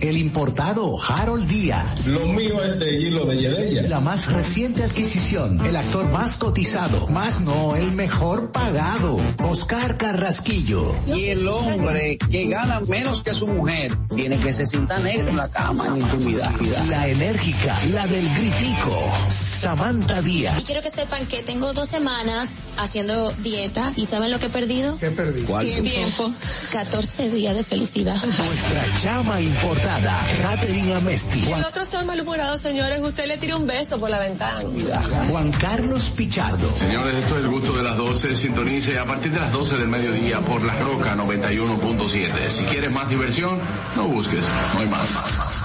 El importado Harold Díaz. Lo mío es de hilo de Yedella. La más reciente adquisición, el actor más cotizado, más no el mejor pagado, Oscar Carrasquillo. Y el hombre que gana menos que su mujer tiene que se sienta negro en la cama en intimidad. La enérgica, la del gritico, Samantha Y Díaz. quiero que sepan que tengo dos semanas haciendo dieta y ¿saben lo que he perdido? ¿Qué perdí? Tiempo. 14 días de felicidad. Nuestra chama importada, Catherine Amesti. El otro está malhumorado, señores. Usted le tira un beso por la ventana. Juan Carlos Pichardo. Señores, esto es el gusto de las 12. Sintonice a partir de las 12 del mediodía por La Roca 91.7. Si quieres más diversión, no busques, no hay más.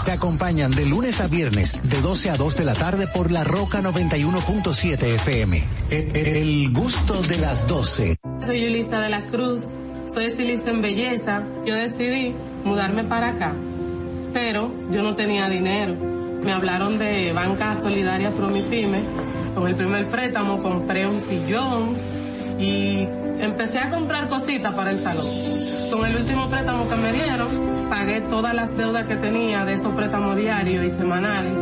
Te acompañan de lunes a viernes, de 12 a 2 de la tarde por La Roca 91.7 FM. El gusto de las 12. Soy Yulisa de la Cruz, soy estilista en belleza. Yo decidí mudarme para acá, pero yo no tenía dinero. Me hablaron de Banca Solidaria Promipyme. Con el primer préstamo compré un sillón y empecé a comprar cositas para el salón. Con el último préstamo que me dieron, pagué todas las deudas que tenía de esos préstamos diarios y semanales.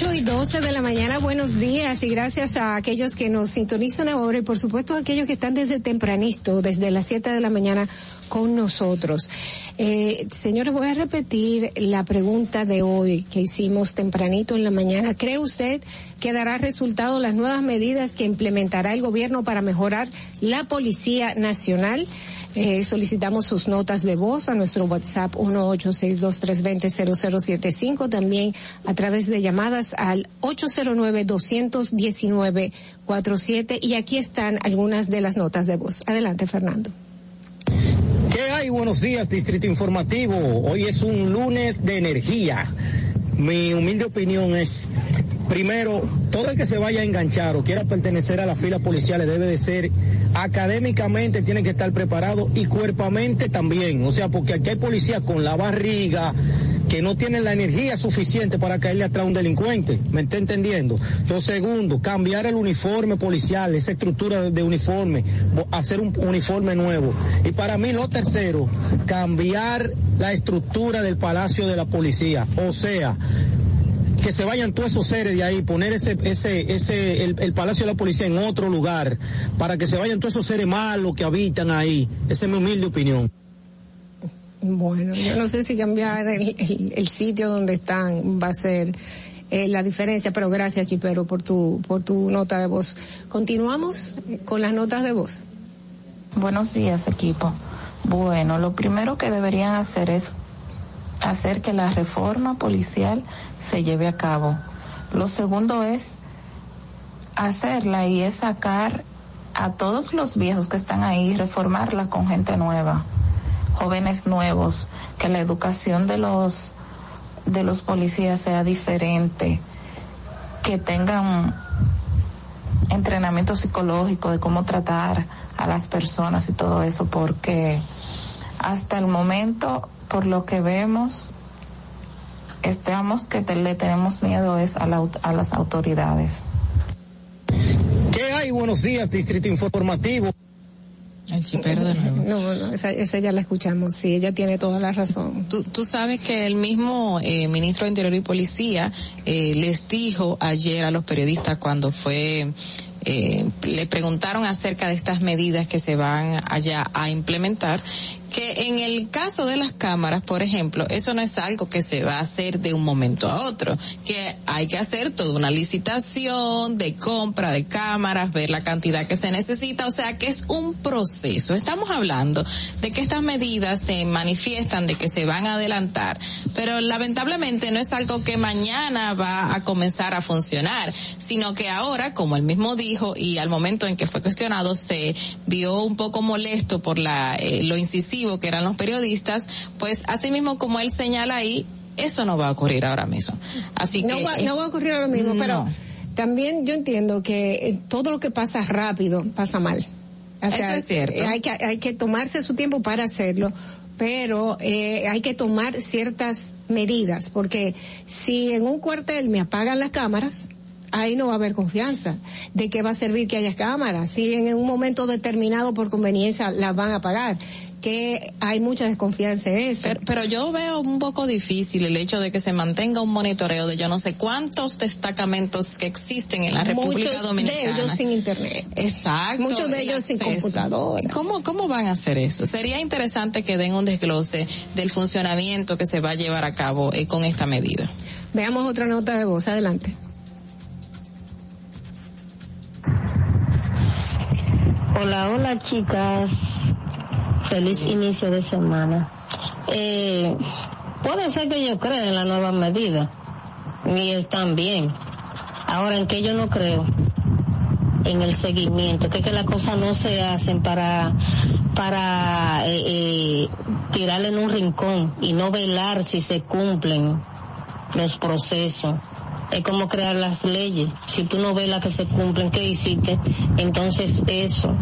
8 y 12 de la mañana, buenos días y gracias a aquellos que nos sintonizan ahora y por supuesto a aquellos que están desde tempranito, desde las 7 de la mañana con nosotros. Eh, señores, voy a repetir la pregunta de hoy que hicimos tempranito en la mañana. ¿Cree usted que dará resultado las nuevas medidas que implementará el gobierno para mejorar la Policía Nacional? Eh, solicitamos sus notas de voz a nuestro WhatsApp 18623200075, también a través de llamadas al 809-219-47 y aquí están algunas de las notas de voz. Adelante, Fernando. ¿Qué hay? Buenos días, Distrito Informativo. Hoy es un lunes de energía. Mi humilde opinión es, primero, todo el que se vaya a enganchar o quiera pertenecer a las filas policiales debe de ser académicamente, tiene que estar preparado y cuerpamente también. O sea, porque aquí hay policías con la barriga, que no tienen la energía suficiente para caerle atrás a un delincuente. ¿Me está entendiendo? Lo segundo, cambiar el uniforme policial, esa estructura de uniforme, hacer un uniforme nuevo. Y para mí lo tercero, cambiar la estructura del Palacio de la Policía. O sea, que se vayan todos esos seres de ahí, poner ese, ese, ese, el, Palacio de la Policía en otro lugar, para que se vayan todos esos seres malos que habitan ahí. Esa es mi humilde opinión. Bueno, yo no sé si cambiar el, sitio donde están va a ser eh, la diferencia, pero gracias Chipero por tu, por tu nota de voz. Continuamos con las notas de voz. Buenos días equipo. Bueno, lo primero que deberían hacer es hacer que la reforma policial se lleve a cabo. Lo segundo es hacerla y es sacar a todos los viejos que están ahí, reformarla con gente nueva, jóvenes nuevos, que la educación de los de los policías sea diferente, que tengan entrenamiento psicológico de cómo tratar a las personas y todo eso, porque hasta el momento por lo que vemos, estamos que le tenemos miedo es a, a las autoridades. ¿Qué hay? Buenos días, Distrito Informativo. Ay, sí, perdón. No, no, esa, esa, ya la escuchamos, sí, ella tiene toda la razón. Tú, tú sabes que el mismo eh, ministro de Interior y Policía eh, les dijo ayer a los periodistas cuando fue eh, le preguntaron acerca de estas medidas que se van allá a implementar que en el caso de las cámaras, por ejemplo, eso no es algo que se va a hacer de un momento a otro, que hay que hacer toda una licitación de compra de cámaras, ver la cantidad que se necesita, o sea que es un proceso. Estamos hablando de que estas medidas se manifiestan, de que se van a adelantar, pero lamentablemente no es algo que mañana va a comenzar a funcionar, sino que ahora, como él mismo dijo, y al momento en que fue cuestionado, se vio un poco molesto por la, eh, lo incisivo que eran los periodistas, pues así mismo como él señala ahí, eso no va a ocurrir ahora mismo. Así no que va, no va a ocurrir ahora mismo, pero también yo entiendo que eh, todo lo que pasa rápido pasa mal. eso es cierto. Hay que hay que tomarse su tiempo para hacerlo, pero eh, hay que tomar ciertas medidas, porque si en un cuartel me apagan las cámaras, ahí no va a haber confianza. ¿De qué va a servir que haya cámaras? Si en un momento determinado por conveniencia las van a pagar que hay mucha desconfianza en eso. Pero, yo veo un poco difícil el hecho de que se mantenga un monitoreo de yo no sé cuántos destacamentos que existen en la República Dominicana. Muchos de ellos sin internet. Exacto. Muchos de ellos sin computadora. ¿Cómo, ¿Cómo van a hacer eso? Sería interesante que den un desglose del funcionamiento que se va a llevar a cabo eh, con esta medida. Veamos otra nota de voz. Adelante. Hola, hola chicas. Feliz inicio de semana. Eh, puede ser que yo crea en la nueva medida y están bien. Ahora, en que yo no creo en el seguimiento, que, que las cosas no se hacen para para eh, eh, tirarle en un rincón y no velar si se cumplen los procesos. Es como crear las leyes. Si tú no velas que se cumplen, ¿qué hiciste? Entonces eso,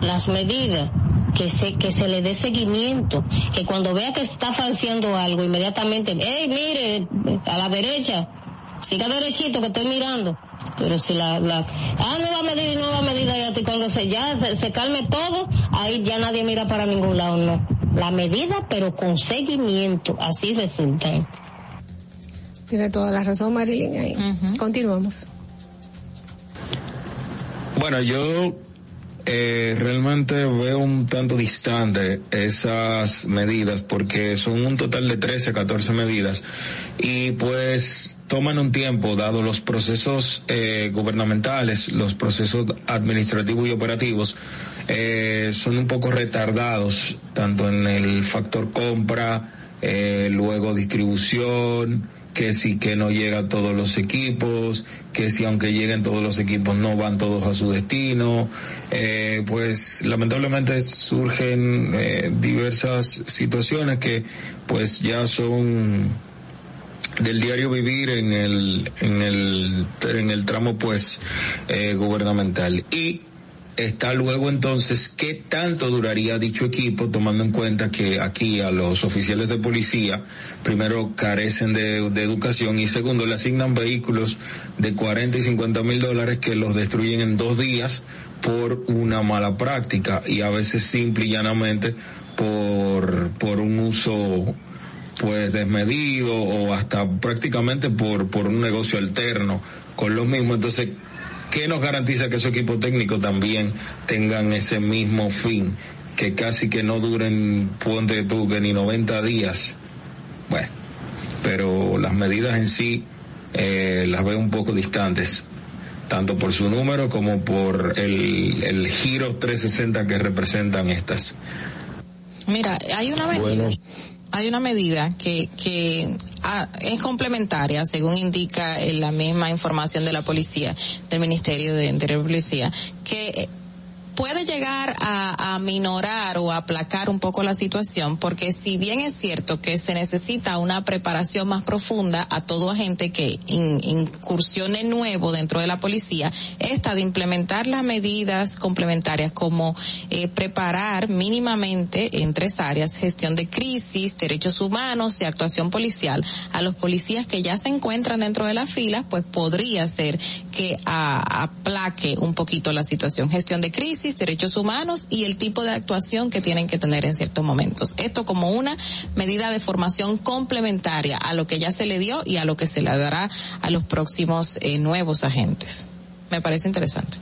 las medidas que se, que se le dé seguimiento, que cuando vea que está falseando algo, inmediatamente, hey, mire, a la derecha, siga derechito que estoy mirando. Pero si la, la, ah, nueva medida nueva medida, y cuando se, ya se, calme todo, ahí ya nadie mira para ningún lado, no. La medida, pero con seguimiento, así resulta. Tiene toda la razón, Marilyn, ahí. Continuamos. Bueno, yo eh, realmente veo un tanto distante esas medidas porque son un total de 13 a 14 medidas y pues toman un tiempo dado los procesos eh, gubernamentales, los procesos administrativos y operativos eh, son un poco retardados tanto en el factor compra, eh, luego distribución, que si que no llegan todos los equipos, que si aunque lleguen todos los equipos no van todos a su destino, eh, pues lamentablemente surgen eh, diversas situaciones que pues ya son del diario vivir en el en el en el tramo pues eh, gubernamental. Y está luego entonces qué tanto duraría dicho equipo, tomando en cuenta que aquí a los oficiales de policía, primero carecen de, educación y segundo le asignan vehículos de 40 y 50 mil dólares que los destruyen en dos días por una mala práctica y a veces simple y llanamente por, por un uso pues desmedido o hasta prácticamente por, por un negocio alterno con lo mismo. Entonces, ¿qué nos garantiza que esos equipos técnicos también tengan ese mismo fin? Que casi que no duren, ponte tú, que ni 90 días. Bueno, pero las medidas en sí eh, las veo un poco distantes, tanto por su número como por el, el giro 360 que representan estas. Mira, hay una medida. Hay una medida que, que ah, es complementaria, según indica en la misma información de la policía, del Ministerio de Interior y Policía, que puede llegar a, a minorar o aplacar un poco la situación, porque si bien es cierto que se necesita una preparación más profunda a todo agente que in, incursione nuevo dentro de la policía, esta de implementar las medidas complementarias como eh, preparar mínimamente en tres áreas, gestión de crisis, derechos humanos y actuación policial, a los policías que ya se encuentran dentro de la fila, pues podría ser que a, aplaque un poquito la situación. Gestión de crisis, derechos humanos y el tipo de actuación que tienen que tener en ciertos momentos. Esto como una medida de formación complementaria a lo que ya se le dio y a lo que se le dará a los próximos eh, nuevos agentes. Me parece interesante.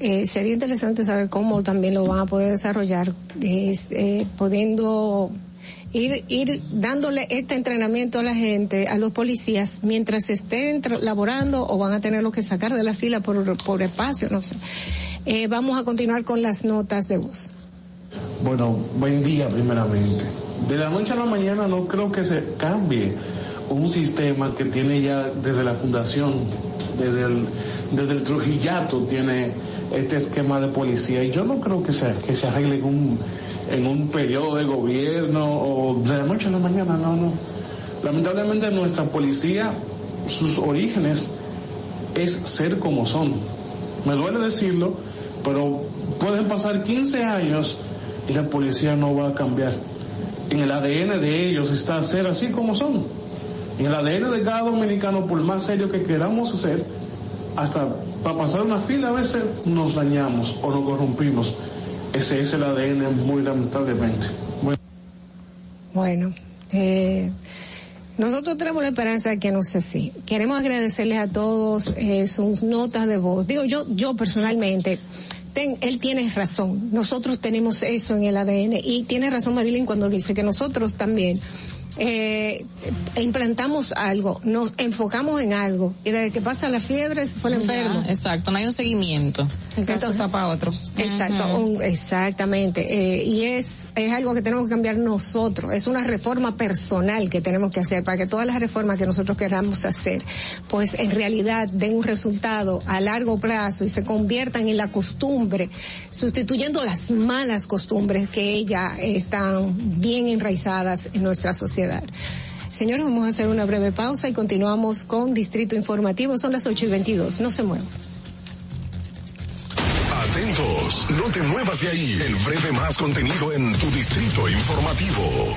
Eh, sería interesante saber cómo también lo van a poder desarrollar, eh, pudiendo ir, ir dándole este entrenamiento a la gente, a los policías, mientras estén laborando o van a tenerlo que sacar de la fila por, por espacio, no sé. Eh, vamos a continuar con las notas de voz. Bueno, buen día primeramente. De la noche a la mañana no creo que se cambie un sistema que tiene ya desde la fundación, desde el, desde el Trujillato tiene este esquema de policía y yo no creo que se, que se arregle en un, en un periodo de gobierno o de la noche a la mañana, no, no. Lamentablemente nuestra policía, sus orígenes es ser como son. Me duele decirlo, pero pueden pasar 15 años y la policía no va a cambiar. En el ADN de ellos está ser así como son. En el ADN de cada dominicano, por más serio que queramos ser, hasta para pasar una fila a veces nos dañamos o nos corrompimos. Ese es el ADN muy lamentablemente. Bueno, eh, nosotros tenemos la esperanza de que no sea así. Queremos agradecerles a todos eh, sus notas de voz. Digo, yo, yo personalmente, ten, él tiene razón. Nosotros tenemos eso en el ADN y tiene razón Marilyn cuando dice que nosotros también eh, implantamos algo, nos enfocamos en algo y desde que pasa la fiebre se fue el enfermo. Ya, exacto, no hay un seguimiento. Entonces, para otro. Exacto, un, exactamente. Eh, y es, es algo que tenemos que cambiar nosotros. Es una reforma personal que tenemos que hacer para que todas las reformas que nosotros queramos hacer, pues en realidad den un resultado a largo plazo y se conviertan en la costumbre, sustituyendo las malas costumbres que ya están bien enraizadas en nuestra sociedad. Señores, vamos a hacer una breve pausa y continuamos con Distrito Informativo. Son las 8 y 22. No se muevan. Atentos, no te muevas de ahí. El breve más contenido en tu Distrito Informativo.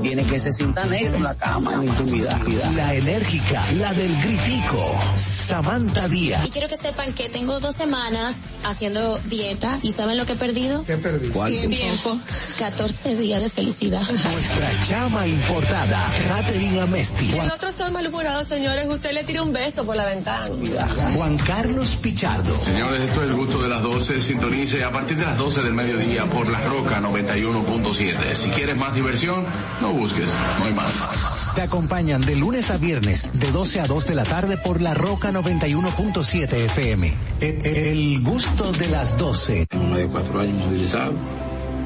tiene que se sienta negro en la cama en intimidad. La enérgica, la del gritico. Samantha Díaz. Y quiero que sepan que tengo dos semanas haciendo dieta y ¿saben lo que he perdido? ¿Qué perdí? ¿Cuál tiempo? 14 días de felicidad. Nuestra chama importada, Catherine Amesti. El otro está malhumorado, señores. Usted le tira un beso por la ventana. Juan Carlos Pichardo. Señores, esto es el gusto de las 12. Sintonice a partir de las 12 del mediodía por La Roca 91.7. Si quieres más diversión, no busques, no hay más. Te acompañan de lunes a viernes, de 12 a 2 de la tarde por la Roca 91.7 FM. El, el gusto de las 12. Tengo más de cuatro años movilizado,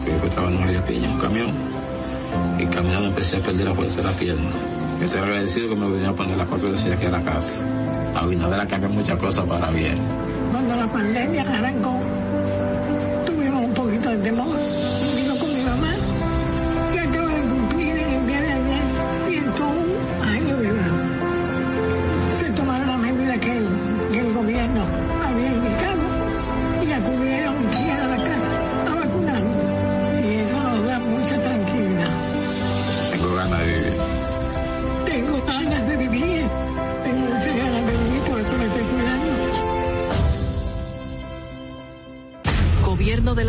que fue trabajando en Piña, en un camión, y caminando empecé a perder la fuerza de la pierna. Yo estoy agradecido que me vinieron a poner las cuatro de aquí a la casa. A Abinader cambia muchas cosas para bien. Cuando la pandemia arrancó, tuvimos un poquito de temor.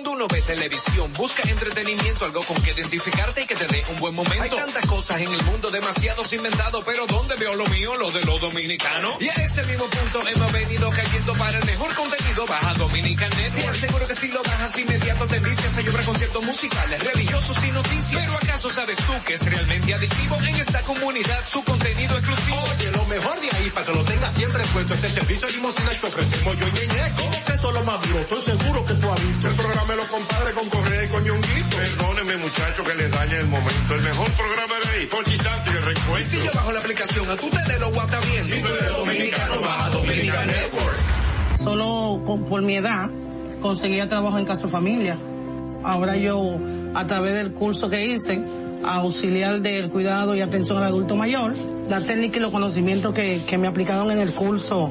Cuando uno ve televisión, busca entretenimiento, algo con que identificarte y que te dé un buen momento. Hay tantas cosas en el mundo, demasiados inventados, pero ¿dónde veo lo mío? Lo de los dominicanos. Y a ese mismo punto hemos venido cayendo para el mejor contenido. Baja Dominican Net. Te aseguro que si lo bajas inmediato te vistes a llorar conciertos musicales, religiosos y noticias. Pero ¿acaso sabes tú que es realmente adictivo en esta comunidad su contenido exclusivo? Oye, lo mejor de ahí, para que lo tengas siempre puesto, este servicio limosina que ofrecemos yo y Ñeñe. ¿Cómo que eso es lo más duro? Estoy seguro que tú has visto. El programa de los compadres con Correa y con Ñonguito. Perdóneme, muchacho, que les dañe el momento. El mejor programa de ahí, con Santo y el reencuentro. Si yo bajo la aplicación, a tú te lo guata bien. Si tú eres dominicano, baja Dominica Network. Solo con- por mi edad conseguía trabajo en casa familia. Ahora yo, a través del curso que hice, auxiliar del cuidado y atención al adulto mayor, la técnica y los conocimientos que, que me aplicaron en el curso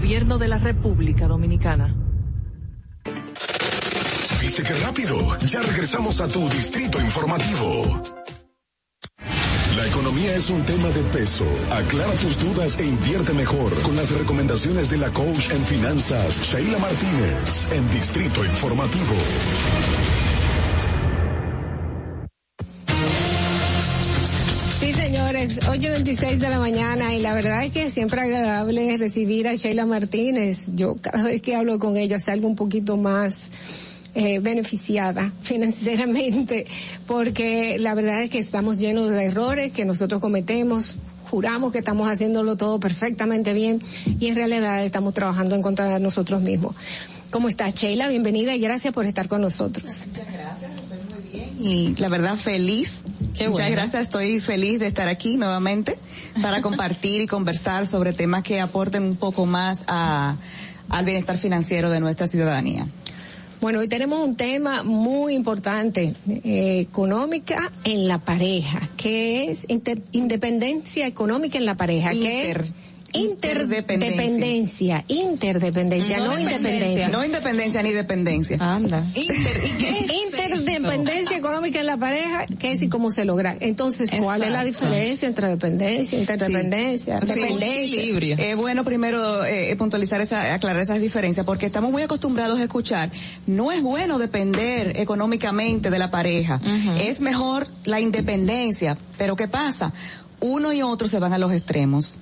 Gobierno de la República Dominicana. ¿Viste qué rápido? Ya regresamos a tu Distrito Informativo. La economía es un tema de peso. Aclara tus dudas e invierte mejor con las recomendaciones de la coach en finanzas, Sheila Martínez, en Distrito Informativo. Señores, 8.26 de la mañana y la verdad es que siempre agradable recibir a Sheila Martínez. Yo cada vez que hablo con ella salgo un poquito más eh, beneficiada financieramente porque la verdad es que estamos llenos de errores que nosotros cometemos. Juramos que estamos haciéndolo todo perfectamente bien y en realidad estamos trabajando en contra de nosotros mismos. ¿Cómo estás, Sheila? Bienvenida y gracias por estar con nosotros. Y la verdad feliz. Muchas gracias, estoy feliz de estar aquí nuevamente para compartir y conversar sobre temas que aporten un poco más a, al bienestar financiero de nuestra ciudadanía. Bueno, hoy tenemos un tema muy importante, eh, económica en la pareja, que es inter- independencia económica en la pareja, que es interdependencia, interdependencia, no, independencia. No independencia ni dependencia. Anda. Interdependencia económica en la pareja, ¿qué es y cómo se logra? Entonces, ¿cuál es la diferencia entre dependencia, interdependencia, Sí. dependencia? Es bueno primero eh, puntualizar esa, aclarar esas diferencias porque estamos muy acostumbrados a escuchar, no es bueno depender económicamente de la pareja, es mejor la independencia, pero ¿qué pasa? Uno y otro se van a los extremos.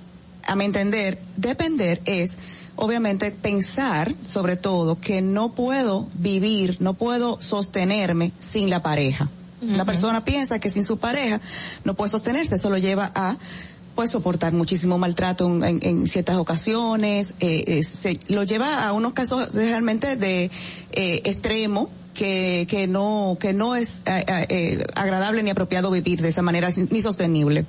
A mi entender, depender es obviamente pensar sobre todo que no puedo vivir, no puedo sostenerme sin la pareja. La persona piensa que sin su pareja no puede sostenerse, eso lo lleva a pues soportar muchísimo maltrato en, en- en ciertas ocasiones, eh, eh, se, lo lleva a unos casos realmente de eh, extremo que, que no que no es eh, eh, agradable ni apropiado vivir de esa manera ni sostenible.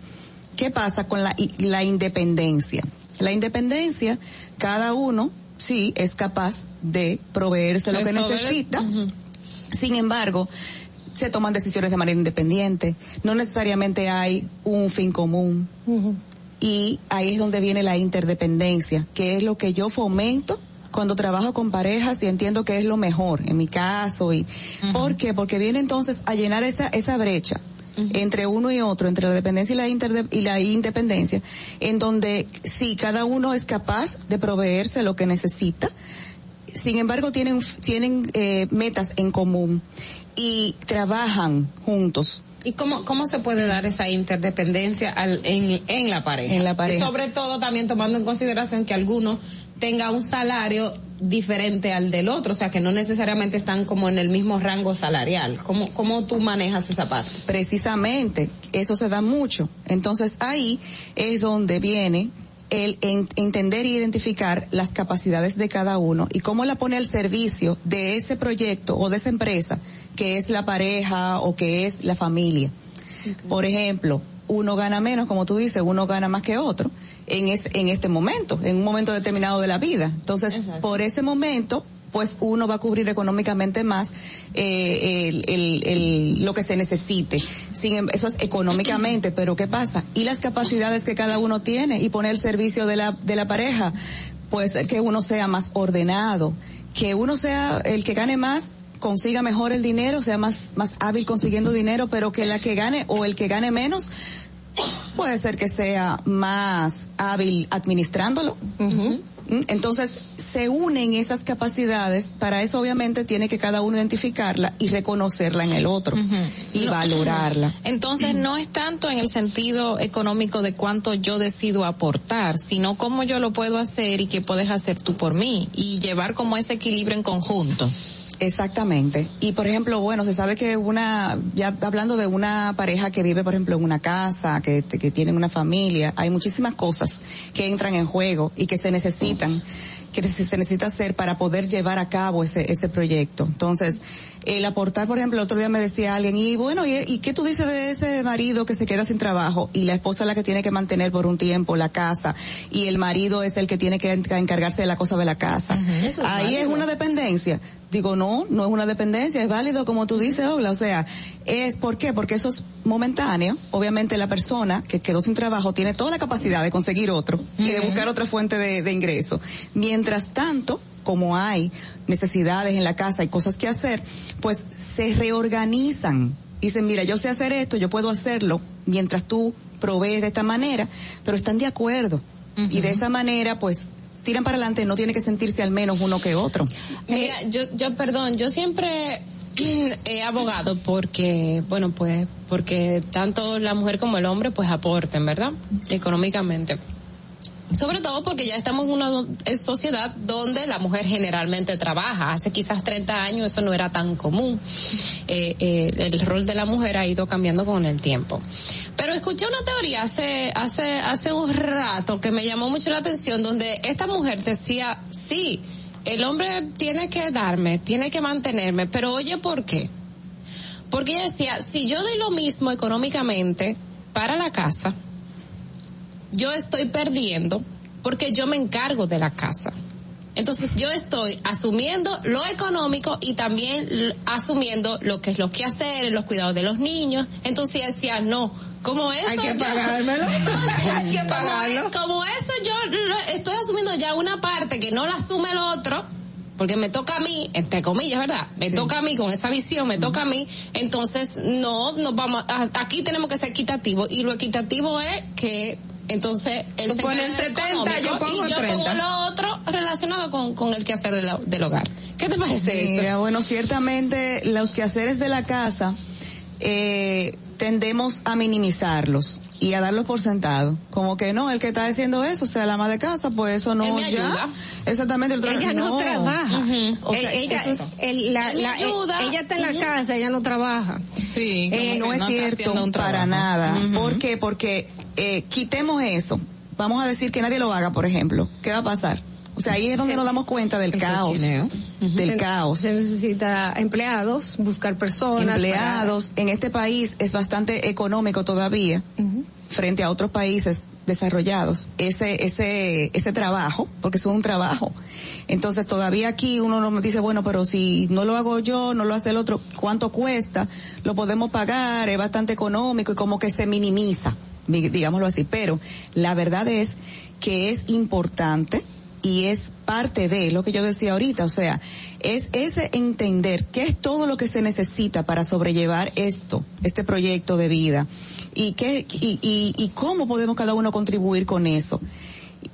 ¿Qué pasa con la, la independencia? La independencia, cada uno sí es capaz de proveerse lo que necesita. Sin embargo, se toman decisiones de manera independiente. No necesariamente hay un fin común. Y ahí es donde viene la interdependencia, que es lo que yo fomento cuando trabajo con parejas y entiendo que es lo mejor en mi caso. y ¿Por qué? Porque viene entonces a llenar esa, esa brecha entre uno y otro, entre la dependencia y la, interde- y la independencia, en donde sí, cada uno es capaz de proveerse lo que necesita, sin embargo tienen, tienen eh, metas en común y trabajan juntos. ¿Y cómo, cómo se puede dar esa interdependencia al- en, en la pareja? En la pareja. Y sobre todo también tomando en consideración que alguno tenga un salario diferente al del otro, o sea que no necesariamente están como en el mismo rango salarial. ¿Cómo, cómo tú manejas esa parte? Precisamente, eso se da mucho. Entonces ahí es donde viene el en- entender e identificar las capacidades de cada uno y cómo la pone al servicio de ese proyecto o de esa empresa que es la pareja o que es la familia. Por ejemplo, uno gana menos, como tú dices, uno gana más que otro en, es, en este momento, en un momento determinado de la vida. Entonces, por ese momento, pues uno va a cubrir económicamente más eh, el, el- el- lo que se necesite. Sin, em- eso es económicamente, pero ¿qué pasa? Y las capacidades que cada uno tiene y poner el servicio de la, de la pareja, pues que uno sea más ordenado, que uno sea el que gane más consiga mejor el dinero, sea más, más hábil consiguiendo dinero, pero que la que gane o el que gane menos puede ser que sea más hábil administrándolo. Mm, Entonces, se unen esas capacidades, para eso obviamente tiene que cada uno identificarla y reconocerla en el otro y valorarla. Entonces no es tanto en el sentido económico de cuánto yo decido aportar, sino cómo yo lo puedo hacer y qué puedes hacer tú por mí y llevar como ese equilibrio en conjunto. Exactamente. Y por ejemplo, bueno, se sabe que una, ya hablando de una pareja que vive, por ejemplo, en una casa, que, que tienen una familia, hay muchísimas cosas que entran en juego y que se necesitan, que se necesita hacer para poder llevar a cabo ese, ese proyecto. Entonces, el aportar, por ejemplo, el otro día me decía alguien, y bueno, ¿y, y qué tú dices de ese marido que se queda sin trabajo y la esposa es la que tiene que mantener por un tiempo la casa y el marido es el que tiene que en- encargarse de la cosa de la casa? Ahí es una dependencia. Digo, no, no es una dependencia, es válido como tú dices, Obla. O sea, es, ¿por qué? Porque eso es momentáneo. Obviamente la persona que quedó sin trabajo tiene toda la capacidad de conseguir otro y de buscar otra fuente de, de ingreso. Mientras tanto, como hay necesidades en la casa y cosas que hacer, pues se reorganizan. Dicen, mira, yo sé hacer esto, yo puedo hacerlo mientras tú provees de esta manera, pero están de acuerdo. Y de esa manera, pues, tiran para adelante, no tiene que sentirse al menos uno que otro. Mira, yo, yo, perdón, yo siempre he abogado porque, bueno, pues, porque tanto la mujer como el hombre, pues, aporten, ¿verdad? Económicamente. Sobre todo porque ya estamos en una sociedad donde la mujer generalmente trabaja. Hace quizás 30 años eso no era tan común. Eh, eh, el rol de la mujer ha ido cambiando con el tiempo. Pero escuché una teoría hace, hace, hace un rato que me llamó mucho la atención donde esta mujer decía, sí, el hombre tiene que darme, tiene que mantenerme, pero oye, ¿por qué? Porque ella decía, si yo doy lo mismo económicamente para la casa, yo estoy perdiendo porque yo me encargo de la casa. Entonces yo estoy asumiendo lo económico y también asumiendo lo que es los quehaceres, los cuidados de los niños. Entonces decía, no, como eso... Hay que yo- pagármelo. Hay que pagarlo. Como, eso yo lo- estoy asumiendo ya una parte que no la asume el otro, porque me toca a mí, entre comillas, ¿verdad? Me toca a mí con esa visión, me toca a mí. Entonces, no, nos vamos, a- aquí tenemos que ser equitativos y lo equitativo es que entonces él se pones encarga del 70, económico yo pongo y yo 30. pongo lo otro relacionado con, con el quehacer del, del hogar. ¿Qué te parece eso? Mira, bueno, ciertamente los quehaceres de la casa eh, tendemos a minimizarlos y a darlos por sentado. Como que no, el que está haciendo eso, o sea, la ama de casa, pues eso no Él me ya. ayuda. Exactamente. el otro- ella no, trabaja. O sea, Eh, ella, eso es- el- la- eh, ayuda. ella está en la casa, ella no trabaja. Sí, Eh, no es cierto para nada. ¿Por qué? Porque eh, quitemos eso. Vamos a decir que nadie lo haga, por ejemplo. ¿Qué va a pasar? O sea, ahí es donde nos damos cuenta del caos. Del Se- caos. Se necesita empleados, buscar personas. Empleados. En este país es bastante económico todavía. frente a otros países desarrollados ese ese ese trabajo porque es un trabajo entonces todavía aquí uno nos dice bueno pero si no lo hago yo no lo hace el otro cuánto cuesta lo podemos pagar es bastante económico y como que se minimiza di- digámoslo así pero la verdad es que es importante y es parte de lo que yo decía ahorita, o sea, es ese entender qué es todo lo que se necesita para sobrellevar esto, este proyecto de vida y qué y, y, y cómo podemos cada uno contribuir con eso.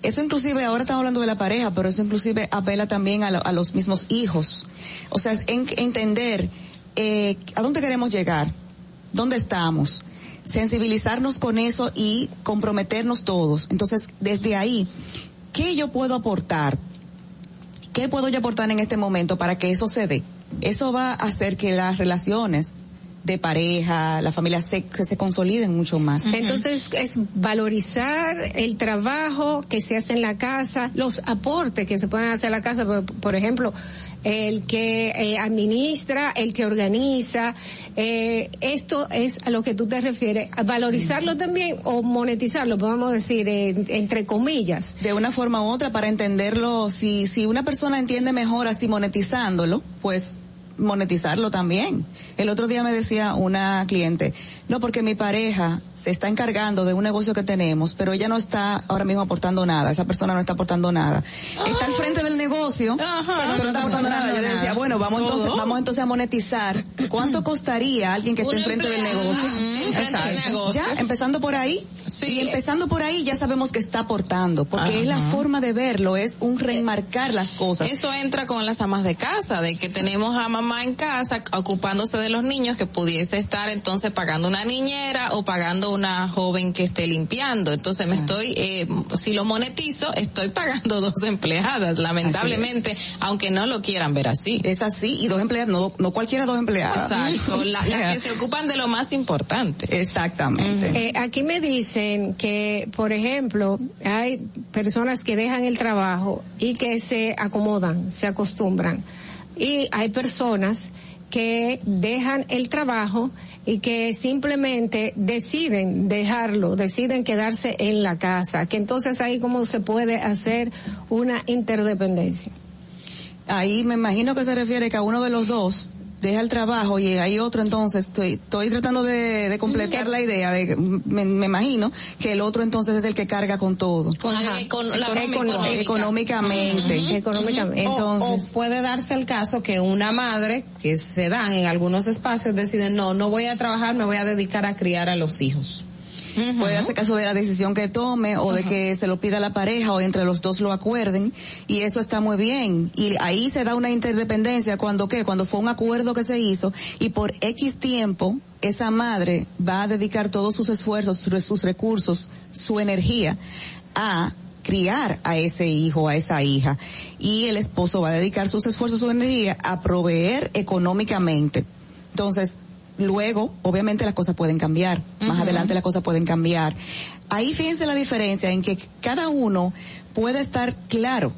Eso inclusive, ahora estamos hablando de la pareja, pero eso inclusive apela también a, lo- a los mismos hijos. O sea, es en- entender eh, a dónde queremos llegar, dónde estamos, sensibilizarnos con eso y comprometernos todos. Entonces, desde ahí, ¿qué yo puedo aportar? ¿Qué puedo yo aportar en este momento para que eso se dé? Eso va a hacer que las relaciones de pareja, la familia se, que se consoliden mucho más. Entonces es valorizar el trabajo que se hace en la casa, los aportes que se pueden hacer a la casa, por, por ejemplo, el que eh, administra, el que organiza, eh, esto es a lo que tú te refieres, a valorizarlo también o monetizarlo, podemos decir, eh, entre comillas. de una forma u otra para entenderlo, si, si una persona entiende mejor así monetizándolo, pues monetizarlo también. El otro día me decía una cliente, no porque mi pareja se está encargando de un negocio que tenemos, pero ella no está ahora mismo aportando nada, esa persona no está aportando nada. Está al frente del negocio, pero no está aportando nada. Yo decía, bueno, vamos Todo. entonces, vamos entonces a monetizar. ¿Cuánto costaría alguien que esté enfrente del negocio? Exacto. negocio. Ya, empezando por ahí. Y empezando por ahí ya sabemos que está aportando, porque es la forma de verlo, es un remarcar las cosas. Eso entra con las amas de casa, de que tenemos a mamá en casa ocupándose de los niños que pudiese estar entonces pagando una niñera o pagando una joven que esté limpiando. Entonces me estoy, eh, si lo monetizo, estoy pagando dos empleadas, lamentablemente, aunque no lo quieran ver así. Es así, y dos empleadas, no, no cualquiera dos empleadas. Exacto, la- las que se ocupan de lo más importante. Exactamente. Eh, aquí me dicen que, por ejemplo, hay personas que dejan el trabajo y que se acomodan, se acostumbran. Y hay personas que dejan el trabajo y que simplemente deciden dejarlo, deciden quedarse en la casa, que entonces ahí como se puede hacer una interdependencia. Ahí me imagino que se refiere que a uno de los dos deja el trabajo y hay otro entonces, estoy, estoy tratando de, de completar la idea, de, me, me imagino que el otro entonces es el que carga con todo. Con la econ- la. Económicamente. Económicamente. Entonces, o, o puede darse el caso que una madre, que se dan en algunos espacios, decide, no, no voy a trabajar, me voy a dedicar a criar a los hijos. Puede hacer caso de la decisión que tome o de que se lo pida la pareja o entre los dos lo acuerden y eso está muy bien y ahí se da una interdependencia cuando qué cuando fue un acuerdo que se hizo y por X tiempo esa madre va a dedicar todos sus esfuerzos sus sus recursos su energía a criar a ese hijo, a esa hija. Y el esposo va a dedicar sus esfuerzos, su energía a proveer económicamente. Entonces, luego, obviamente las cosas pueden cambiar. Más adelante las cosas pueden cambiar. Ahí fíjense la diferencia en que cada uno puede estar claro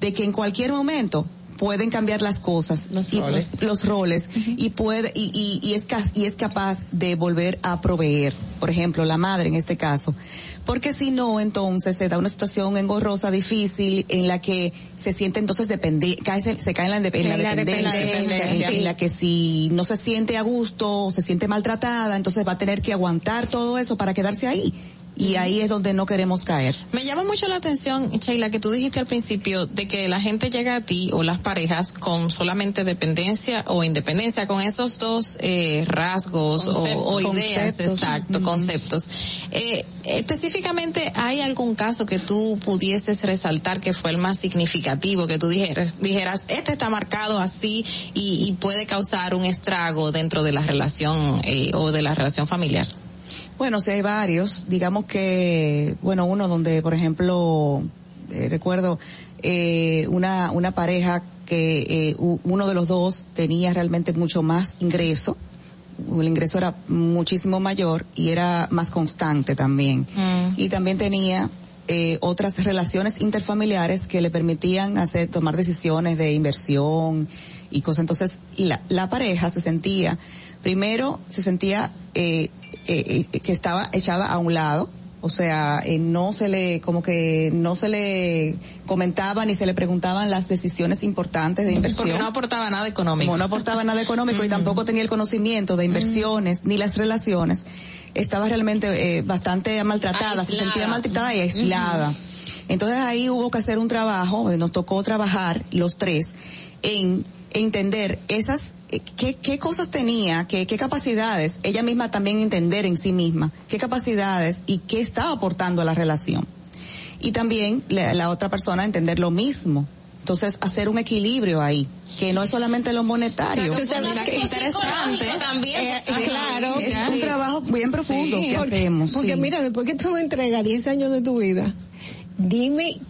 de que en cualquier momento pueden cambiar las cosas los roles. los roles y puede y, y, y es y es capaz de volver a proveer por ejemplo la madre en este caso porque si no entonces se da una situación engorrosa difícil en la que se siente entonces depende cae, se, se cae en la, en la En la dependencia, dependencia, en la que si no se siente a gusto se siente maltratada entonces va a tener que aguantar todo eso para quedarse ahí y ahí es donde no queremos caer. Me llama mucho la atención, Sheila, que tú dijiste al principio de que la gente llega a ti o las parejas con solamente dependencia o independencia, con esos dos eh, rasgos o, o, ideas, conceptos. exacto, conceptos. Eh, específicamente, ¿hay algún caso que tú pudieses resaltar que fue el más significativo, que tú dijeras, dijeras este está marcado así y, y puede causar un estrago dentro de la relación eh, o de la relación familiar? Bueno, sí hay varios. Digamos que, bueno, uno donde, por ejemplo, eh, recuerdo eh, una, una pareja que eh, uno de los dos tenía realmente mucho más ingreso. El ingreso era muchísimo mayor y era más constante también. Mm. Y también tenía eh, otras relaciones interfamiliares que le permitían hacer, tomar decisiones de inversión y cosas. Entonces, la, la pareja se sentía, primero se sentía eh, eh, que estaba echada a un lado, o sea, eh, no se le, como que no se le comentaba ni se le preguntaban las decisiones importantes de inversión. Porque no aportaba nada económico. Como no aportaba nada económico y tampoco tenía el conocimiento de inversiones ni las relaciones, estaba realmente eh, bastante maltratada, aislada. se sentía maltratada y aislada. Entonces ahí hubo que hacer un trabajo, nos tocó trabajar los tres en entender esas qué, qué cosas tenía, qué, qué capacidades, ella misma también entender en sí misma, qué capacidades y qué estaba aportando a la relación. Y también la, la otra persona entender lo mismo. Entonces, hacer un equilibrio ahí, que no es solamente lo monetario. O sea, que interesante. También. Eh, sí, claro. Es un trabajo bien profundo sí. que porque, hacemos. Porque mira, después que tú entregas 10 años de tu vida, dime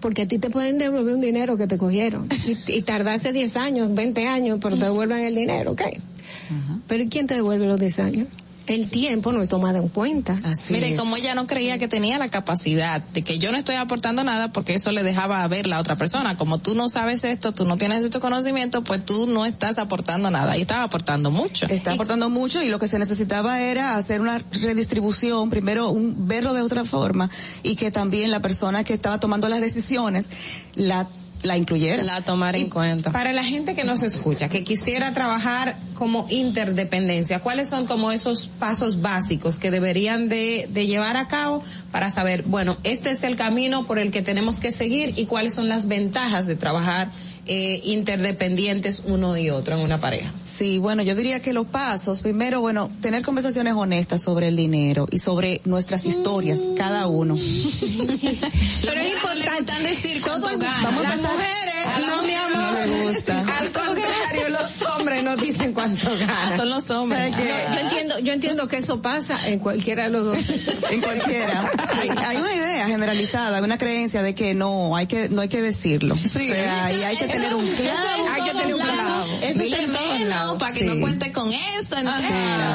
porque a ti te pueden devolver un dinero que te cogieron y, y tardaste 10 años, 20 años, pero te devuelven el dinero, ¿ok? -huh. Pero ¿y quién te devuelve los 10 años? El tiempo no es tomado en cuenta. Así Mire, es. como ella no creía que tenía la capacidad de que yo no estoy aportando nada porque eso le dejaba ver la otra persona. Como tú no sabes esto, tú no tienes este conocimiento, pues tú no estás aportando nada. Y estaba aportando mucho. Está aportando mucho y lo que se necesitaba era hacer una redistribución, primero un, verlo de otra forma y que también la persona que estaba tomando las decisiones la la incluyera. La tomar en cuenta. Para la gente que nos escucha, que quisiera trabajar como interdependencia, ¿cuáles son como esos pasos básicos que deberían de, de llevar a cabo para saber, bueno, este es el camino por el que tenemos que seguir y cuáles son las ventajas de trabajar eh, interdependientes uno y otro en una pareja. Sí, bueno, yo diría que los pasos, primero, bueno, tener conversaciones honestas sobre el dinero y sobre nuestras historias, mm. cada uno. Pero es importante decir cuánto gana. Vamos a las mujeres, a no, mi amor, no me gusta. al contrario, los hombres nos dicen cuánto ganan. Son los hombres. Yo, yo, entiendo, yo entiendo que eso pasa en cualquiera de los dos. en cualquiera. Hay, hay, una idea generalizada, hay una creencia de que no, hay que, no hay que decirlo. Sí. O sea, y hay que tener un clavo. Hay que tener un clavo. Eso es menos, para que sí. no cuente con eso. Sí.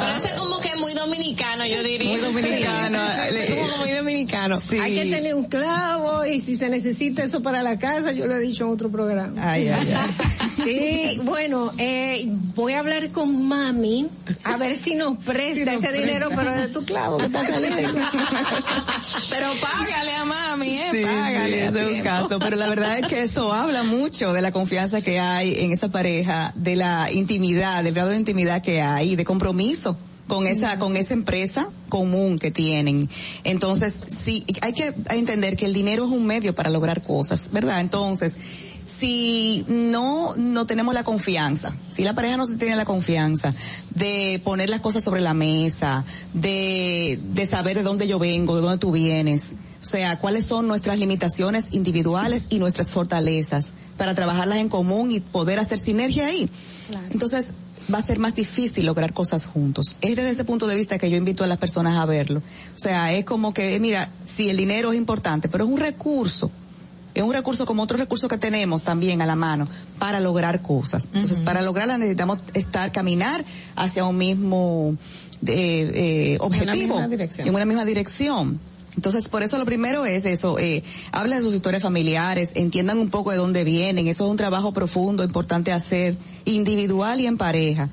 Pero ese es como que muy dominicano, yo diría. Muy dominicano. Sí, como muy dominicano. Hay que tener un clavo y si se necesita eso para la casa, yo lo he dicho en otro programa. Ay, ay, ay. Sí, bueno, eh, voy a hablar con mami a ver si nos presta ese dinero, pero de tu clavo que está saliendo. pero págale a mami, eh, sí, págale. Sí, es un caso, pero la verdad es que eso habla mucho de la confianza que hay en esa pareja, de la intimidad, del grado de intimidad que hay, de compromiso con esa con esa empresa común que tienen. Entonces, sí, hay que entender que el dinero es un medio para lograr cosas, ¿verdad? Entonces, si no no tenemos la confianza, si la pareja no tiene la confianza de poner las cosas sobre la mesa, de de saber de dónde yo vengo, de dónde tú vienes, o sea, cuáles son nuestras limitaciones individuales y nuestras fortalezas para trabajarlas en común y poder hacer sinergia ahí. Claro. Entonces, va a ser más difícil lograr cosas juntos. Es desde ese punto de vista que yo invito a las personas a verlo. O sea, es como que, mira, sí, el dinero es importante, pero es un recurso. Es un recurso como otro recurso que tenemos también a la mano para lograr cosas. Entonces, uh -huh. para lograrla necesitamos estar, caminar hacia un mismo eh, eh, objetivo. En una, dirección. en una misma dirección. Entonces, por eso lo primero es eso, eh, hablen de sus historias familiares, entiendan un poco de dónde vienen, eso es un trabajo profundo, importante hacer, individual y en pareja.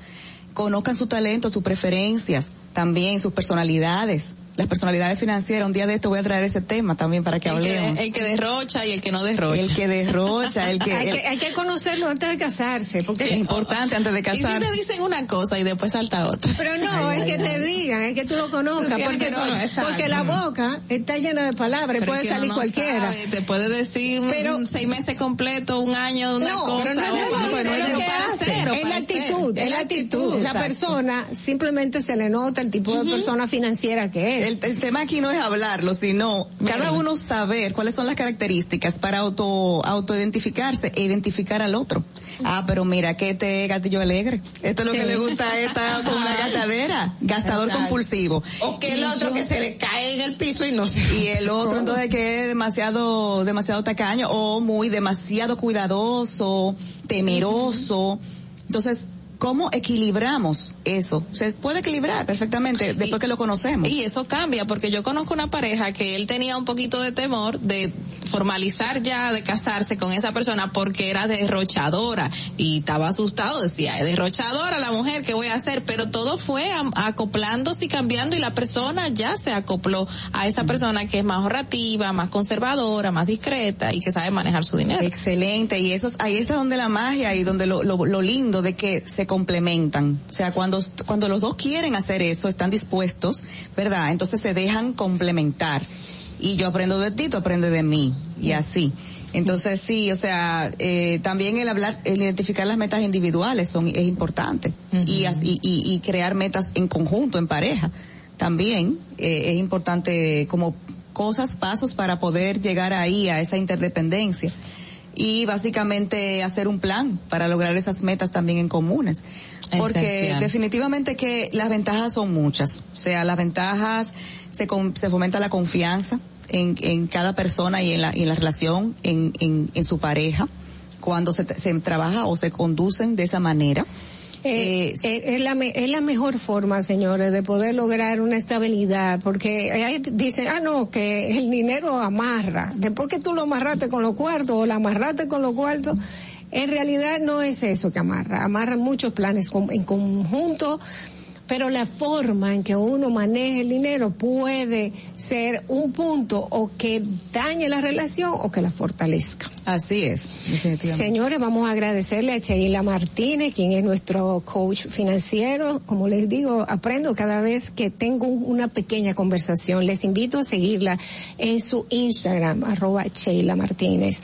Conozcan su talento, sus preferencias, también sus personalidades, las personalidades financieras. Un día de esto voy a traer ese tema también para que el hablemos. Que, el que derrocha y el que no derrocha. El que derrocha, el que... hay, que hay que conocerlo antes de casarse. Porque es importante antes de casarse. Y si te dicen una cosa y después salta otra. Pero no, ay, es ay, que ay. te digan, es que tú lo conozcas, No porque, no, porque la boca está llena de palabras, Pero puede es que salir no cualquiera. sabe, te puede decir un- Pero- un seis meses completo, un año, una No, cosa. pero no es o- eso, o- pero es lo que hace. Es la actitud, es la actitud. La persona simplemente se le nota el tipo de persona financiera que es. El, el tema aquí no es hablarlo, sino cada uno saber cuáles son las características para auto autoidentificarse e identificar al otro. Ah, pero mira que este gatillo alegre. Esto es lo que le gusta a esta con una gastadera, gastador Exacto. compulsivo. O que el otro que se le cae en el piso y no se... y el otro entonces que es demasiado demasiado tacaño o muy demasiado cuidadoso, temeroso. Entonces, ¿cómo equilibramos eso? Se puede equilibrar perfectamente después que lo conocemos. Y eso cambia, porque yo conozco una pareja que él tenía un poquito de temor de formalizar ya, de casarse con esa persona porque era derrochadora y estaba asustado, decía, es derrochadora la mujer, ¿qué voy a hacer? Pero todo fue acoplándose y cambiando y la persona ya se acopló a esa persona que es más ahorrativa, más conservadora, más discreta y que sabe manejar su dinero. Excelente, y eso es, ahí está donde la magia y donde lo, lo, lo lindo de que se complementan. O sea, cuando, cuando los dos quieren hacer eso, están dispuestos, ¿verdad? Entonces se dejan complementar. Y yo aprendo de ti, tú aprendes de mí, y así. Entonces sí, o sea, eh, también el hablar, el identificar las metas individuales son, es importante. y, así- y, y crear metas en conjunto, en pareja. También eh, es importante como cosas, pasos para poder llegar ahí a esa interdependencia y básicamente hacer un plan para lograr esas metas también en comunes. Porque Esencial. definitivamente que las ventajas son muchas. O sea, las ventajas se, con- se fomenta la confianza en, en cada persona y en la, y en la relación, en, en, en su pareja, cuando se, se trabaja o se conducen de esa manera. Eh, eh, es, la, es la mejor forma, señores, de poder lograr una estabilidad, porque ahí dicen, ah, no, que el dinero amarra. Después que tú lo amarraste con los cuartos o la amarraste con los cuartos, en realidad no es eso que amarra. Amarra muchos planes en conjunto, pero la forma en que uno maneja el dinero puede ser un punto o que dañe la relación o que la fortalezca. Así es, definitivamente. Señores, vamos a agradecerle a Sheila Martínez, quien es nuestro coach financiero. Como les digo, aprendo cada vez que tengo un- una pequeña conversación. Les invito a seguirla en su Instagram, arroba Sheila Martínez.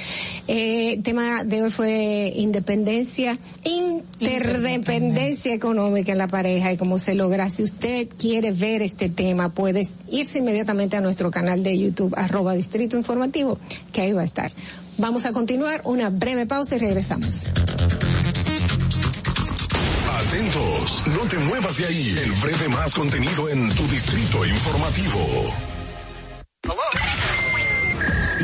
Eh, el tema de hoy fue independencia, interdependencia económica en la pareja y cómo se logra. Si usted quiere ver este tema, puede irse inmediatamente a nuestro canal de YouTube, arroba Distrito Informativo, que ahí va a estar. Vamos a continuar una breve pausa y regresamos. Atentos, no te muevas de ahí. El breve más contenido en tu distrito informativo.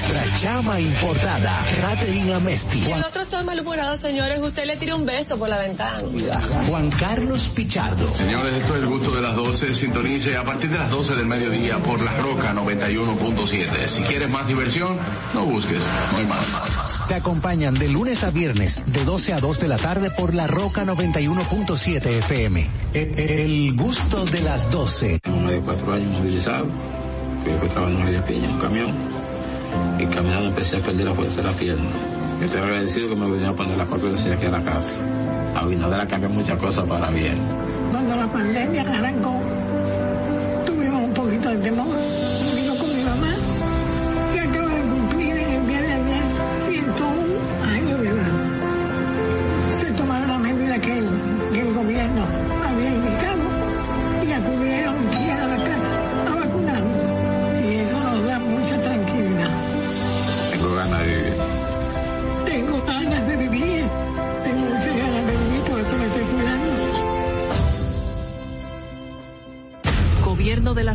Nuestra chama importada, Catherine Amesti. Y el otro está malhumorado, señores. Usted le tira un beso por la ventana. Juan Carlos Pichardo. Señores, esto es el gusto de las 12. Sintonice a partir de las 12 del mediodía por La Roca 91.7. Si quieres más diversión, no busques, no hay más. Te acompañan de lunes a viernes, de 12 a 2 de la tarde por La Roca 91.7 FM. El, el gusto de las 12. Tengo más de cuatro años movilizado. Yo fui trabajando en media piña, en un camión. Y caminando empecé a perder la fuerza de la pierna. Yo estoy agradecido que me vinieron a poner las cuatro veces aquí a la casa. A Abinader ha cambiado muchas cosas para bien. Cuando la pandemia arrancó, tuvimos un poquito de temor.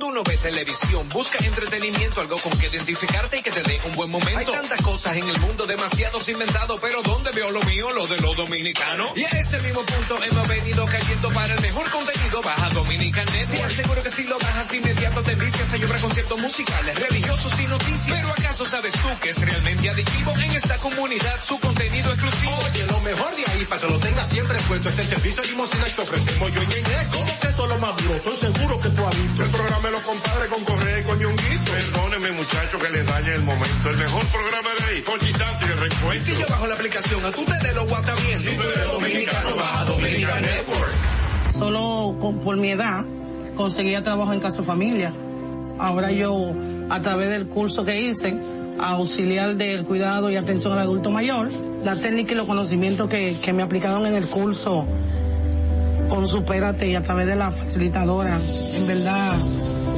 Cuando uno ve televisión, busca entretenimiento, algo con que identificarte y que te dé un buen momento. Hay tantas cosas en el mundo, demasiados inventados, pero ¿dónde veo lo mío? Lo de los dominicanos. Y a ese mismo punto hemos venido cayendo para el mejor contenido. Baja Dominican Network. Seguro que si lo bajas inmediato te vistes a llorar conciertos musicales, religiosos y noticias. Pero ¿acaso sabes tú que es realmente adictivo en esta comunidad su contenido exclusivo? Oye, lo mejor de ahí para que lo tengas siempre puesto es el servicio de limosina que ofrecemos yo y Ñeñe. ¿Cómo que eso es lo más duro? Estoy seguro que tú has visto. El programa los compadres con Correa y con Ñonguito. Perdóneme, muchacho, que les dañe el momento. El mejor programa de ahí, con Santi y el recuento. Si yo bajo la aplicación, a tú te de los guatavientos. Si tú eres dominicano, baja Dominican Network. Solo con- por mi edad conseguía trabajo en Casa Familia. Ahora yo, a través del curso que hice, auxiliar del cuidado y atención al adulto mayor, la técnica y los conocimientos que, que me aplicaron en el curso con Supérate y a través de la facilitadora, en verdad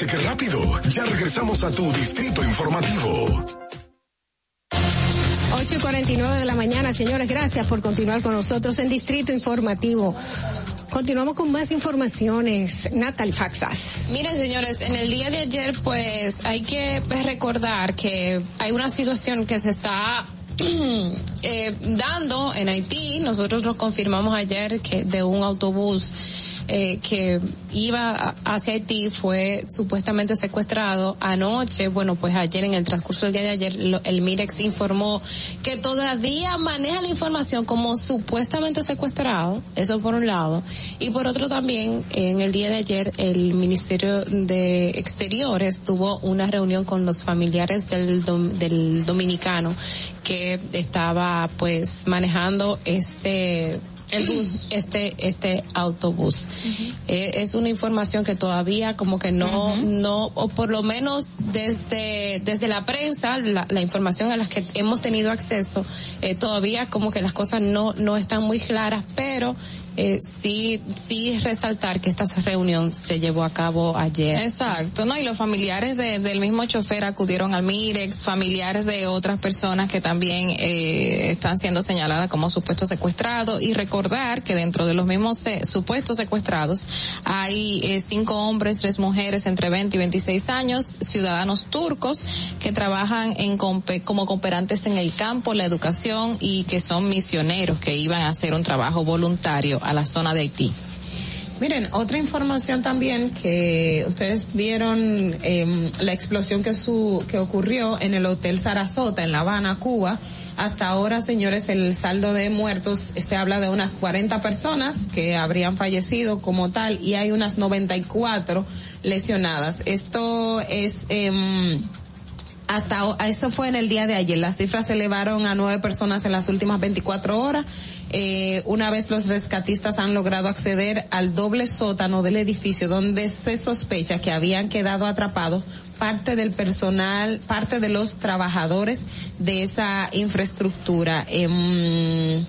¿Viste qué rápido? Ya regresamos a tu Distrito Informativo. 8 y 49 de la mañana, señores, gracias por continuar con nosotros en Distrito Informativo. Continuamos con más informaciones. Natal Faxas. Miren, señores, en el día de ayer, pues hay que pues, recordar que hay una situación que se está eh, dando en Haití. Nosotros lo confirmamos ayer que de un autobús eh, que iba hacia Haití fue supuestamente secuestrado anoche. Bueno, pues ayer en el transcurso del día de ayer lo- el Mirex informó que todavía maneja la información como supuestamente secuestrado. Eso por un lado. Y por otro también, en el día de ayer el Ministerio de Exteriores tuvo una reunión con los familiares del, dom- del dominicano que estaba pues manejando este el bus, este, este autobús. Eh, es una información que todavía como que no, no, o por lo menos desde, desde la prensa, la, la información a la que hemos tenido acceso, eh, todavía como que las cosas no, no están muy claras, pero eh, sí, sí resaltar que esta reunión se llevó a cabo ayer. Exacto, ¿no? Y los familiares de- del mismo chofer acudieron al Mirex, familiares de otras personas que también eh, están siendo señaladas como supuestos secuestrados y recordar que dentro de los mismos se- supuestos secuestrados hay eh, cinco hombres, tres mujeres entre 20 y 26 años, ciudadanos turcos que trabajan en como cooperantes en el campo, la educación y que son misioneros que iban a hacer un trabajo voluntario a la zona de Haití. Miren, otra información también que ustedes vieron eh, la explosión que su que ocurrió en el Hotel Sarasota en La Habana, Cuba. Hasta ahora, señores, el saldo de muertos se habla de unas 40 personas que habrían fallecido como tal y hay unas 94 lesionadas. Esto es em, hasta eso fue en el día de ayer. Las cifras se elevaron a nueve personas en las últimas 24 horas. Eh, una vez los rescatistas han logrado acceder al doble sótano del edificio donde se sospecha que habían quedado atrapados parte del personal, parte de los trabajadores de esa infraestructura. Em,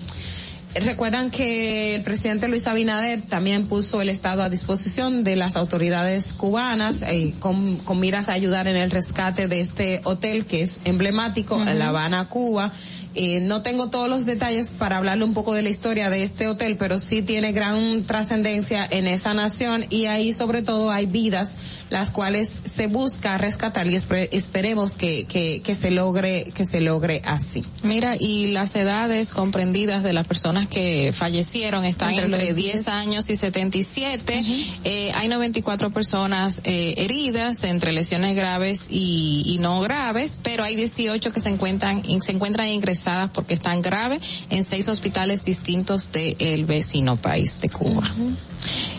Recuerdan que el presidente Luis Abinader también puso el Estado a disposición de las autoridades cubanas eh, con, con miras a ayudar en el rescate de este hotel que es emblemático en La Habana, Cuba. Eh, no tengo todos los detalles para hablarle un poco de la historia de este hotel, pero sí tiene gran trascendencia en esa nación y ahí sobre todo hay vidas las cuales se busca rescatar y espe- esperemos que, que, que se logre que se logre así. Mira, y las edades comprendidas de las personas que fallecieron están Entre entre 10. 10 años y 77. Eh, hay 94 personas eh, heridas entre lesiones graves y, y no graves, pero hay 18 que se encuentran se encuentran ingresadas porque están graves en seis hospitales distintos del vecino país de Cuba.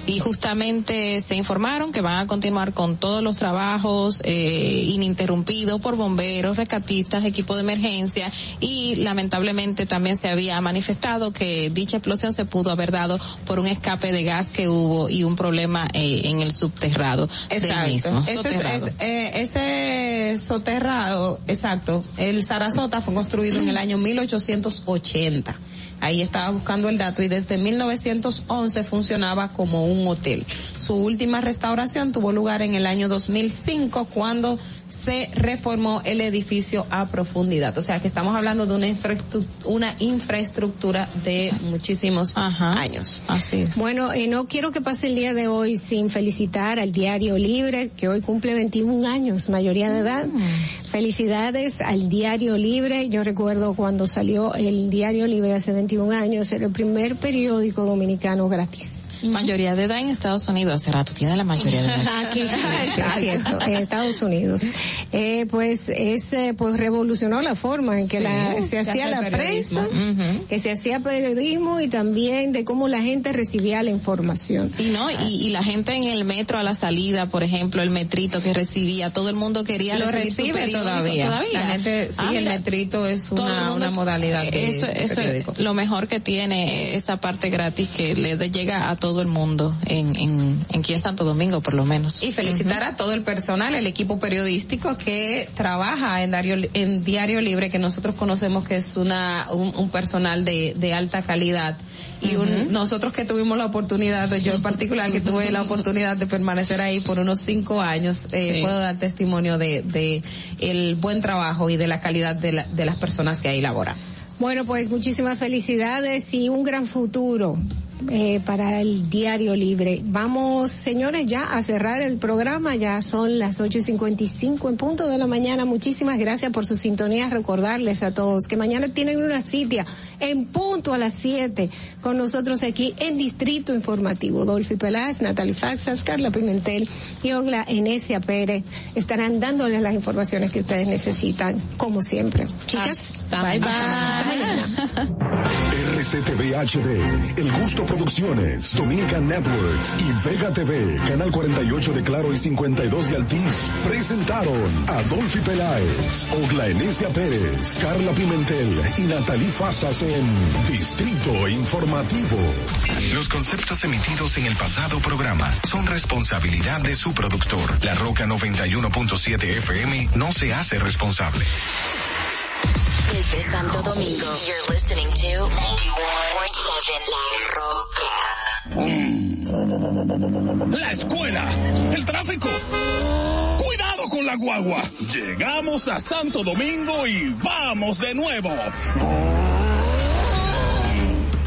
y justamente se informaron que van a continuar con todos los trabajos eh, ininterrumpidos por bomberos, rescatistas, equipo de emergencia y lamentablemente también se había manifestado que dicha explosión se pudo haber dado por un escape de gas que hubo y un problema eh, en el subterrado del mismo. Ese, es- Soterrado. es- eh, ese soterrado, exacto. El Sarasota fue construido en el año 1880. Ahí estaba buscando el dato y desde 1911 funcionaba como un hotel. Su última restauración tuvo lugar en el año 2005 cuando se reformó el edificio a profundidad. O sea que estamos hablando de una, infraestru- una infraestructura de muchísimos años. Así es. Bueno, eh, no quiero que pase el día de hoy sin felicitar al Diario Libre, que hoy cumple 21 años, mayoría de edad. Felicidades al Diario Libre. Yo recuerdo cuando salió el Diario Libre hace 21 años, era el primer periódico dominicano gratis. Mayoría de edad en Estados Unidos, hace rato tiene la mayoría de edad. Aquí sí, sí, es cierto, en Estados Unidos. Eh, pues ese pues revolucionó la forma en que Sí, la, se hacía la prensa, que se hacía periodismo y también de cómo la gente recibía la información. Y no, y, y la gente en el metro a la salida, por ejemplo, el metrito que recibía, todo el mundo quería lo recibir su recibe periódico todavía. La gente, sí, Ah, el mira, metrito es una, mundo- una modalidad de eso, eso es lo mejor que tiene esa parte gratis que le llega a todo el mundo en, en, en aquí en Santo Domingo por lo menos. Y felicitar a todo el personal, el equipo periodístico que trabaja en Diario, en Diario Libre, que nosotros conocemos que es una, un, un personal de, de alta calidad. Y un- nosotros que tuvimos la oportunidad, yo en particular que tuve la oportunidad de permanecer ahí por unos cinco años, eh, Sí. puedo dar testimonio de, de el buen trabajo y de la calidad de, la- de las personas que ahí laboran. Bueno, pues muchísimas felicidades y un gran futuro eh, para el Diario Libre. Vamos, señores, ya a cerrar el programa. Ya son las ocho y cincuenta y cinco en punto de la mañana. Muchísimas gracias por su sintonía. Recordarles a todos que mañana tienen una cita en punto a las siete con nosotros aquí en Distrito Informativo. Dolphy Peláez, Natalie Faxas, Carla Pimentel y Ogla Enesia Pérez estarán dándoles las informaciones que ustedes necesitan, como siempre. Chicas, bye bye. Hasta mañana. RCTV HD, El Gusto Producciones, Dominican Networks y Vega TV, Canal 48 de Claro y 52 de Altiz, presentaron a Dolphy Peláez, Ogla Enesia Pérez, Carla Pimentel y Natalie Fasas en Distrito Informativo. Los conceptos emitidos en el pasado programa son responsabilidad de su productor. La Roca 91.7 FM no se hace responsable. Desde Santo Domingo, you're listening to 91.7 La Roca. La escuela, el tráfico. Cuidado con la guagua. Llegamos a Santo Domingo y vamos de nuevo.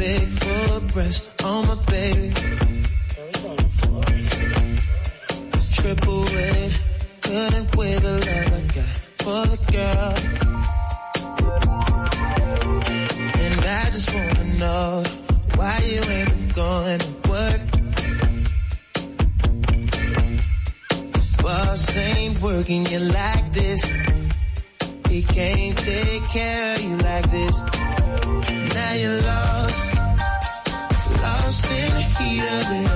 Big full breast on my baby. Couldn't wait the love I got for the girl. And I just wanna know why you ain't going to work. Boss ain't working you like this. He can't take care of you like this. Now you're lost, lost in the heat of it